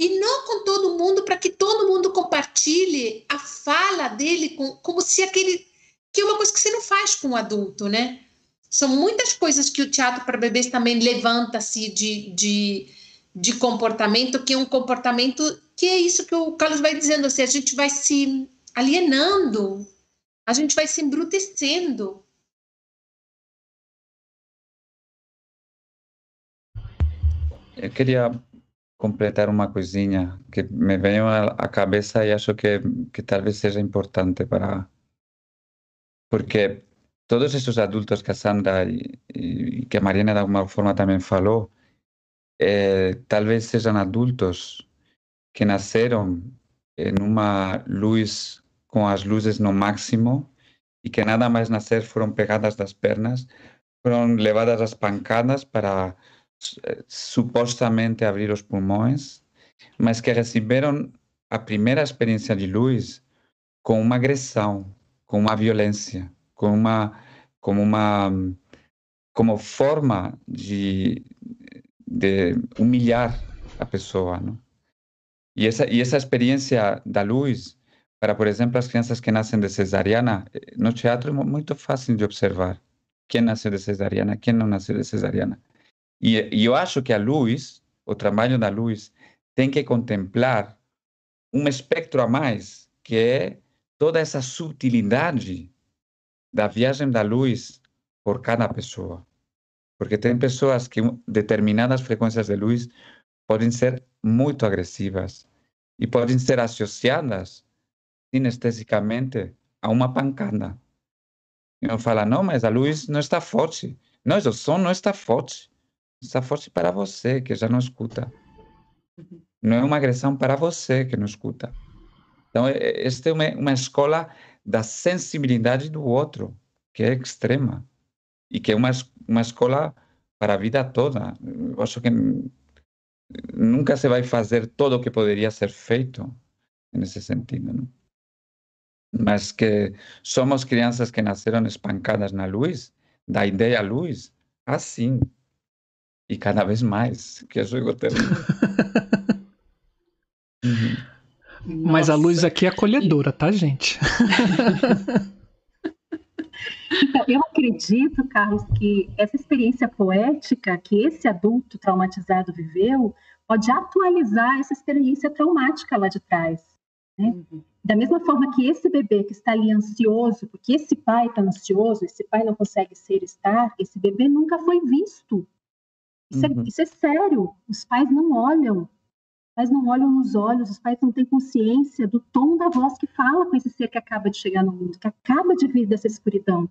e não com todo mundo, para que todo mundo compartilhe a fala dele com, como se aquele. que é uma coisa que você não faz com o adulto, né? São muitas coisas que o teatro para bebês também levanta-se de, de, de comportamento, que é um comportamento que é isso que o Carlos vai dizendo, assim, a gente vai se alienando, a gente vai se embrutecendo. Eu queria completar uma coisinha que me veio à cabeça e acho que, que talvez seja importante para. Porque todos esses adultos que a Sandra e, e que a Mariana de alguma forma também falou, eh, talvez sejam adultos que nasceram em uma luz com as luzes no máximo e que nada mais nascer foram pegadas das pernas, foram levadas às pancadas para eh, supostamente abrir os pulmões, mas que receberam a primeira experiência de luz com uma agressão, com uma violência, com uma como uma como forma de, de humilhar a pessoa, não? E essa e essa experiência da luz para, por exemplo, as crianças que nascem de cesariana, eh, no teatro é muito fácil de observar quem nasceu de cesariana, quem não nasceu de cesariana. E, e eu acho que a luz, o trabalho da luz, tem que contemplar um espectro a mais, que é toda essa sutilidade da viagem da luz por cada pessoa. Porque tem pessoas que determinadas frequências de luz podem ser muito agressivas e podem ser associadas sinestesicamente a uma pancada. E eu falo, não, mas a luz não está forte. Não, o som não está forte. Está forte para você, que já não escuta. Não é uma agressão para você, que não escuta. Então, esta é uma, uma escola da sensibilidade do outro, que é extrema. E que é uma, uma escola para a vida toda. Eu acho que nunca se vai fazer todo o que poderia ser feito nesse sentido. Mas que somos crianças que nasceram espancadas na luz, da ideia luz, assim. E cada vez mais, que é jogo terrível. uhum. Mas a luz aqui é acolhedora, tá, gente? Então, eu acredito, Carlos, que essa experiência poética que esse adulto traumatizado viveu pode atualizar essa experiência traumática lá de trás. Né? Uhum. Da mesma forma que esse bebê que está ali ansioso, porque esse pai está ansioso, esse pai não consegue ser estar, esse bebê nunca foi visto. Isso, é, uhum. é, isso é sério. Os pais não olham. Os pais não olham nos olhos, os pais não têm consciência do tom da voz que fala com esse ser que acaba de chegar no mundo, que acaba de vir dessa escuridão.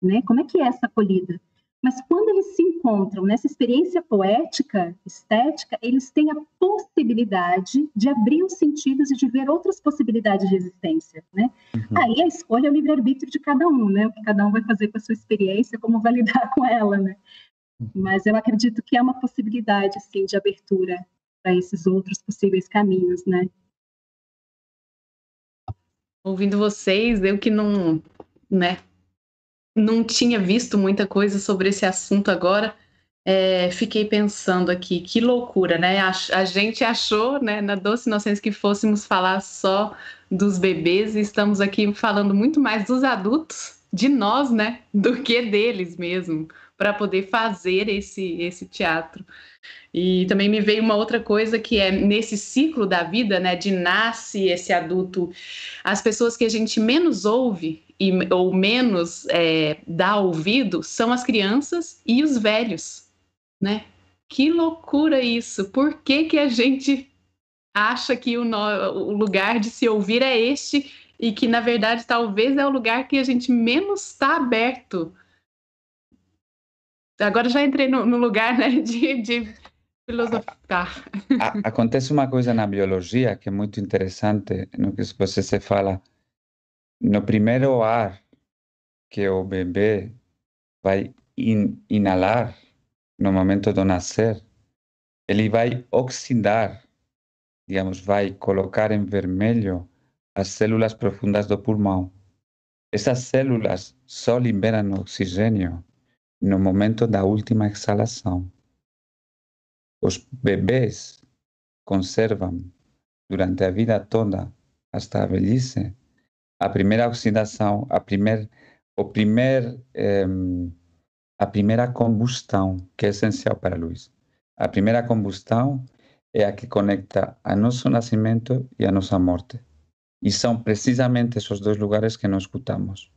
Né? Como é que é essa acolhida? Mas quando eles se encontram nessa experiência poética, estética, eles têm a possibilidade de abrir os sentidos e de ver outras possibilidades de existência, né? Uhum. Aí a escolha é o livre-arbítrio de cada um, né? O que cada um vai fazer com a sua experiência, como vai lidar com ela, né? Mas eu acredito que é uma possibilidade, sim, de abertura para esses outros possíveis caminhos, né? Ouvindo vocês, eu que não, né, não tinha visto muita coisa sobre esse assunto agora. É, fiquei pensando aqui, que loucura, né? A, a, gente achou, né, na Doce Inocência, que fôssemos falar só dos bebês e estamos aqui falando muito mais dos adultos, de nós, né, do que deles mesmo, para poder fazer esse, esse teatro. E também me veio uma outra coisa que é nesse ciclo da vida, né, de nasce esse adulto, as pessoas que a gente menos ouve e, ou menos é, dá ouvido são as crianças e os velhos, né? Que loucura isso! Por que, que a gente acha que o, no, o lugar de se ouvir é este e que, na verdade, talvez é o lugar que a gente menos está aberto? Agora já entrei no, no lugar né, de, de filosofar. Acontece uma coisa na biologia que é muito interessante, no que você se fala no primeiro ar que o bebê vai in, inalar no momento do nascer, ele vai oxidar, digamos, vai colocar em vermelho as células profundas do pulmão. Essas células só liberam oxigênio no momento da última exalação. Os bebês conservam durante a vida toda, hasta a velhice, a primeira oxidação, a primeir, o primeir, um, a primeira combustão, que é essencial para a luz. A primeira combustão é a que conecta a nosso nascimento e a nossa morte. E são precisamente esses dois lugares que não escutamos.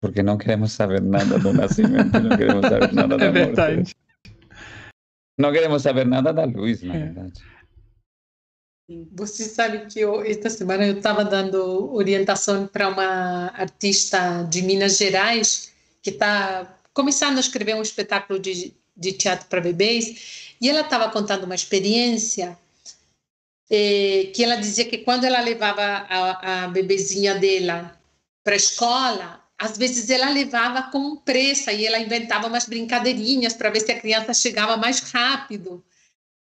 Porque não queremos saber nada do nascimento, não queremos saber nada da É verdade. morte. Não queremos saber nada da luz, na É. verdade. Você sabe que eu, esta semana eu estava dando orientação para uma artista de Minas Gerais que está começando a escrever um espetáculo de, de teatro para bebês e ela estava contando uma experiência eh, que ela dizia que quando ela levava a, a bebezinha dela para a escola, às vezes ela levava com pressa e ela inventava umas brincadeirinhas para ver se a criança chegava mais rápido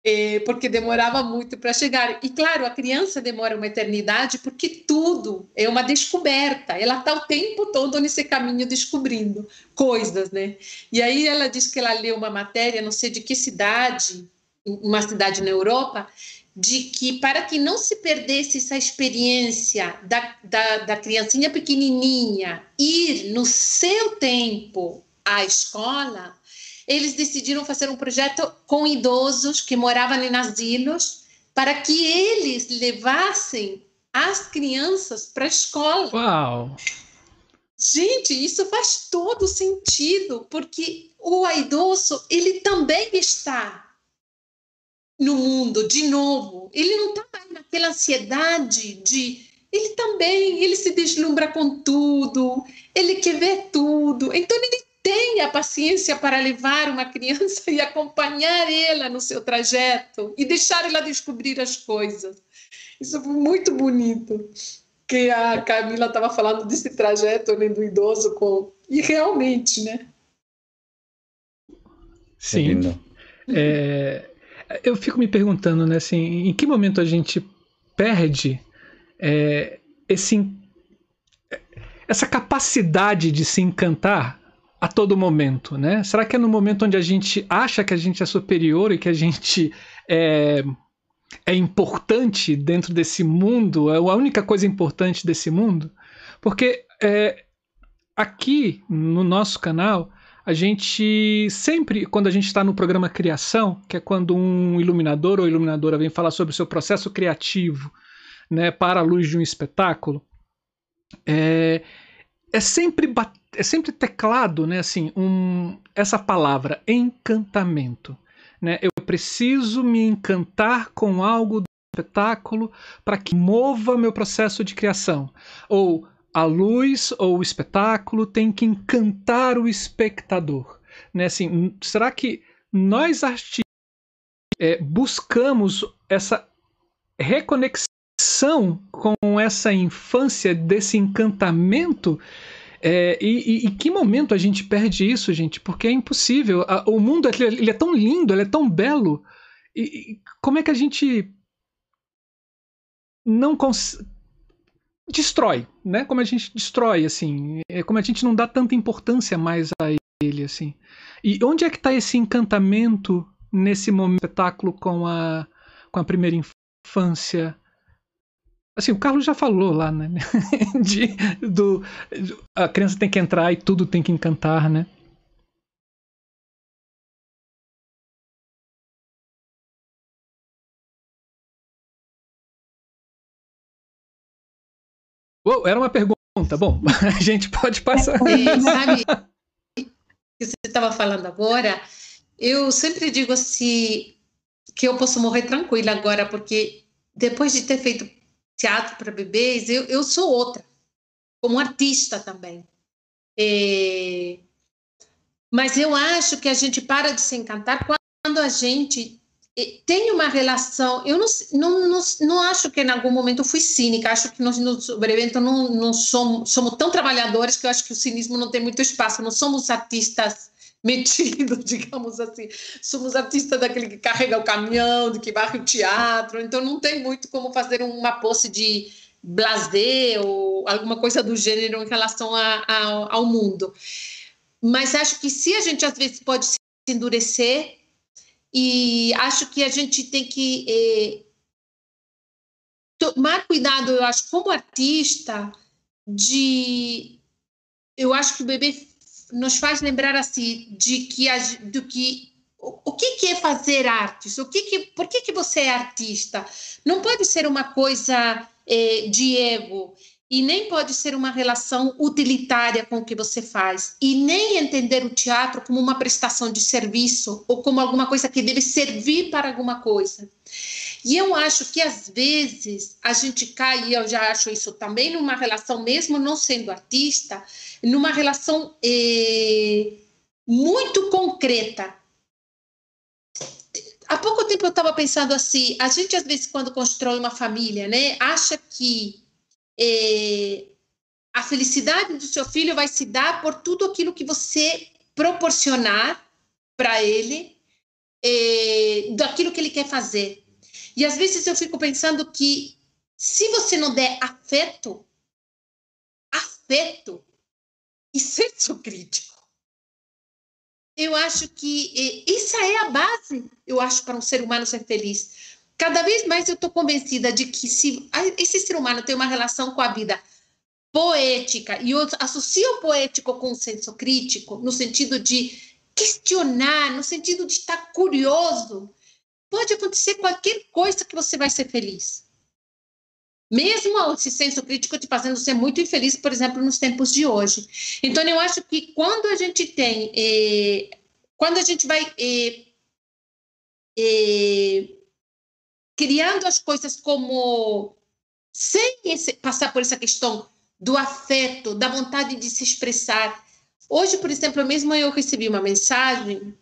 eh, porque demorava muito para chegar. E claro, a criança demora uma eternidade porque tudo é uma descoberta. Ela está o tempo todo nesse caminho descobrindo coisas, né? E aí ela diz que ela leu uma matéria, não sei de que cidade, uma cidade na Europa, de que para que não se perdesse essa experiência da, da, da criancinha pequenininha ir no seu tempo à escola, eles decidiram fazer um projeto com idosos que moravam em asilos para que eles levassem as crianças para a escola. Uau! Gente, isso faz todo sentido, porque o idoso, ele também está no mundo de novo. Ele não está mais naquela ansiedade de ele também, ele se deslumbra com tudo, ele quer ver tudo. Então ele tem a paciência para levar uma criança e acompanhar ela no seu trajeto e deixar ela descobrir as coisas. Isso foi muito bonito. Que a Camila estava falando desse trajeto né, do idoso com e realmente, né? Sim. É, eu fico me perguntando, né, assim, em que momento a gente perde é, esse, essa capacidade de se encantar a todo momento, né? Será que é no momento onde a gente acha que a gente é superior e que a gente é, é importante dentro desse mundo, é a única coisa importante desse mundo? Porque é, aqui no nosso canal a gente sempre, quando a gente está no programa Criação, que é quando um iluminador ou iluminadora vem falar sobre o seu processo criativo né, para a luz de um espetáculo, é, é sempre é sempre teclado, né, assim, um, essa palavra encantamento, né? Eu preciso me encantar com algo do espetáculo para que mova meu processo de criação, ou a luz ou o espetáculo tem que encantar o espectador, né? Assim, n- será que nós artistas é, buscamos essa reconexão com essa infância desse encantamento? É, e, e- e que momento a gente perde isso, gente? Porque é impossível. A- o mundo ele, ele é tão lindo, ele é tão belo. E, e como é que a gente não cons... destrói, né? Como a gente destrói, assim, é como a gente não dá tanta importância mais a ele, assim. E onde é que está esse encantamento nesse momento espetáculo com a com a primeira infância? Assim, o Carlos já falou lá, né? De, do, a criança tem que entrar e tudo tem que encantar, né? Era uma pergunta. Bom, a gente pode passar. E, sabe, que você estava falando agora, eu sempre digo assim que eu posso morrer tranquila agora, porque depois de ter feito teatro para bebês, eu, eu sou outra, como artista também. É, mas eu acho que a gente para de se encantar quando a gente tem uma relação. Eu não, não, não, não acho que em algum momento eu fui cínica, acho que nós no sobrevento não, não somos, somos tão trabalhadores que eu acho que o cinismo não tem muito espaço, não somos artistas metidos, digamos assim. Somos artistas daquele que carrega o caminhão, de que varre o teatro, então não tem muito como fazer uma posse de blazer ou alguma coisa do gênero em relação a, a, ao mundo. Mas acho que se a gente às vezes pode se endurecer, e acho que a gente tem que eh, tomar cuidado, eu acho, como artista, de. Eu acho que o bebê nos faz lembrar assim de que do que o, o que, que é fazer artes? O que que, por que, que você é artista? Não pode ser uma coisa é, de ego e nem pode ser uma relação utilitária com o que você faz, e nem entender o teatro como uma prestação de serviço ou como alguma coisa que deve servir para alguma coisa. E eu acho que às vezes a gente cai, e eu já acho isso também numa relação, mesmo não sendo artista, numa relação eh, muito concreta. Há pouco tempo eu estava pensando assim, a gente às vezes quando constrói uma família, né, acha que a felicidade do seu filho vai se dar por tudo aquilo que você proporcionar para ele, daquilo que ele quer fazer. E às vezes eu fico pensando que se você não der afeto, afeto e senso crítico, eu acho que isso é a base, eu acho, para um ser humano ser feliz. Cada vez mais eu estou convencida de que se esse ser humano tem uma relação com a vida poética e associo o poético com o senso crítico, no sentido de questionar, no sentido de estar curioso, pode acontecer qualquer coisa que você vai ser feliz. Mesmo esse senso crítico te fazendo ser muito infeliz, por exemplo, nos tempos de hoje. Então, eu acho que quando a gente tem, eh, quando a gente vai eh, eh, criando as coisas como sem esse, passar por essa questão do afeto, da vontade de se expressar. Hoje, por exemplo, mesmo eu recebi uma mensagem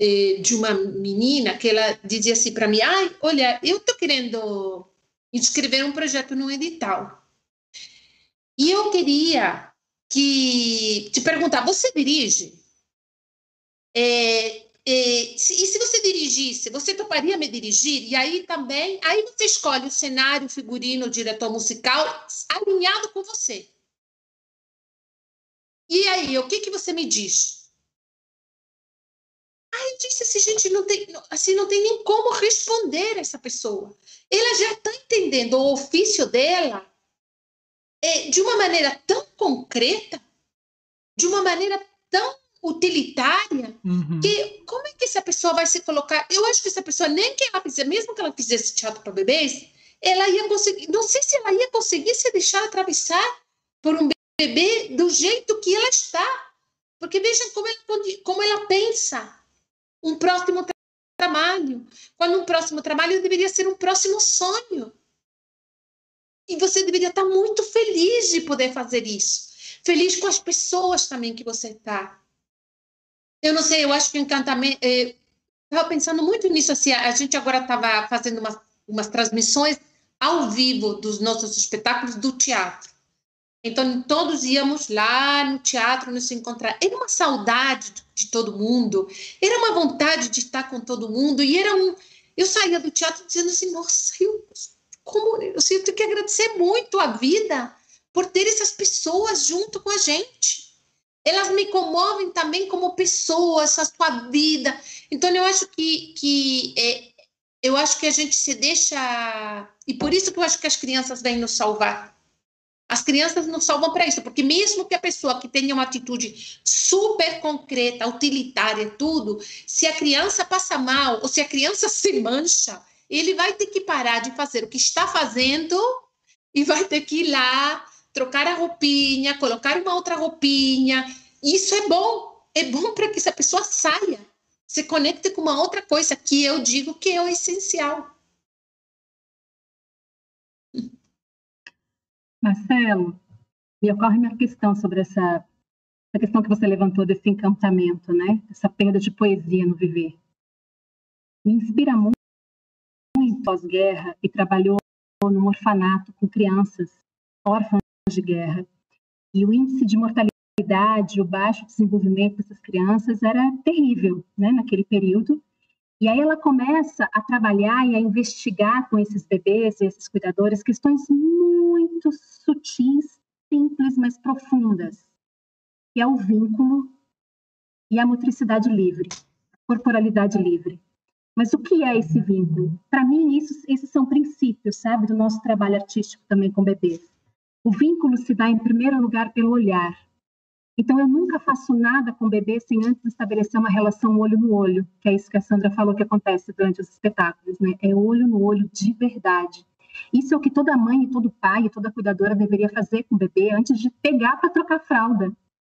eh, de uma menina que ela dizia assim para mim: "Ai, olha, eu tô querendo inscrever um projeto no edital. E eu queria que te perguntar, você dirige? É, e, e se você dirigisse, você toparia me dirigir? E aí também, aí você escolhe o cenário, o figurino, o diretor musical alinhado com você. E aí, o que que você me diz? Aí eu disse assim, gente, não tem, assim, não tem nem como responder essa pessoa. Ela já está entendendo o ofício dela é, de uma maneira tão concreta, de uma maneira tão utilitária, uhum. que como é que essa pessoa vai se colocar? Eu acho que essa pessoa, nem que ela fizesse, mesmo que ela fizesse teatro para bebês, ela ia conseguir, não sei se ela ia conseguir se deixar atravessar por um bebê do jeito que ela está. Porque vejam como ela, como ela pensa. Um próximo trabalho. Quando um próximo trabalho deveria ser um próximo sonho. E você deveria estar muito feliz de poder fazer isso. Feliz com as pessoas também que você está. Eu não sei, eu acho que o encantamento. Estava eh, pensando muito nisso, assim, a gente agora estava fazendo umas, umas transmissões ao vivo dos nossos espetáculos do teatro. Então, todos íamos lá no teatro nos encontrar. Era uma saudade de todo mundo, era uma vontade de estar com todo mundo, e era um. Eu saía do teatro dizendo assim: nossa, eu, como, eu tenho que agradecer muito a vida por ter essas pessoas junto com a gente elas me comovem também como pessoas, a sua vida. Então eu acho que, que é, eu acho que a gente se deixa e por isso que eu acho que as crianças vêm nos salvar. As crianças nos salvam para isso, porque mesmo que a pessoa que tenha uma atitude super concreta, utilitária, tudo, se a criança passa mal ou se a criança se mancha, ele vai ter que parar de fazer o que está fazendo e vai ter que ir lá trocar a roupinha, colocar uma outra roupinha. Isso é bom. É bom para que essa pessoa saia, se conecte com uma outra coisa que eu digo que é o essencial. Marcelo, me ocorre uma questão sobre essa, essa questão que você levantou desse encantamento, né? Essa perda de poesia no viver. Me inspira muito, muito pós-guerra e trabalhou no orfanato com crianças órfãs de guerra. E o índice de mortalidade, o baixo desenvolvimento dessas crianças era terrível né, naquele período. E aí ela começa a trabalhar e a investigar com esses bebês e esses cuidadores questões muito sutis, simples, mas profundas, que é o vínculo e a motricidade livre, a corporalidade livre. Mas o que é esse vínculo? Para mim, isso, esses são princípios, sabe, do nosso trabalho artístico também com bebês. O vínculo se dá, em primeiro lugar, pelo olhar. Então, eu nunca faço nada com o bebê sem antes estabelecer uma relação olho no olho, que é isso que a Sandra falou que acontece durante os espetáculos, né? É olho no olho de verdade. Isso é o que toda mãe, todo pai, toda cuidadora deveria fazer com o bebê antes de pegar para trocar fralda.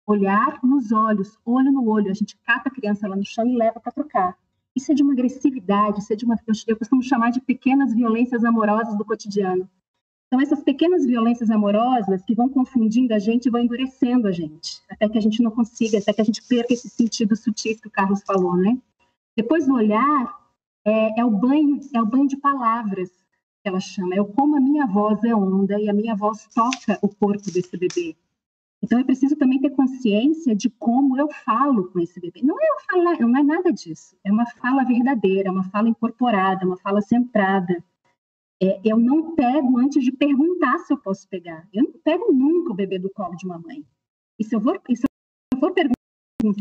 Olhar nos olhos, olho no olho. A gente cata a criança lá no chão e leva para trocar. Isso é de uma agressividade, isso é de uma, eu costumo chamar de pequenas violências amorosas do cotidiano. Então, essas pequenas violências amorosas que vão confundindo a gente e vão endurecendo a gente, até que a gente não consiga, até que a gente perca esse sentido sutil que o Carlos falou, né? Depois do olhar, é, é, o banho, é o banho de palavras que ela chama, é o como a minha voz é onda e a minha voz toca o corpo desse bebê. Então, é preciso também ter consciência de como eu falo com esse bebê. Não é eu falar, não é nada disso. É uma fala verdadeira, uma fala incorporada, uma fala centrada é, eu não pego antes de perguntar se eu posso pegar. Eu não pego nunca o bebê do colo de uma mãe. E se eu for, se eu for perguntar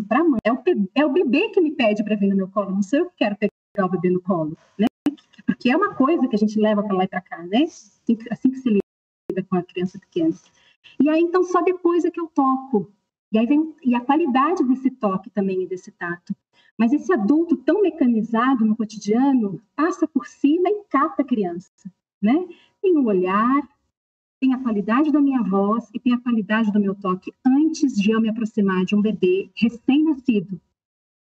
para a mãe, é o, é o bebê que me pede para vir no meu colo, não sou eu que quero pegar o bebê no colo, né? Porque é uma coisa que a gente leva para lá e para cá, né? Assim, assim que se lida com a criança pequena. E aí, então, só depois é que eu toco. E aí vem e a qualidade desse toque também e desse tato. Mas esse adulto tão mecanizado no cotidiano passa por cima e cata a criança, né? Tem o olhar, tem a qualidade da minha voz e tem a qualidade do meu toque antes de eu me aproximar de um bebê recém-nascido,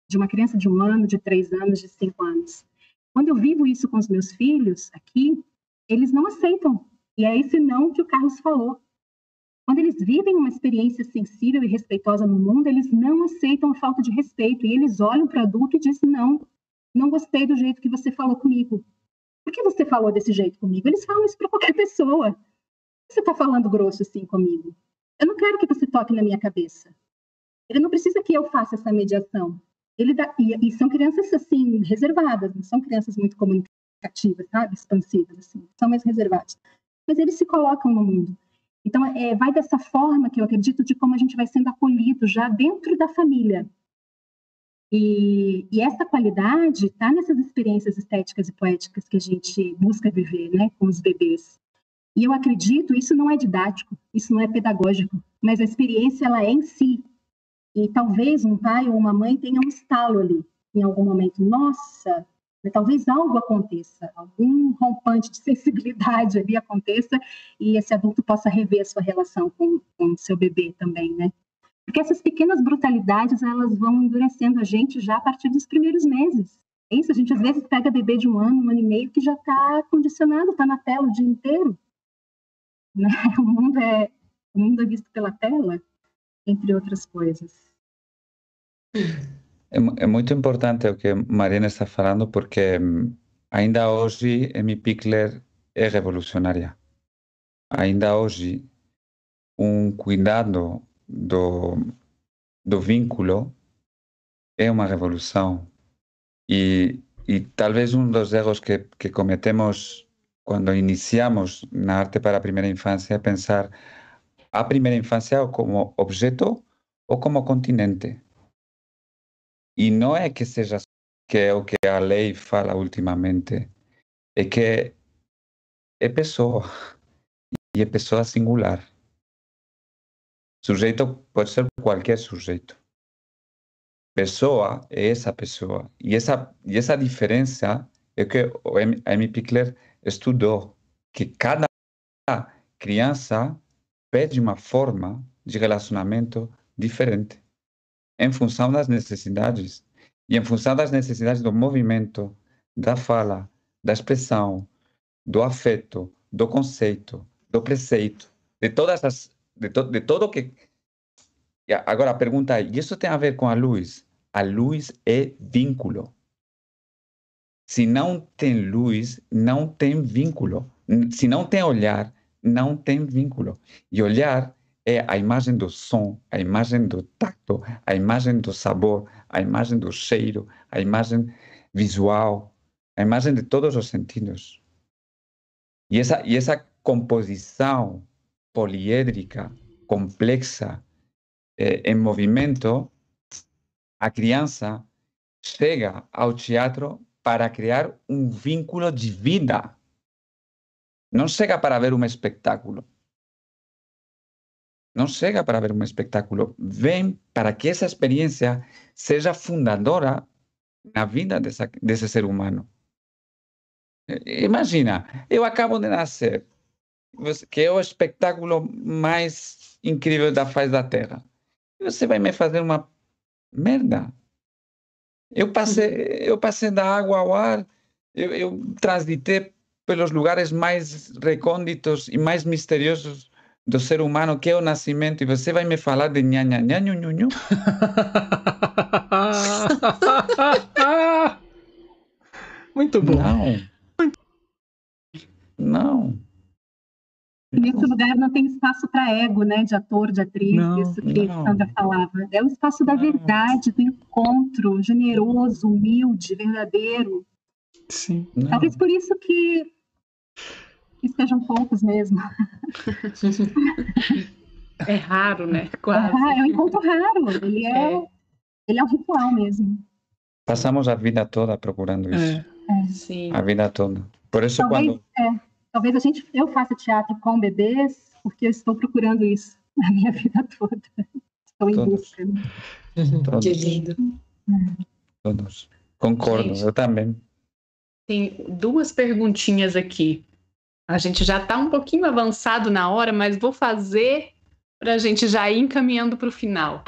de uma criança de um ano, de três anos, de cinco anos. Quando eu vivo isso com os meus filhos aqui, eles não aceitam. E é esse não que o Carlos falou. Quando eles vivem uma experiência sensível e respeitosa no mundo, eles não aceitam a falta de respeito e eles olham para o adulto e dizem: Não, não gostei do jeito que você falou comigo. Por que você falou desse jeito comigo? Eles falam isso para qualquer pessoa. Você está falando grosso assim comigo? Eu não quero que você toque na minha cabeça. Ele não precisa que eu faça essa mediação. Ele dá, e, e são crianças assim reservadas, não são crianças muito comunicativas, sabe, expansivas assim, são mais reservadas. Mas eles se colocam no mundo. Então, é, vai dessa forma que eu acredito de como a gente vai sendo acolhido já dentro da família. E, e essa qualidade está nessas experiências estéticas e poéticas que a gente busca viver né, com os bebês. E eu acredito, isso não é didático, isso não é pedagógico, mas a experiência ela é em si. E talvez um pai ou uma mãe tenha um estalo ali, em algum momento. Nossa? Talvez algo aconteça, algum rompante de sensibilidade ali aconteça e esse adulto possa rever a sua relação com o seu bebê também, né? Porque essas pequenas brutalidades, elas vão endurecendo a gente já a partir dos primeiros meses. É isso, a gente às vezes pega bebê de um ano, um ano e meio, que já está condicionado, está na tela o dia inteiro. Né? O, mundo é, o mundo é visto pela tela, entre outras coisas. É, é, muito importante o que Mariana está falando, porque hum, ainda hoje Amy Pickler é revolucionária. Ainda hoje, um cuidado do, do vínculo é uma revolução. E, e talvez um dos erros que, que cometemos quando iniciamos na arte para a primeira infância é pensar a primeira infância como objeto ou como continente. E não é que seja que é o que a lei fala ultimamente, é que é pessoa e é pessoa singular. Sujeito pode ser qualquer sujeito. Pessoa é essa pessoa. E essa, e essa diferença é que a Amy Pickler estudou, que cada criança pede uma forma de relacionamento diferente em função das necessidades e em função das necessidades do movimento, da fala, da expressão, do afeto, do conceito, do preceito, de todas as de, to, de todo que agora a pergunta é, isso tem a ver com a luz? A luz é vínculo. Se não tem luz, não tem vínculo. Se não tem olhar, não tem vínculo. E olhar é a imagem do som, a imagem do tacto, a imagem do sabor, a imagem do cheiro, a imagem visual, a imagem de todos os sentidos. E essa, e essa composição poliédrica, complexa, eh, em movimento, a criança chega ao teatro para criar um vínculo de vida. Não chega para ver um espetáculo não chega para ver um espetáculo, vem para que essa experiência seja fundadora na vida dessa, desse ser humano. Imagina, eu acabo de nascer, que é o espetáculo mais incrível da face da Terra. Você vai me fazer uma merda. Eu passei, eu passei da água ao ar, eu, eu transitei pelos lugares mais recônditos e mais misteriosos do ser humano, que é o nascimento, e você vai me falar de nha, nha, nha, nhu, nhu, nhu. Muito bom. Não. Não. Nesse lugar não tem espaço para ego, né, de ator, de atriz, Não, isso que não. a Sandra falava. É o espaço da Não. verdade, do encontro, generoso, humilde, verdadeiro. Sim. não. Talvez por isso que, que sejam poucos mesmo. É raro, né? É, Quase. ra- é um encontro raro. Ele é, É. ele é um ritual mesmo. Passamos a vida toda procurando isso. É. Sim. A vida toda. Por isso, Talvez, quando. é, talvez a gente, eu faça teatro com bebês porque eu estou procurando isso na minha vida toda. Estou em Todos. busca. né? Todos. que lindo. Todos. Concordo, Gente. eu também. Tem duas perguntinhas aqui. A gente já está um pouquinho avançado na hora, mas vou fazer para a gente já ir encaminhando para o final.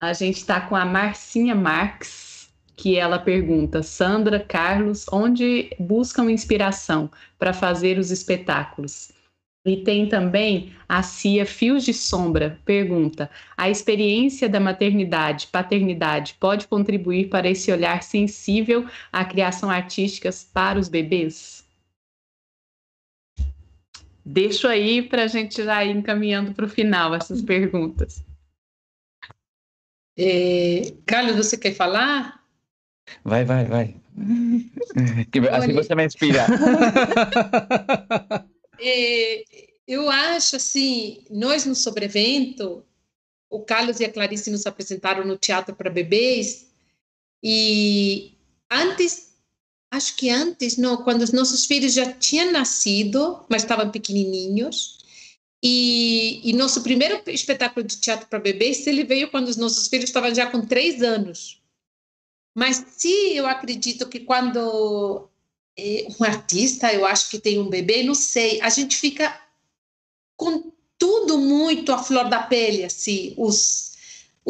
A gente está com a Marcinha Marques, que ela pergunta: Sandra, Carlos, onde buscam inspiração para fazer os espetáculos? E tem também a Cia Fios de Sombra, pergunta: a experiência da maternidade, paternidade pode contribuir para esse olhar sensível à criação artística para os bebês? Deixo aí para a gente já ir encaminhando para o final essas perguntas. É, Carlos, você quer falar? Vai, vai, vai. Que, assim você me inspira. É, eu acho assim, nós no Sobrevento, o Carlos e a Clarice nos apresentaram no Teatro para Bebês, e antes, acho que antes, não, quando os nossos filhos já tinham nascido, mas estavam pequenininhos, e, e nosso primeiro espetáculo de teatro para bebês, ele veio quando os nossos filhos estavam já com três anos. Mas se eu acredito que quando é, um artista, eu acho que tem um bebê, não sei, a gente fica com tudo muito à flor da pele, assim, os,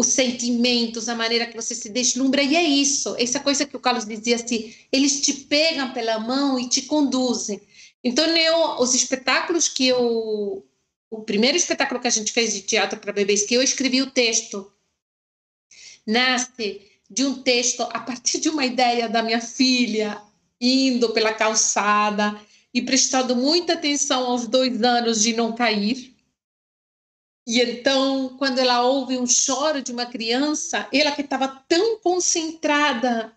os sentimentos, a maneira que você se deslumbra, e é isso, essa coisa que o Carlos dizia assim, eles te pegam pela mão e te conduzem. Então, eu, os espetáculos que eu. O primeiro espetáculo que a gente fez de teatro para bebês, que eu escrevi o texto, nasce de um texto a partir de uma ideia da minha filha, indo pela calçada e prestando muita atenção aos dois anos de não cair. E então, quando ela ouve um choro de uma criança, ela que estava tão concentrada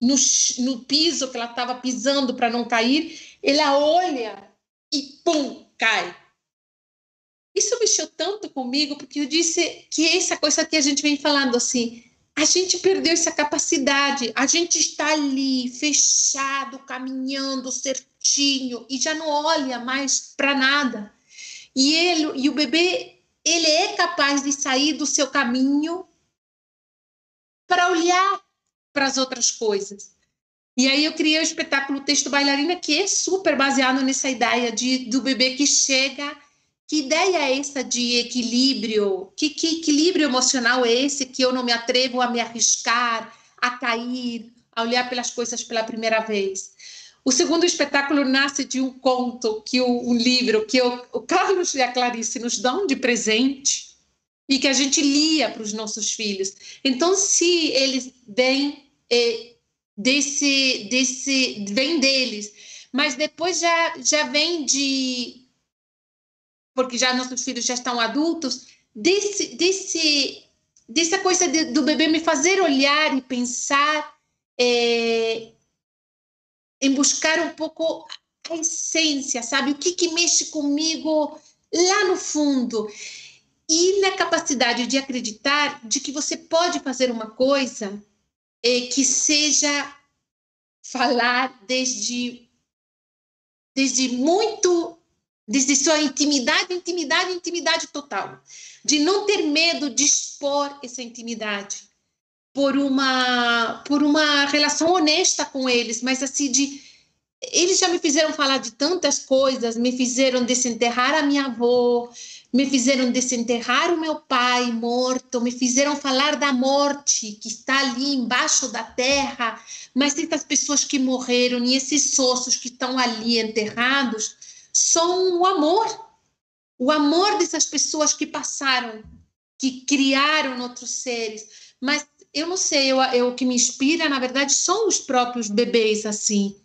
no, no piso que ela estava pisando para não cair, ela olha e pum, cai. Isso mexeu tanto comigo, porque eu disse que essa coisa que a gente vem falando assim, a gente perdeu essa capacidade, a gente está ali fechado, caminhando certinho e já não olha mais para nada. E ele e o bebê, ele é capaz de sair do seu caminho para olhar para as outras coisas. E aí eu criei o espetáculo Texto Bailarina, que é super baseado nessa ideia de, do bebê que chega. Que ideia é essa de equilíbrio? Que, que equilíbrio emocional é esse que eu não me atrevo a me arriscar, a cair, a olhar pelas coisas pela primeira vez? O segundo espetáculo nasce de um conto, que o, um livro que o, o Carlos e a Clarice nos dão de presente e que a gente lia para os nossos filhos. Então, se eles vêm é, desse, desse, vem deles, mas depois já já vem de porque já nossos filhos já estão adultos, desse, desse, dessa coisa de, do bebê me fazer olhar e pensar é, em buscar um pouco a essência, sabe? O que, que mexe comigo lá no fundo. E na capacidade de acreditar de que você pode fazer uma coisa é, que seja falar desde, desde muito desde sua intimidade, intimidade, intimidade total, de não ter medo de expor essa intimidade por uma por uma relação honesta com eles, mas assim de eles já me fizeram falar de tantas coisas, me fizeram desenterrar a minha avó, me fizeram desenterrar o meu pai morto, me fizeram falar da morte que está ali embaixo da terra, mas essas pessoas que morreram e esses ossos que estão ali enterrados são o amor, o amor dessas pessoas que passaram, que criaram outros seres, mas eu não sei, eu, eu, o que me inspira, na verdade, são os próprios bebês, assim,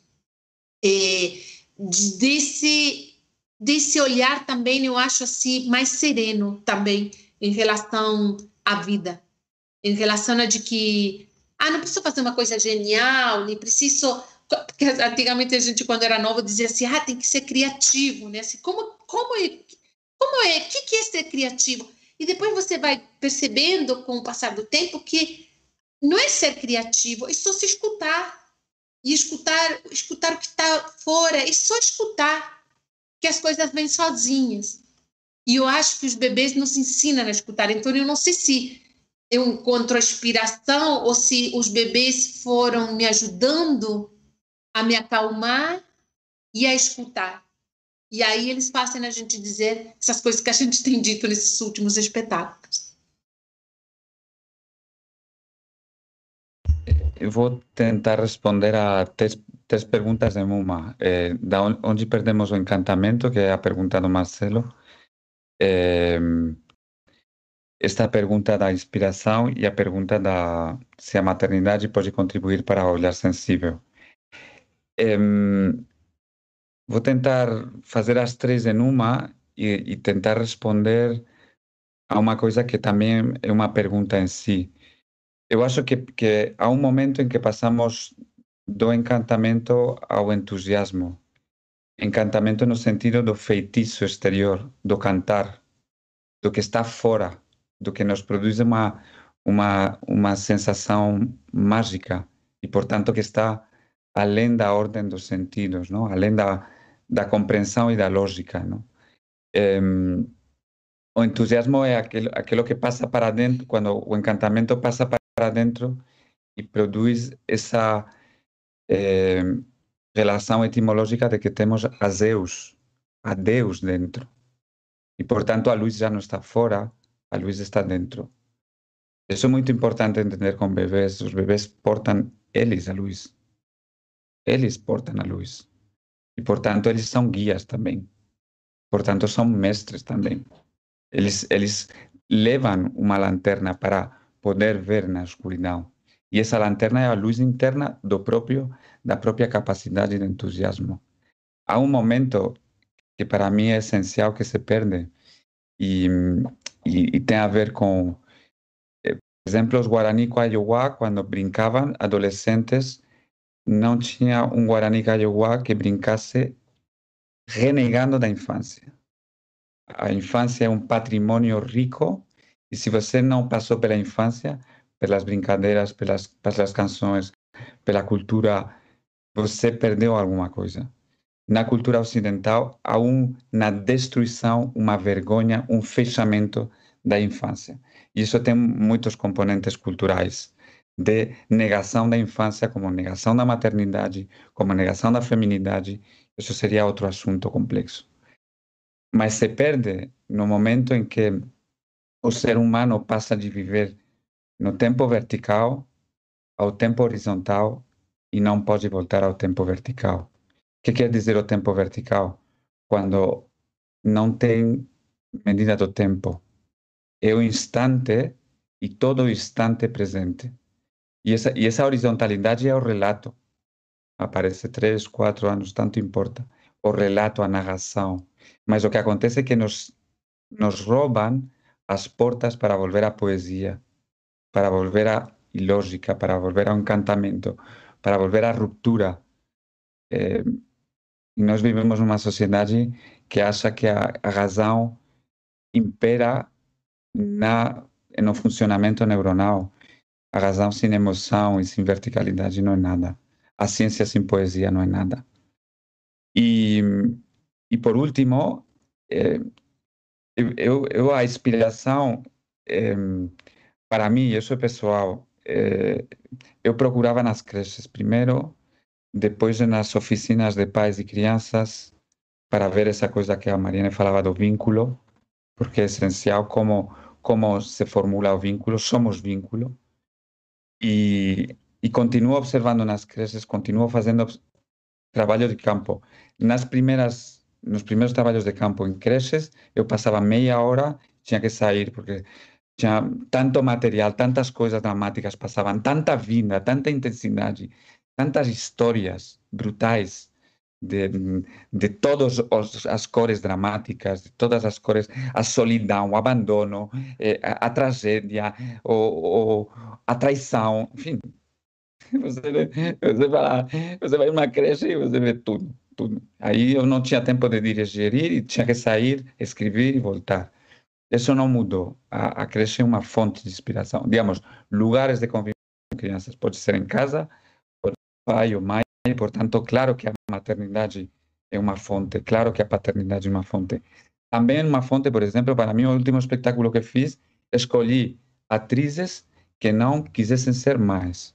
é, desse, desse olhar também, eu acho assim, mais sereno também em relação à vida, em relação a de que, ah, não preciso fazer uma coisa genial, nem preciso porque antigamente a gente quando era novo dizia assim, ah, tem que ser criativo, né? Assim, como como é como é? O que que é ser criativo? E depois você vai percebendo com o passar do tempo que não é ser criativo, é só se escutar e escutar, escutar o que está fora, e só escutar, que as coisas vêm sozinhas. E eu acho que os bebês nos ensinam a escutar. Então, eu não sei se eu encontro inspiração ou se os bebês foram me ajudando a me acalmar e a escutar. E aí eles fazem a gente dizer essas coisas que a gente tem dito nesses últimos espetáculos. Eu vou tentar responder a três, três perguntas de Muma. Eh, da onde perdemos o encantamento, que é a pergunta do Marcelo. Eh, esta pergunta da inspiração e a pergunta da se a maternidade pode contribuir para o olhar sensível. Eh, vou tentar fazer as três em uma e, e tentar responder a uma coisa que também é uma pergunta em si. Eu acho que, que há um momento em que passamos do encantamento ao entusiasmo. Encantamento no sentido do feitiço exterior, do cantar, do que está fora, do que nos produz uma, uma, uma sensação mágica e, portanto, que está além da ordem dos sentidos, não? além da, da compreensão e da lógica. Não? Um, o entusiasmo é aquilo, aquilo que passa para dentro, quando o encantamento passa para para dentro e produz essa eh, relação etimológica de que temos a Zeus, a Deus dentro. E, portanto, a luz já não está fora, a luz está dentro. Isso é muito importante entender com bebês. Os bebês portam eles a luz. Eles portam a luz. E, portanto, eles são guias também. Portanto, são mestres também. Eles, eles levam uma lanterna para poder ver na escuridão. E essa lanterna é a luz interna do próprio da própria capacidade de entusiasmo. Há um momento que para mim é essencial que se perde e, e, e tem a ver com, eh, por exemplo, os Guarani Kaiowá, quando brincavam, adolescentes, não tinha um Guarani Kaiowá que brincasse renegando da infância. A infância é um patrimônio rico e se você não passou pela infância, pelas brincadeiras, pelas, pelas canções, pela cultura, você perdeu alguma coisa. Na cultura ocidental, há um, na destruição, uma vergonha, um fechamento da infância. E isso tem muitos componentes culturais de negação da infância, como negação da maternidade, como negação da feminidade. Isso seria outro assunto complexo. Mas se perde no momento em que o ser humano passa de viver no tempo vertical ao tempo horizontal e não pode voltar ao tempo vertical. O que quer dizer o tempo vertical? Quando não tem medida do tempo. É o instante e todo o instante presente. E essa, e essa horizontalidade é o relato. Aparece três, quatro anos, tanto importa. O relato, a narração. Mas o que acontece é que nos, nos roubam as portas para volver à poesia, para volver à ilógica, para volver ao encantamento, para volver à ruptura. Eh, nós vivemos numa sociedade que acha que a, a razão impera na, no funcionamento neuronal. A razão sem emoção e sem verticalidade não é nada. A ciência sem poesia não é nada. E, e por último, é, eu, eu, a inspiração, é, para mim, isso é pessoal, é, eu procurava nas creches primeiro, depois nas oficinas de pais e crianças, para ver essa coisa que a Mariana falava do vínculo, porque é essencial como, como se formula o vínculo, somos vínculo. E, e continuo observando nas creches, continuo fazendo trabalho de campo. Nas primeiras nos primeiros trabalhos de campo em creches, eu passava meia hora, tinha que sair, porque tinha tanto material, tantas coisas dramáticas passavam, tanta vida, tanta intensidade, tantas histórias brutais de, de todas as cores dramáticas, de todas as cores, a solidão, o abandono, eh, a, a, tragédia, o, o, a traição, enfim. Você, você, vai, você vai numa creche e você vê tudo Aí eu não tinha tempo de dirigir e tinha que sair, escrever e voltar. Isso não mudou. A, a creche é uma fonte de inspiração. Digamos, lugares de convivência com crianças. Pode ser em casa, pai ou mãe. Portanto, claro que a maternidade é uma fonte. Claro que a paternidade é uma fonte. Também uma fonte, por exemplo, para mim, o último espetáculo que fiz, escolhi atrizes que não quisessem ser mães.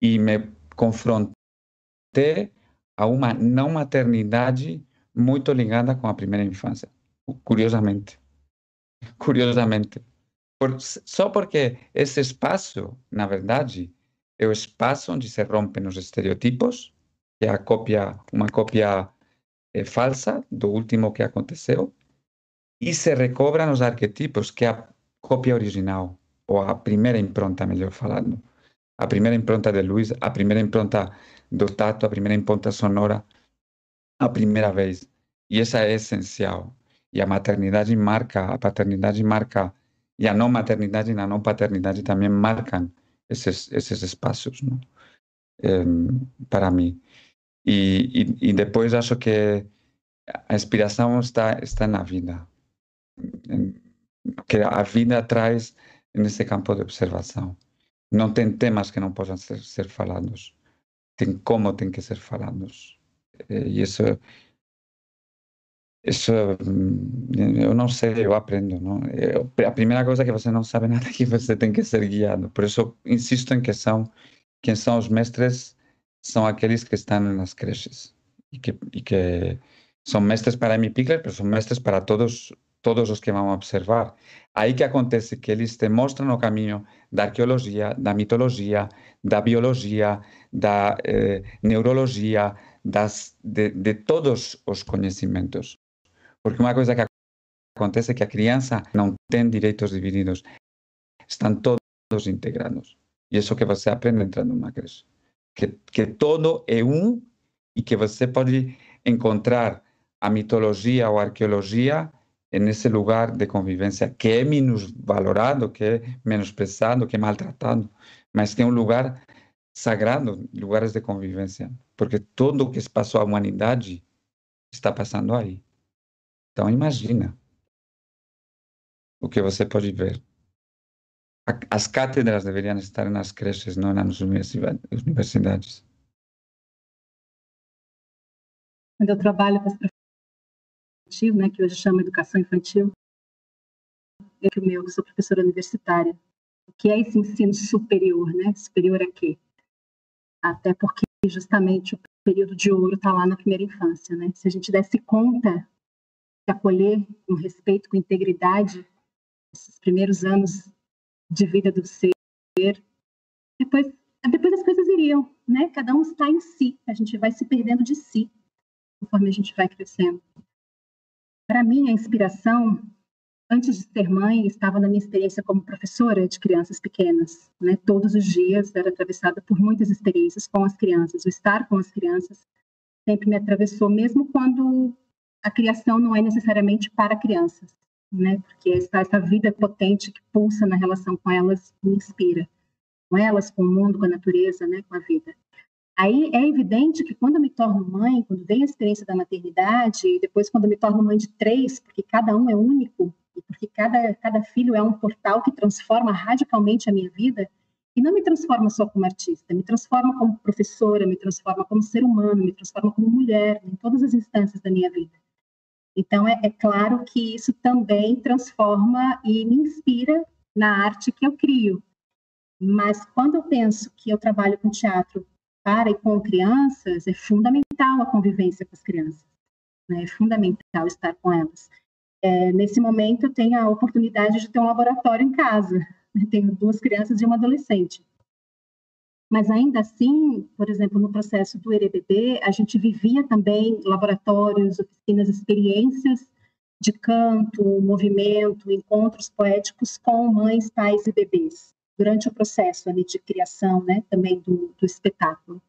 E me confrontei ter a uma não maternidade muito ligada com a primeira infância, curiosamente. Curiosamente. Por, só porque esse espaço, na verdade, é o espaço onde se rompem os estereotipos, que é a cópia, uma cópia é, falsa do último que aconteceu, e se recobram os arquetipos, que é a cópia original, ou a primeira impronta, melhor falando. A primeira impronta de Luiz, a primeira impronta do tato, a primeira impronta sonora, a primeira vez. E essa é essencial. E a maternidade marca, a paternidade marca, e a não maternidade e a não paternidade também marcam esses, esses espaços, não? É, para mim. E, e, e, depois acho que a inspiração está, está na vida. Que a vida traz nesse campo de observação. Não tem temas que não possam ser, ser falados tem como tem que ser falados. E isso, isso eu não sei, eu aprendo. Não? Eu, a primeira coisa é que você não sabe nada que você tem que ser guiado. Por isso insisto em que são quem são os mestres são aqueles que estão nas creches e que, e que são mestres para Amy Pickler, mas são mestres para todos todos os que vão observar. Aí que acontece que eles te mostram o caminho da arqueologia, da mitologia, da biologia, da eh, neurologia, das, de, de, todos os conhecimentos. Porque uma coisa que acontece é que a criança não tem direitos divididos, estão todos integrados. E isso que você aprende entrando numa creche. Que, que todo é um e que você pode encontrar a mitologia ou a arqueologia nesse lugar de convivência que é menos valorado, que é menos pesado, que é maltratado, mas que é um lugar sagrado, lugares de convivência, porque tudo o que se passou à humanidade está passando aí. Então imagina o que você pode ver. As cátedras deveriam estar nas creches, não nas universidades. Quando eu trabalho com as infantil, né, que hoje chama educação infantil, é que o meu, que sou professora universitária. Que é esse ensino superior, né? Superior a quê? Até porque justamente o período de ouro está lá na primeira infância, né? Se a gente desse conta de acolher com respeito, com integridade, esses primeiros anos de vida do ser, depois, depois as coisas iriam, né? Cada um está em si, a gente vai se perdendo de si conforme a gente vai crescendo. Para mim, a inspiração, antes de ser mãe, estava na minha experiência como professora de crianças pequenas. Né? Todos os dias era atravessada por muitas experiências com as crianças. O estar com as crianças sempre me atravessou, mesmo quando a criação não é necessariamente para crianças, né? Porque essa, essa vida potente que pulsa na relação com elas me inspira, com elas, com o mundo, com a natureza, né? Com a vida. Aí é evidente que quando eu me torno mãe, quando vem a experiência da maternidade, e depois quando eu me torno mãe de três, porque cada um é único, e porque cada, cada filho é um portal que transforma radicalmente a minha vida, e não me transforma só como artista, me transforma como professora, me transforma como ser humano, me transforma como mulher, em todas as instâncias da minha vida. Então, é, é claro que isso também transforma e me inspira na arte que eu crio. Mas quando eu penso que eu trabalho com teatro para e com crianças, é fundamental a convivência com as crianças. Né? É fundamental estar com elas. É, nesse momento, eu tenho a oportunidade de ter um laboratório em casa. tenho duas crianças e uma adolescente. Mas ainda assim, por exemplo, no processo do ERBB, a gente vivia também laboratórios, oficinas, experiências de canto, movimento, encontros poéticos com mães, pais e bebês, durante o processo ali de criação né, também do, do espetáculo.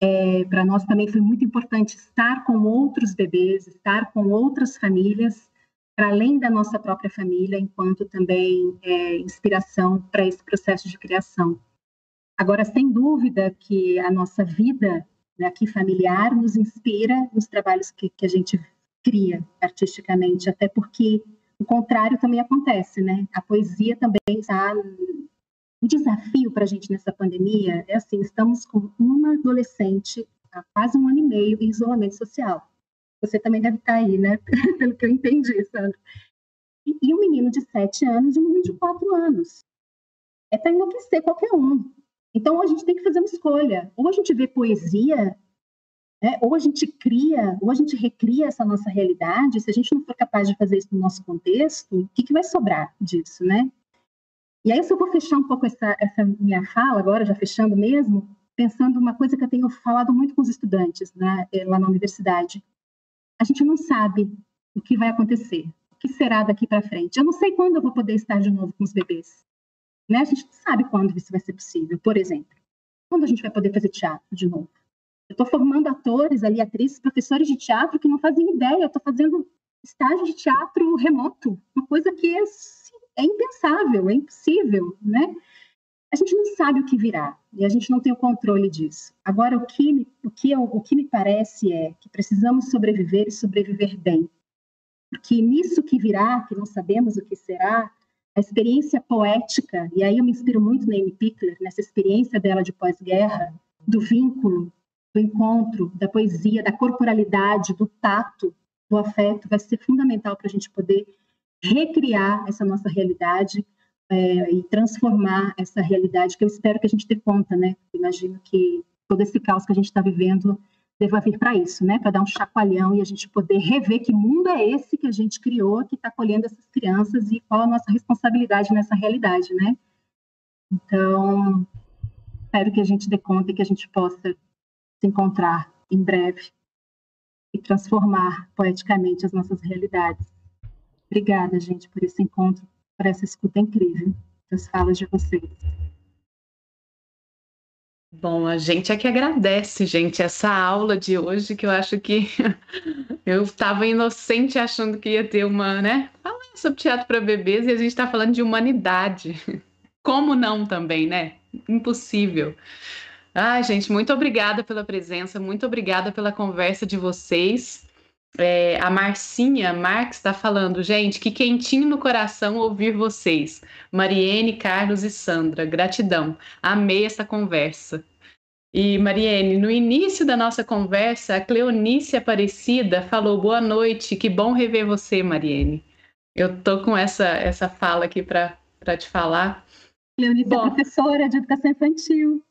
É, Para nós também foi muito importante estar com outros bebês, estar com outras famílias, para além da nossa própria família, enquanto também é, inspiração para esse processo de criação. Agora, sem dúvida que a nossa vida né, familiar nos inspira nos trabalhos que, que a gente cria artisticamente, até porque o contrário também acontece, né? A poesia também está um desafio para a gente nessa pandemia é assim, estamos com uma adolescente há quase um ano e meio em isolamento social. Você também deve estar aí, né? Pelo que eu entendi, Sandra. E, e um menino de sete anos e um menino de quatro anos. É para enlouquecer qualquer um. Então, a gente tem que fazer uma escolha. Ou a gente vê poesia, né? ou a gente cria, ou a gente recria essa nossa realidade. Se a gente não for capaz de fazer isso no nosso contexto, o que, que vai sobrar disso, né? E aí, se eu vou fechar um pouco essa, essa minha fala agora, já fechando mesmo, pensando uma coisa que eu tenho falado muito com os estudantes né, eh, lá na universidade. A gente não sabe o que vai acontecer, o que será daqui para frente. Eu não sei quando eu vou poder estar de novo com os bebês. Né? A gente não sabe quando isso vai ser possível. Por exemplo, quando a gente vai poder fazer teatro de novo? Eu estou formando atores ali, atrizes, professores de teatro que não fazem ideia. Eu estou fazendo estágio de teatro remoto, uma coisa que é, é impensável, é impossível, né? A gente não sabe o que virá e a gente não tem o controle disso. Agora, o que, me, o que, eu, o que me parece é que precisamos sobreviver e sobreviver bem. Porque nisso que virá, que não sabemos o que será, a experiência poética, e aí eu me inspiro muito na Amy Pickler, nessa experiência dela de pós-guerra, do vínculo, do encontro, da poesia, da corporalidade, do tato, do afeto, vai ser fundamental para a gente poder recriar essa nossa realidade é, e transformar essa realidade, que eu espero que a gente dê conta, né? Imagino que todo esse caos que a gente está vivendo deva vir para isso, né? Para dar um chacoalhão e a gente poder rever que mundo é esse que a gente criou, que está acolhendo essas crianças e qual a nossa responsabilidade nessa realidade, né? Então, espero que a gente dê conta e que a gente possa se encontrar em breve e transformar poeticamente as nossas realidades. Obrigada, gente, por esse encontro, por essa escuta incrível das falas de vocês. Bom, a gente é que agradece, gente, essa aula de hoje, que eu acho que eu estava inocente achando que ia ter uma, né? Falar sobre teatro para bebês e a gente está falando de humanidade. Como não também, né? Impossível. Ai, gente, muito obrigada pela presença, muito obrigada pela conversa de vocês. É, a Marcinha Marques está falando, gente, que quentinho no coração ouvir vocês. Mariene, Carlos e Sandra, gratidão. Amei essa conversa. E Mariene, no início da nossa conversa, a Cleonice Aparecida falou boa noite, que bom rever você, Mariene. Eu tô com essa, essa fala aqui para te falar. Cleonice é bom, é professora de educação infantil.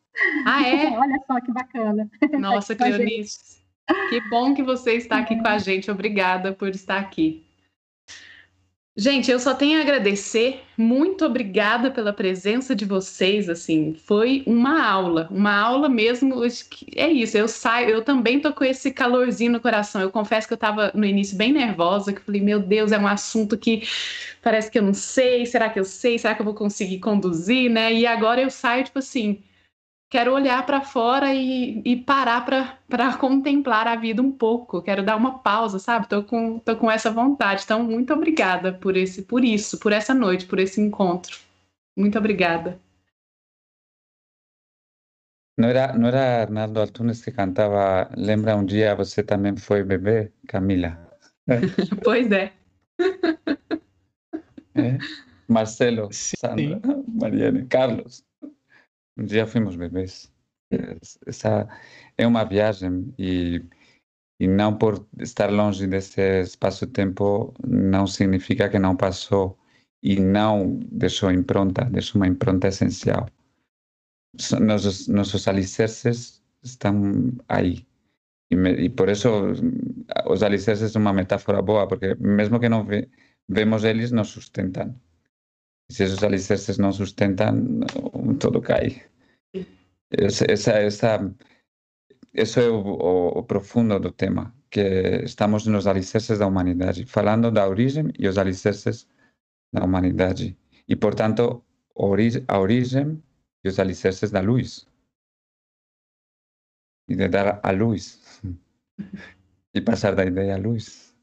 Ah, é? Olha só que bacana. Nossa, Cleonice. Que bom que você está aqui com a gente. Obrigada por estar aqui. Gente, eu só tenho a agradecer. Muito obrigada pela presença de vocês. Assim, foi uma aula, uma aula mesmo. É isso. Eu saio, eu também tô com esse calorzinho no coração. Eu confesso que eu estava no início bem nervosa, que falei, meu Deus, é um assunto que parece que eu não sei. Será que eu sei? Será que eu vou conseguir conduzir, né? E agora eu saio tipo assim quero olhar para fora e, e parar para contemplar a vida um pouco. Quero dar uma pausa, sabe? Tô com, tô com essa vontade. Então, muito obrigada por esse, por isso, por essa noite, por esse encontro. Muito obrigada. Não era, não era Arnaldo Antunes que cantava Lembra um dia você também foi bebê, Camila? pois é. é. Marcelo, Sim. Sandra, Mariane, Carlos. Dia fomos bebês. Essa é uma viagem e, e não por estar longe desse espaço-tempo não significa que não passou e não deixou impronta, deixou uma impronta essencial. Nossos, nossos alicerces estão aí. E, me, e, por isso os alicerces são uma metáfora boa, porque mesmo que não ve, vemos eles, nos sustentam. E se esses alicerces não sustentam, tudo cai. Essa, essa, essa, isso é o, o, profundo do tema, que estamos nos alicerces da humanidade, falando da origem e os alicerces da humanidade. E, portanto, a origem e os alicerces da luz. E de dar a luz. e passar da ideia à luz.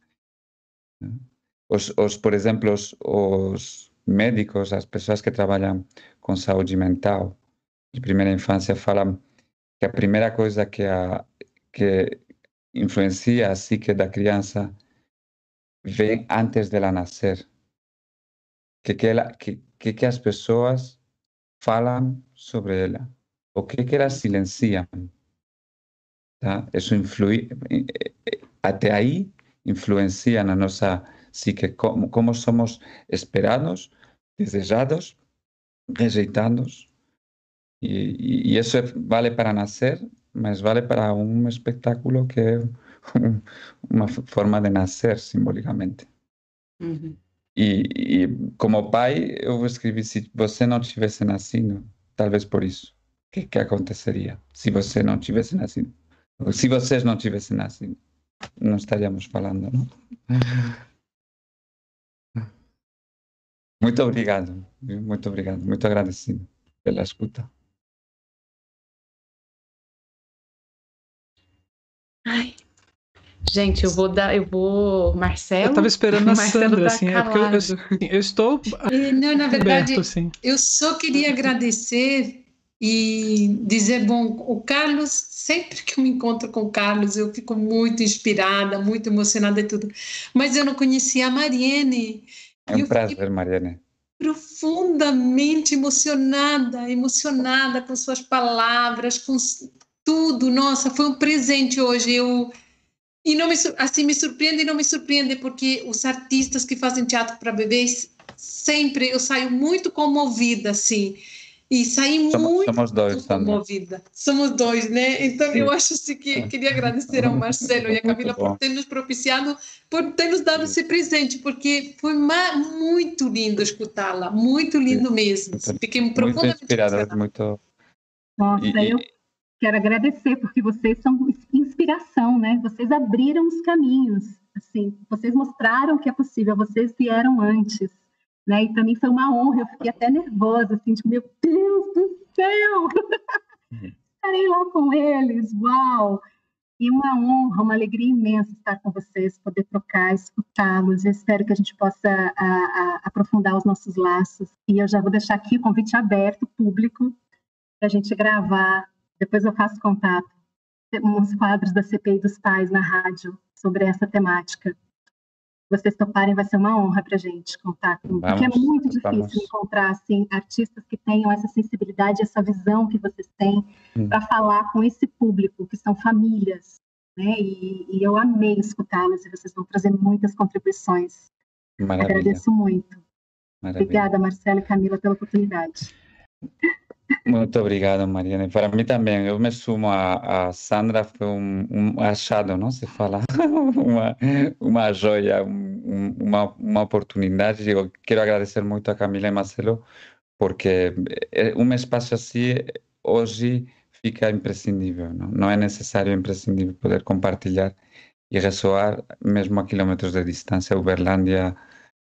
Os, os, por exemplo, os, os médicos, as pessoas que trabalham com saúde mental de primeira infância falam que a primeira coisa que, a, que influencia a psique da criança vem antes dela nascer. Que que, ela, que, que, que as pessoas falam sobre ela, o que, que elas silenciam. Tá? Isso influi, até aí influencia na nossa psique, como, como somos esperados, desejados, rejeitados. E, e, isso vale para nascer, mas vale para um espetáculo que é uma forma de nascer simbolicamente. Uhum. E, e, como pai, eu escrevi: se você não tivesse nascido, talvez por isso, o que, que aconteceria se você não tivesse nascido? Se vocês não tivessem nascido, não estaríamos falando, não? Muito obrigado, muito obrigado, muito agradecido pela escuta. Ai, Gente, eu vou dar, eu vou, Marcelo. Eu tava esperando a Sandra, tá assim, é porque eu, eu, eu estou. E, não, na verdade, aberto, assim. eu só queria agradecer e dizer, bom, o Carlos, sempre que eu me encontro com o Carlos, eu fico muito inspirada, muito emocionada e tudo. Mas eu não conhecia a Mariene. É um prazer, Mariene. Profundamente emocionada, emocionada com suas palavras, com tudo. Nossa, foi um presente hoje. Eu e não me, assim me surpreende e não me surpreende porque os artistas que fazem teatro para bebês sempre eu saio muito comovida assim e saí muito, somos dois, comovida. Somos dois, né? Então Sim. eu acho assim que queria agradecer ao Marcelo e à Camila por ter nos propiciado, por ter nos dado esse presente, porque foi muito lindo escutá-la, muito lindo Sim. mesmo. Fiquei muito profundamente inspirada, muito. Nossa, e, eu quero agradecer porque vocês são inspiração, né? Vocês abriram os caminhos, assim, vocês mostraram que é possível, vocês vieram antes, né? E para mim foi uma honra, eu fiquei até nervosa, assim, tipo, meu Deus do céu! Uhum. Estarei lá com eles, uau! E uma honra, uma alegria imensa estar com vocês, poder trocar, escutá-los. espero que a gente possa a, a, aprofundar os nossos laços. E eu já vou deixar aqui o convite aberto, público, para a gente gravar. Depois eu faço contato uns quadros da CPI dos pais na rádio sobre essa temática. Vocês toparem, vai ser uma honra para a gente contar com, vamos, porque é muito difícil vamos. encontrar assim artistas que tenham essa sensibilidade, essa visão que vocês têm hum. para falar com esse público que são famílias, né? E, e eu amei escutá-los e vocês vão trazer muitas contribuições. Maravilha. Agradeço muito. Maravilha. Obrigada, Marcela e Camila, pela oportunidade. Muito obrigado, Mariana. Para mim também, eu me sumo a, a Sandra, foi um, um, achado, não se fala, uma, uma joia, um, uma, uma oportunidade. Eu quero agradecer muito a Camila e Marcelo, porque eh, um espaço assim, hoje, fica imprescindível. Não, não é necessário, é imprescindível poder compartilhar e ressoar, mesmo a quilômetros de distância, Uberlândia,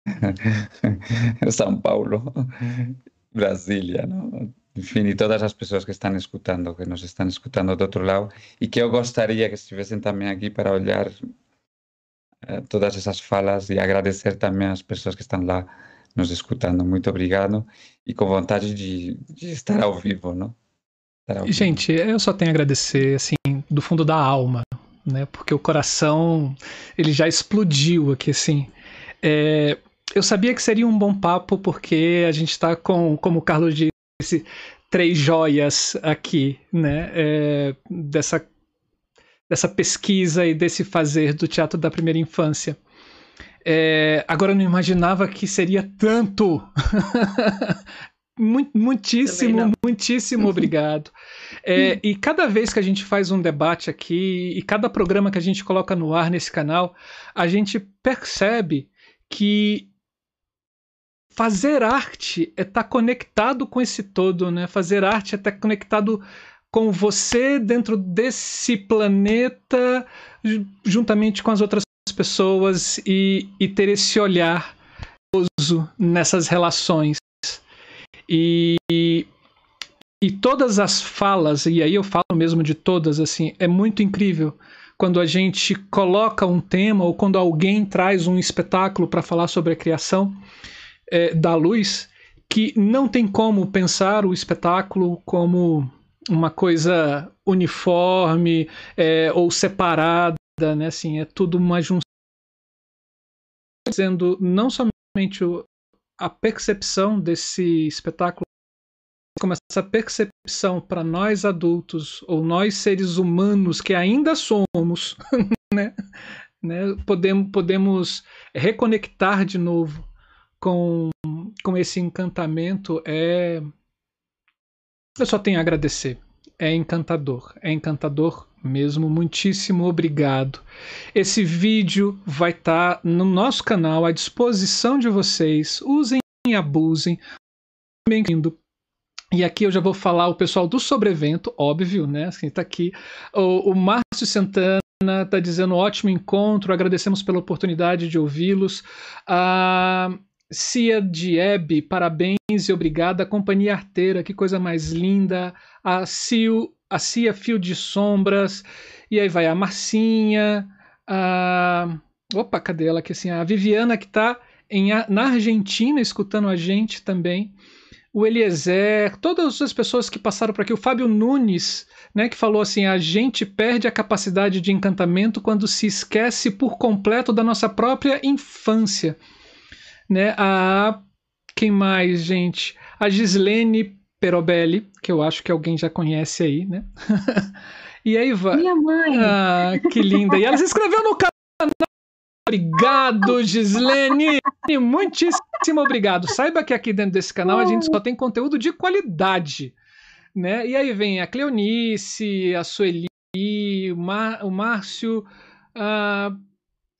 São Paulo, Brasília, não? Enfim, e todas as pessoas que estão escutando, que nos estão escutando do outro lado, e que eu gostaria que estivessem também aqui para olhar uh, todas essas falas e agradecer também às pessoas que estão lá nos escutando. Muito obrigado e com vontade de, de estar ao vivo, não? Ao vivo. Gente, eu só tenho a agradecer, assim, do fundo da alma, né? Porque o coração, ele já explodiu aqui, assim. É, eu sabia que seria um bom papo porque a gente está com, como o Carlos disse, três joias aqui, né? É, dessa, dessa pesquisa e desse fazer do teatro da primeira infância. É, agora eu não imaginava que seria tanto. muitíssimo, muitíssimo obrigado. É, e cada vez que a gente faz um debate aqui, e cada programa que a gente coloca no ar nesse canal, a gente percebe que fazer arte é estar tá conectado com esse todo, né? Fazer arte é estar tá conectado com você dentro desse planeta, juntamente com as outras pessoas e, e ter esse olhar nessas relações. E, e todas as falas, e aí eu falo mesmo de todas, assim, é muito incrível quando a gente coloca um tema ou quando alguém traz um espetáculo para falar sobre a criação é, da luz, que não tem como pensar o espetáculo como uma coisa uniforme é, ou separada, né? Assim, é tudo uma junção dizendo não somente a percepção desse espetáculo como essa percepção para nós adultos ou nós seres humanos que ainda somos, né? né? Podemos, podemos reconectar de novo com, com esse encantamento é eu só tenho a agradecer. É encantador, é encantador mesmo. Muitíssimo obrigado. Esse vídeo vai estar tá no nosso canal à disposição de vocês. Usem e abusem. Bem-vindo e aqui eu já vou falar o pessoal do sobrevento, óbvio, né? Assim, tá aqui. O, o Márcio Santana está dizendo ótimo encontro, agradecemos pela oportunidade de ouvi-los. A Cia Diebe, parabéns e obrigada. Companhia Arteira, que coisa mais linda. A Cio, a Cia Fio de Sombras. E aí vai a Marcinha. A... Opa, cadê ela aqui assim? A Viviana que está na Argentina escutando a gente também o Eliezer, todas as pessoas que passaram por aqui, o Fábio Nunes, né, que falou assim: a gente perde a capacidade de encantamento quando se esquece por completo da nossa própria infância. Né? A quem mais, gente? A Gislene Perobelli, que eu acho que alguém já conhece aí, né? e aí vai. Minha mãe! Ah, que linda! E ela se inscreveu no canal Obrigado, Gislene! Muitíssimo obrigado. Saiba que aqui dentro desse canal a gente só tem conteúdo de qualidade. Né? E aí vem a Cleonice, a Sueli, o, Mar, o Márcio. Ah,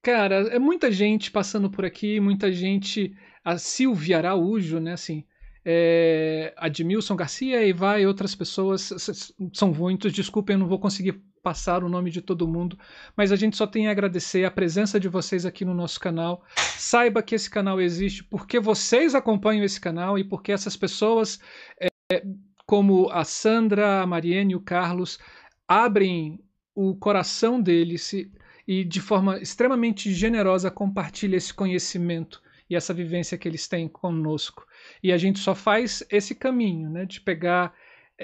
cara, é muita gente passando por aqui, muita gente. A Silvia Araújo, né? Assim, é, Admilson Garcia e vai outras pessoas. São muitos, desculpem, eu não vou conseguir passar o nome de todo mundo, mas a gente só tem a agradecer a presença de vocês aqui no nosso canal. Saiba que esse canal existe porque vocês acompanham esse canal e porque essas pessoas, é, como a Sandra, a Mariene e o Carlos, abrem o coração deles e, de forma extremamente generosa compartilham esse conhecimento e essa vivência que eles têm conosco. E a gente só faz esse caminho, né, de pegar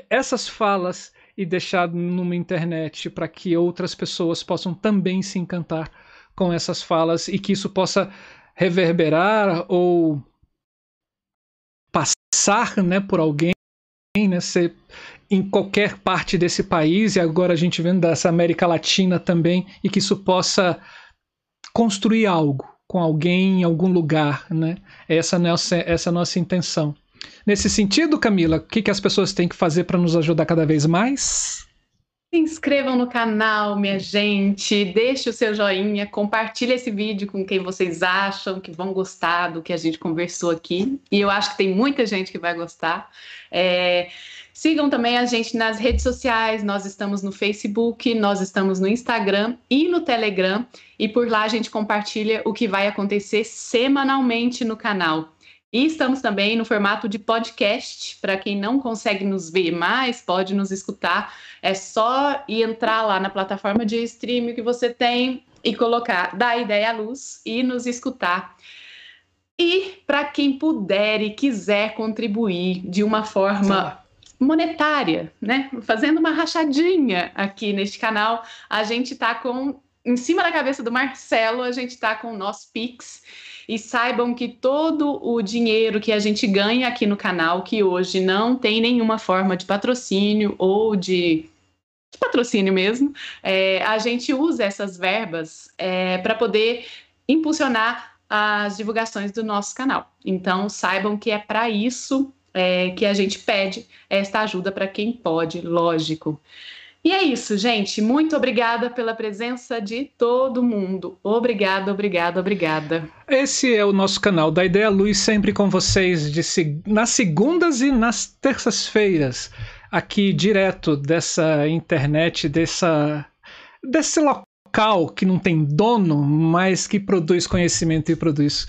essas falas e deixar numa internet para que outras pessoas possam também se encantar com essas falas e que isso possa reverberar ou passar né, por alguém, né, ser em qualquer parte desse país, e agora a gente vendo dessa América Latina também, e que isso possa construir algo com alguém em algum lugar. Né? Essa, é nossa, essa é nossa intenção. Nesse sentido, Camila, o que, que as pessoas têm que fazer para nos ajudar cada vez mais? Se inscrevam no canal, minha gente, deixe o seu joinha, compartilhe esse vídeo com quem vocês acham que vão gostar do que a gente conversou aqui. E eu acho que tem muita gente que vai gostar. É... Sigam também a gente nas redes sociais, nós estamos no Facebook, nós estamos no Instagram e no Telegram, e por lá a gente compartilha o que vai acontecer semanalmente no canal. E estamos também no formato de podcast. Para quem não consegue nos ver mais, pode nos escutar. É só ir entrar lá na plataforma de streaming que você tem e colocar da ideia à luz e nos escutar. E para quem puder e quiser contribuir de uma forma monetária, né? Fazendo uma rachadinha aqui neste canal, a gente está com em cima da cabeça do Marcelo, a gente está com o nosso Pix e saibam que todo o dinheiro que a gente ganha aqui no canal, que hoje não tem nenhuma forma de patrocínio ou de de patrocínio mesmo, é, a gente usa essas verbas é, para poder impulsionar as divulgações do nosso canal. Então, saibam que é para isso é, que a gente pede esta ajuda para quem pode, lógico. E é isso, gente. Muito obrigada pela presença de todo mundo. Obrigada, obrigada, obrigada. Esse é o nosso canal da Ideia Luz, sempre com vocês de, nas segundas e nas terças-feiras, aqui direto dessa internet, dessa, desse local que não tem dono, mas que produz conhecimento e produz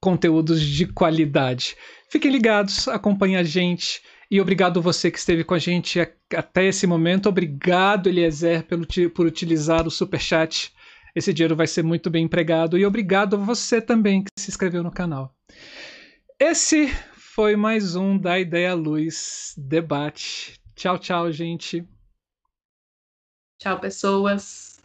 conteúdos de qualidade. Fiquem ligados, acompanhem a gente. E obrigado você que esteve com a gente até esse momento. Obrigado, Eliezer, pelo, por utilizar o Superchat. Esse dinheiro vai ser muito bem empregado. E obrigado a você também que se inscreveu no canal. Esse foi mais um da Ideia Luz Debate. Tchau, tchau, gente. Tchau, pessoas.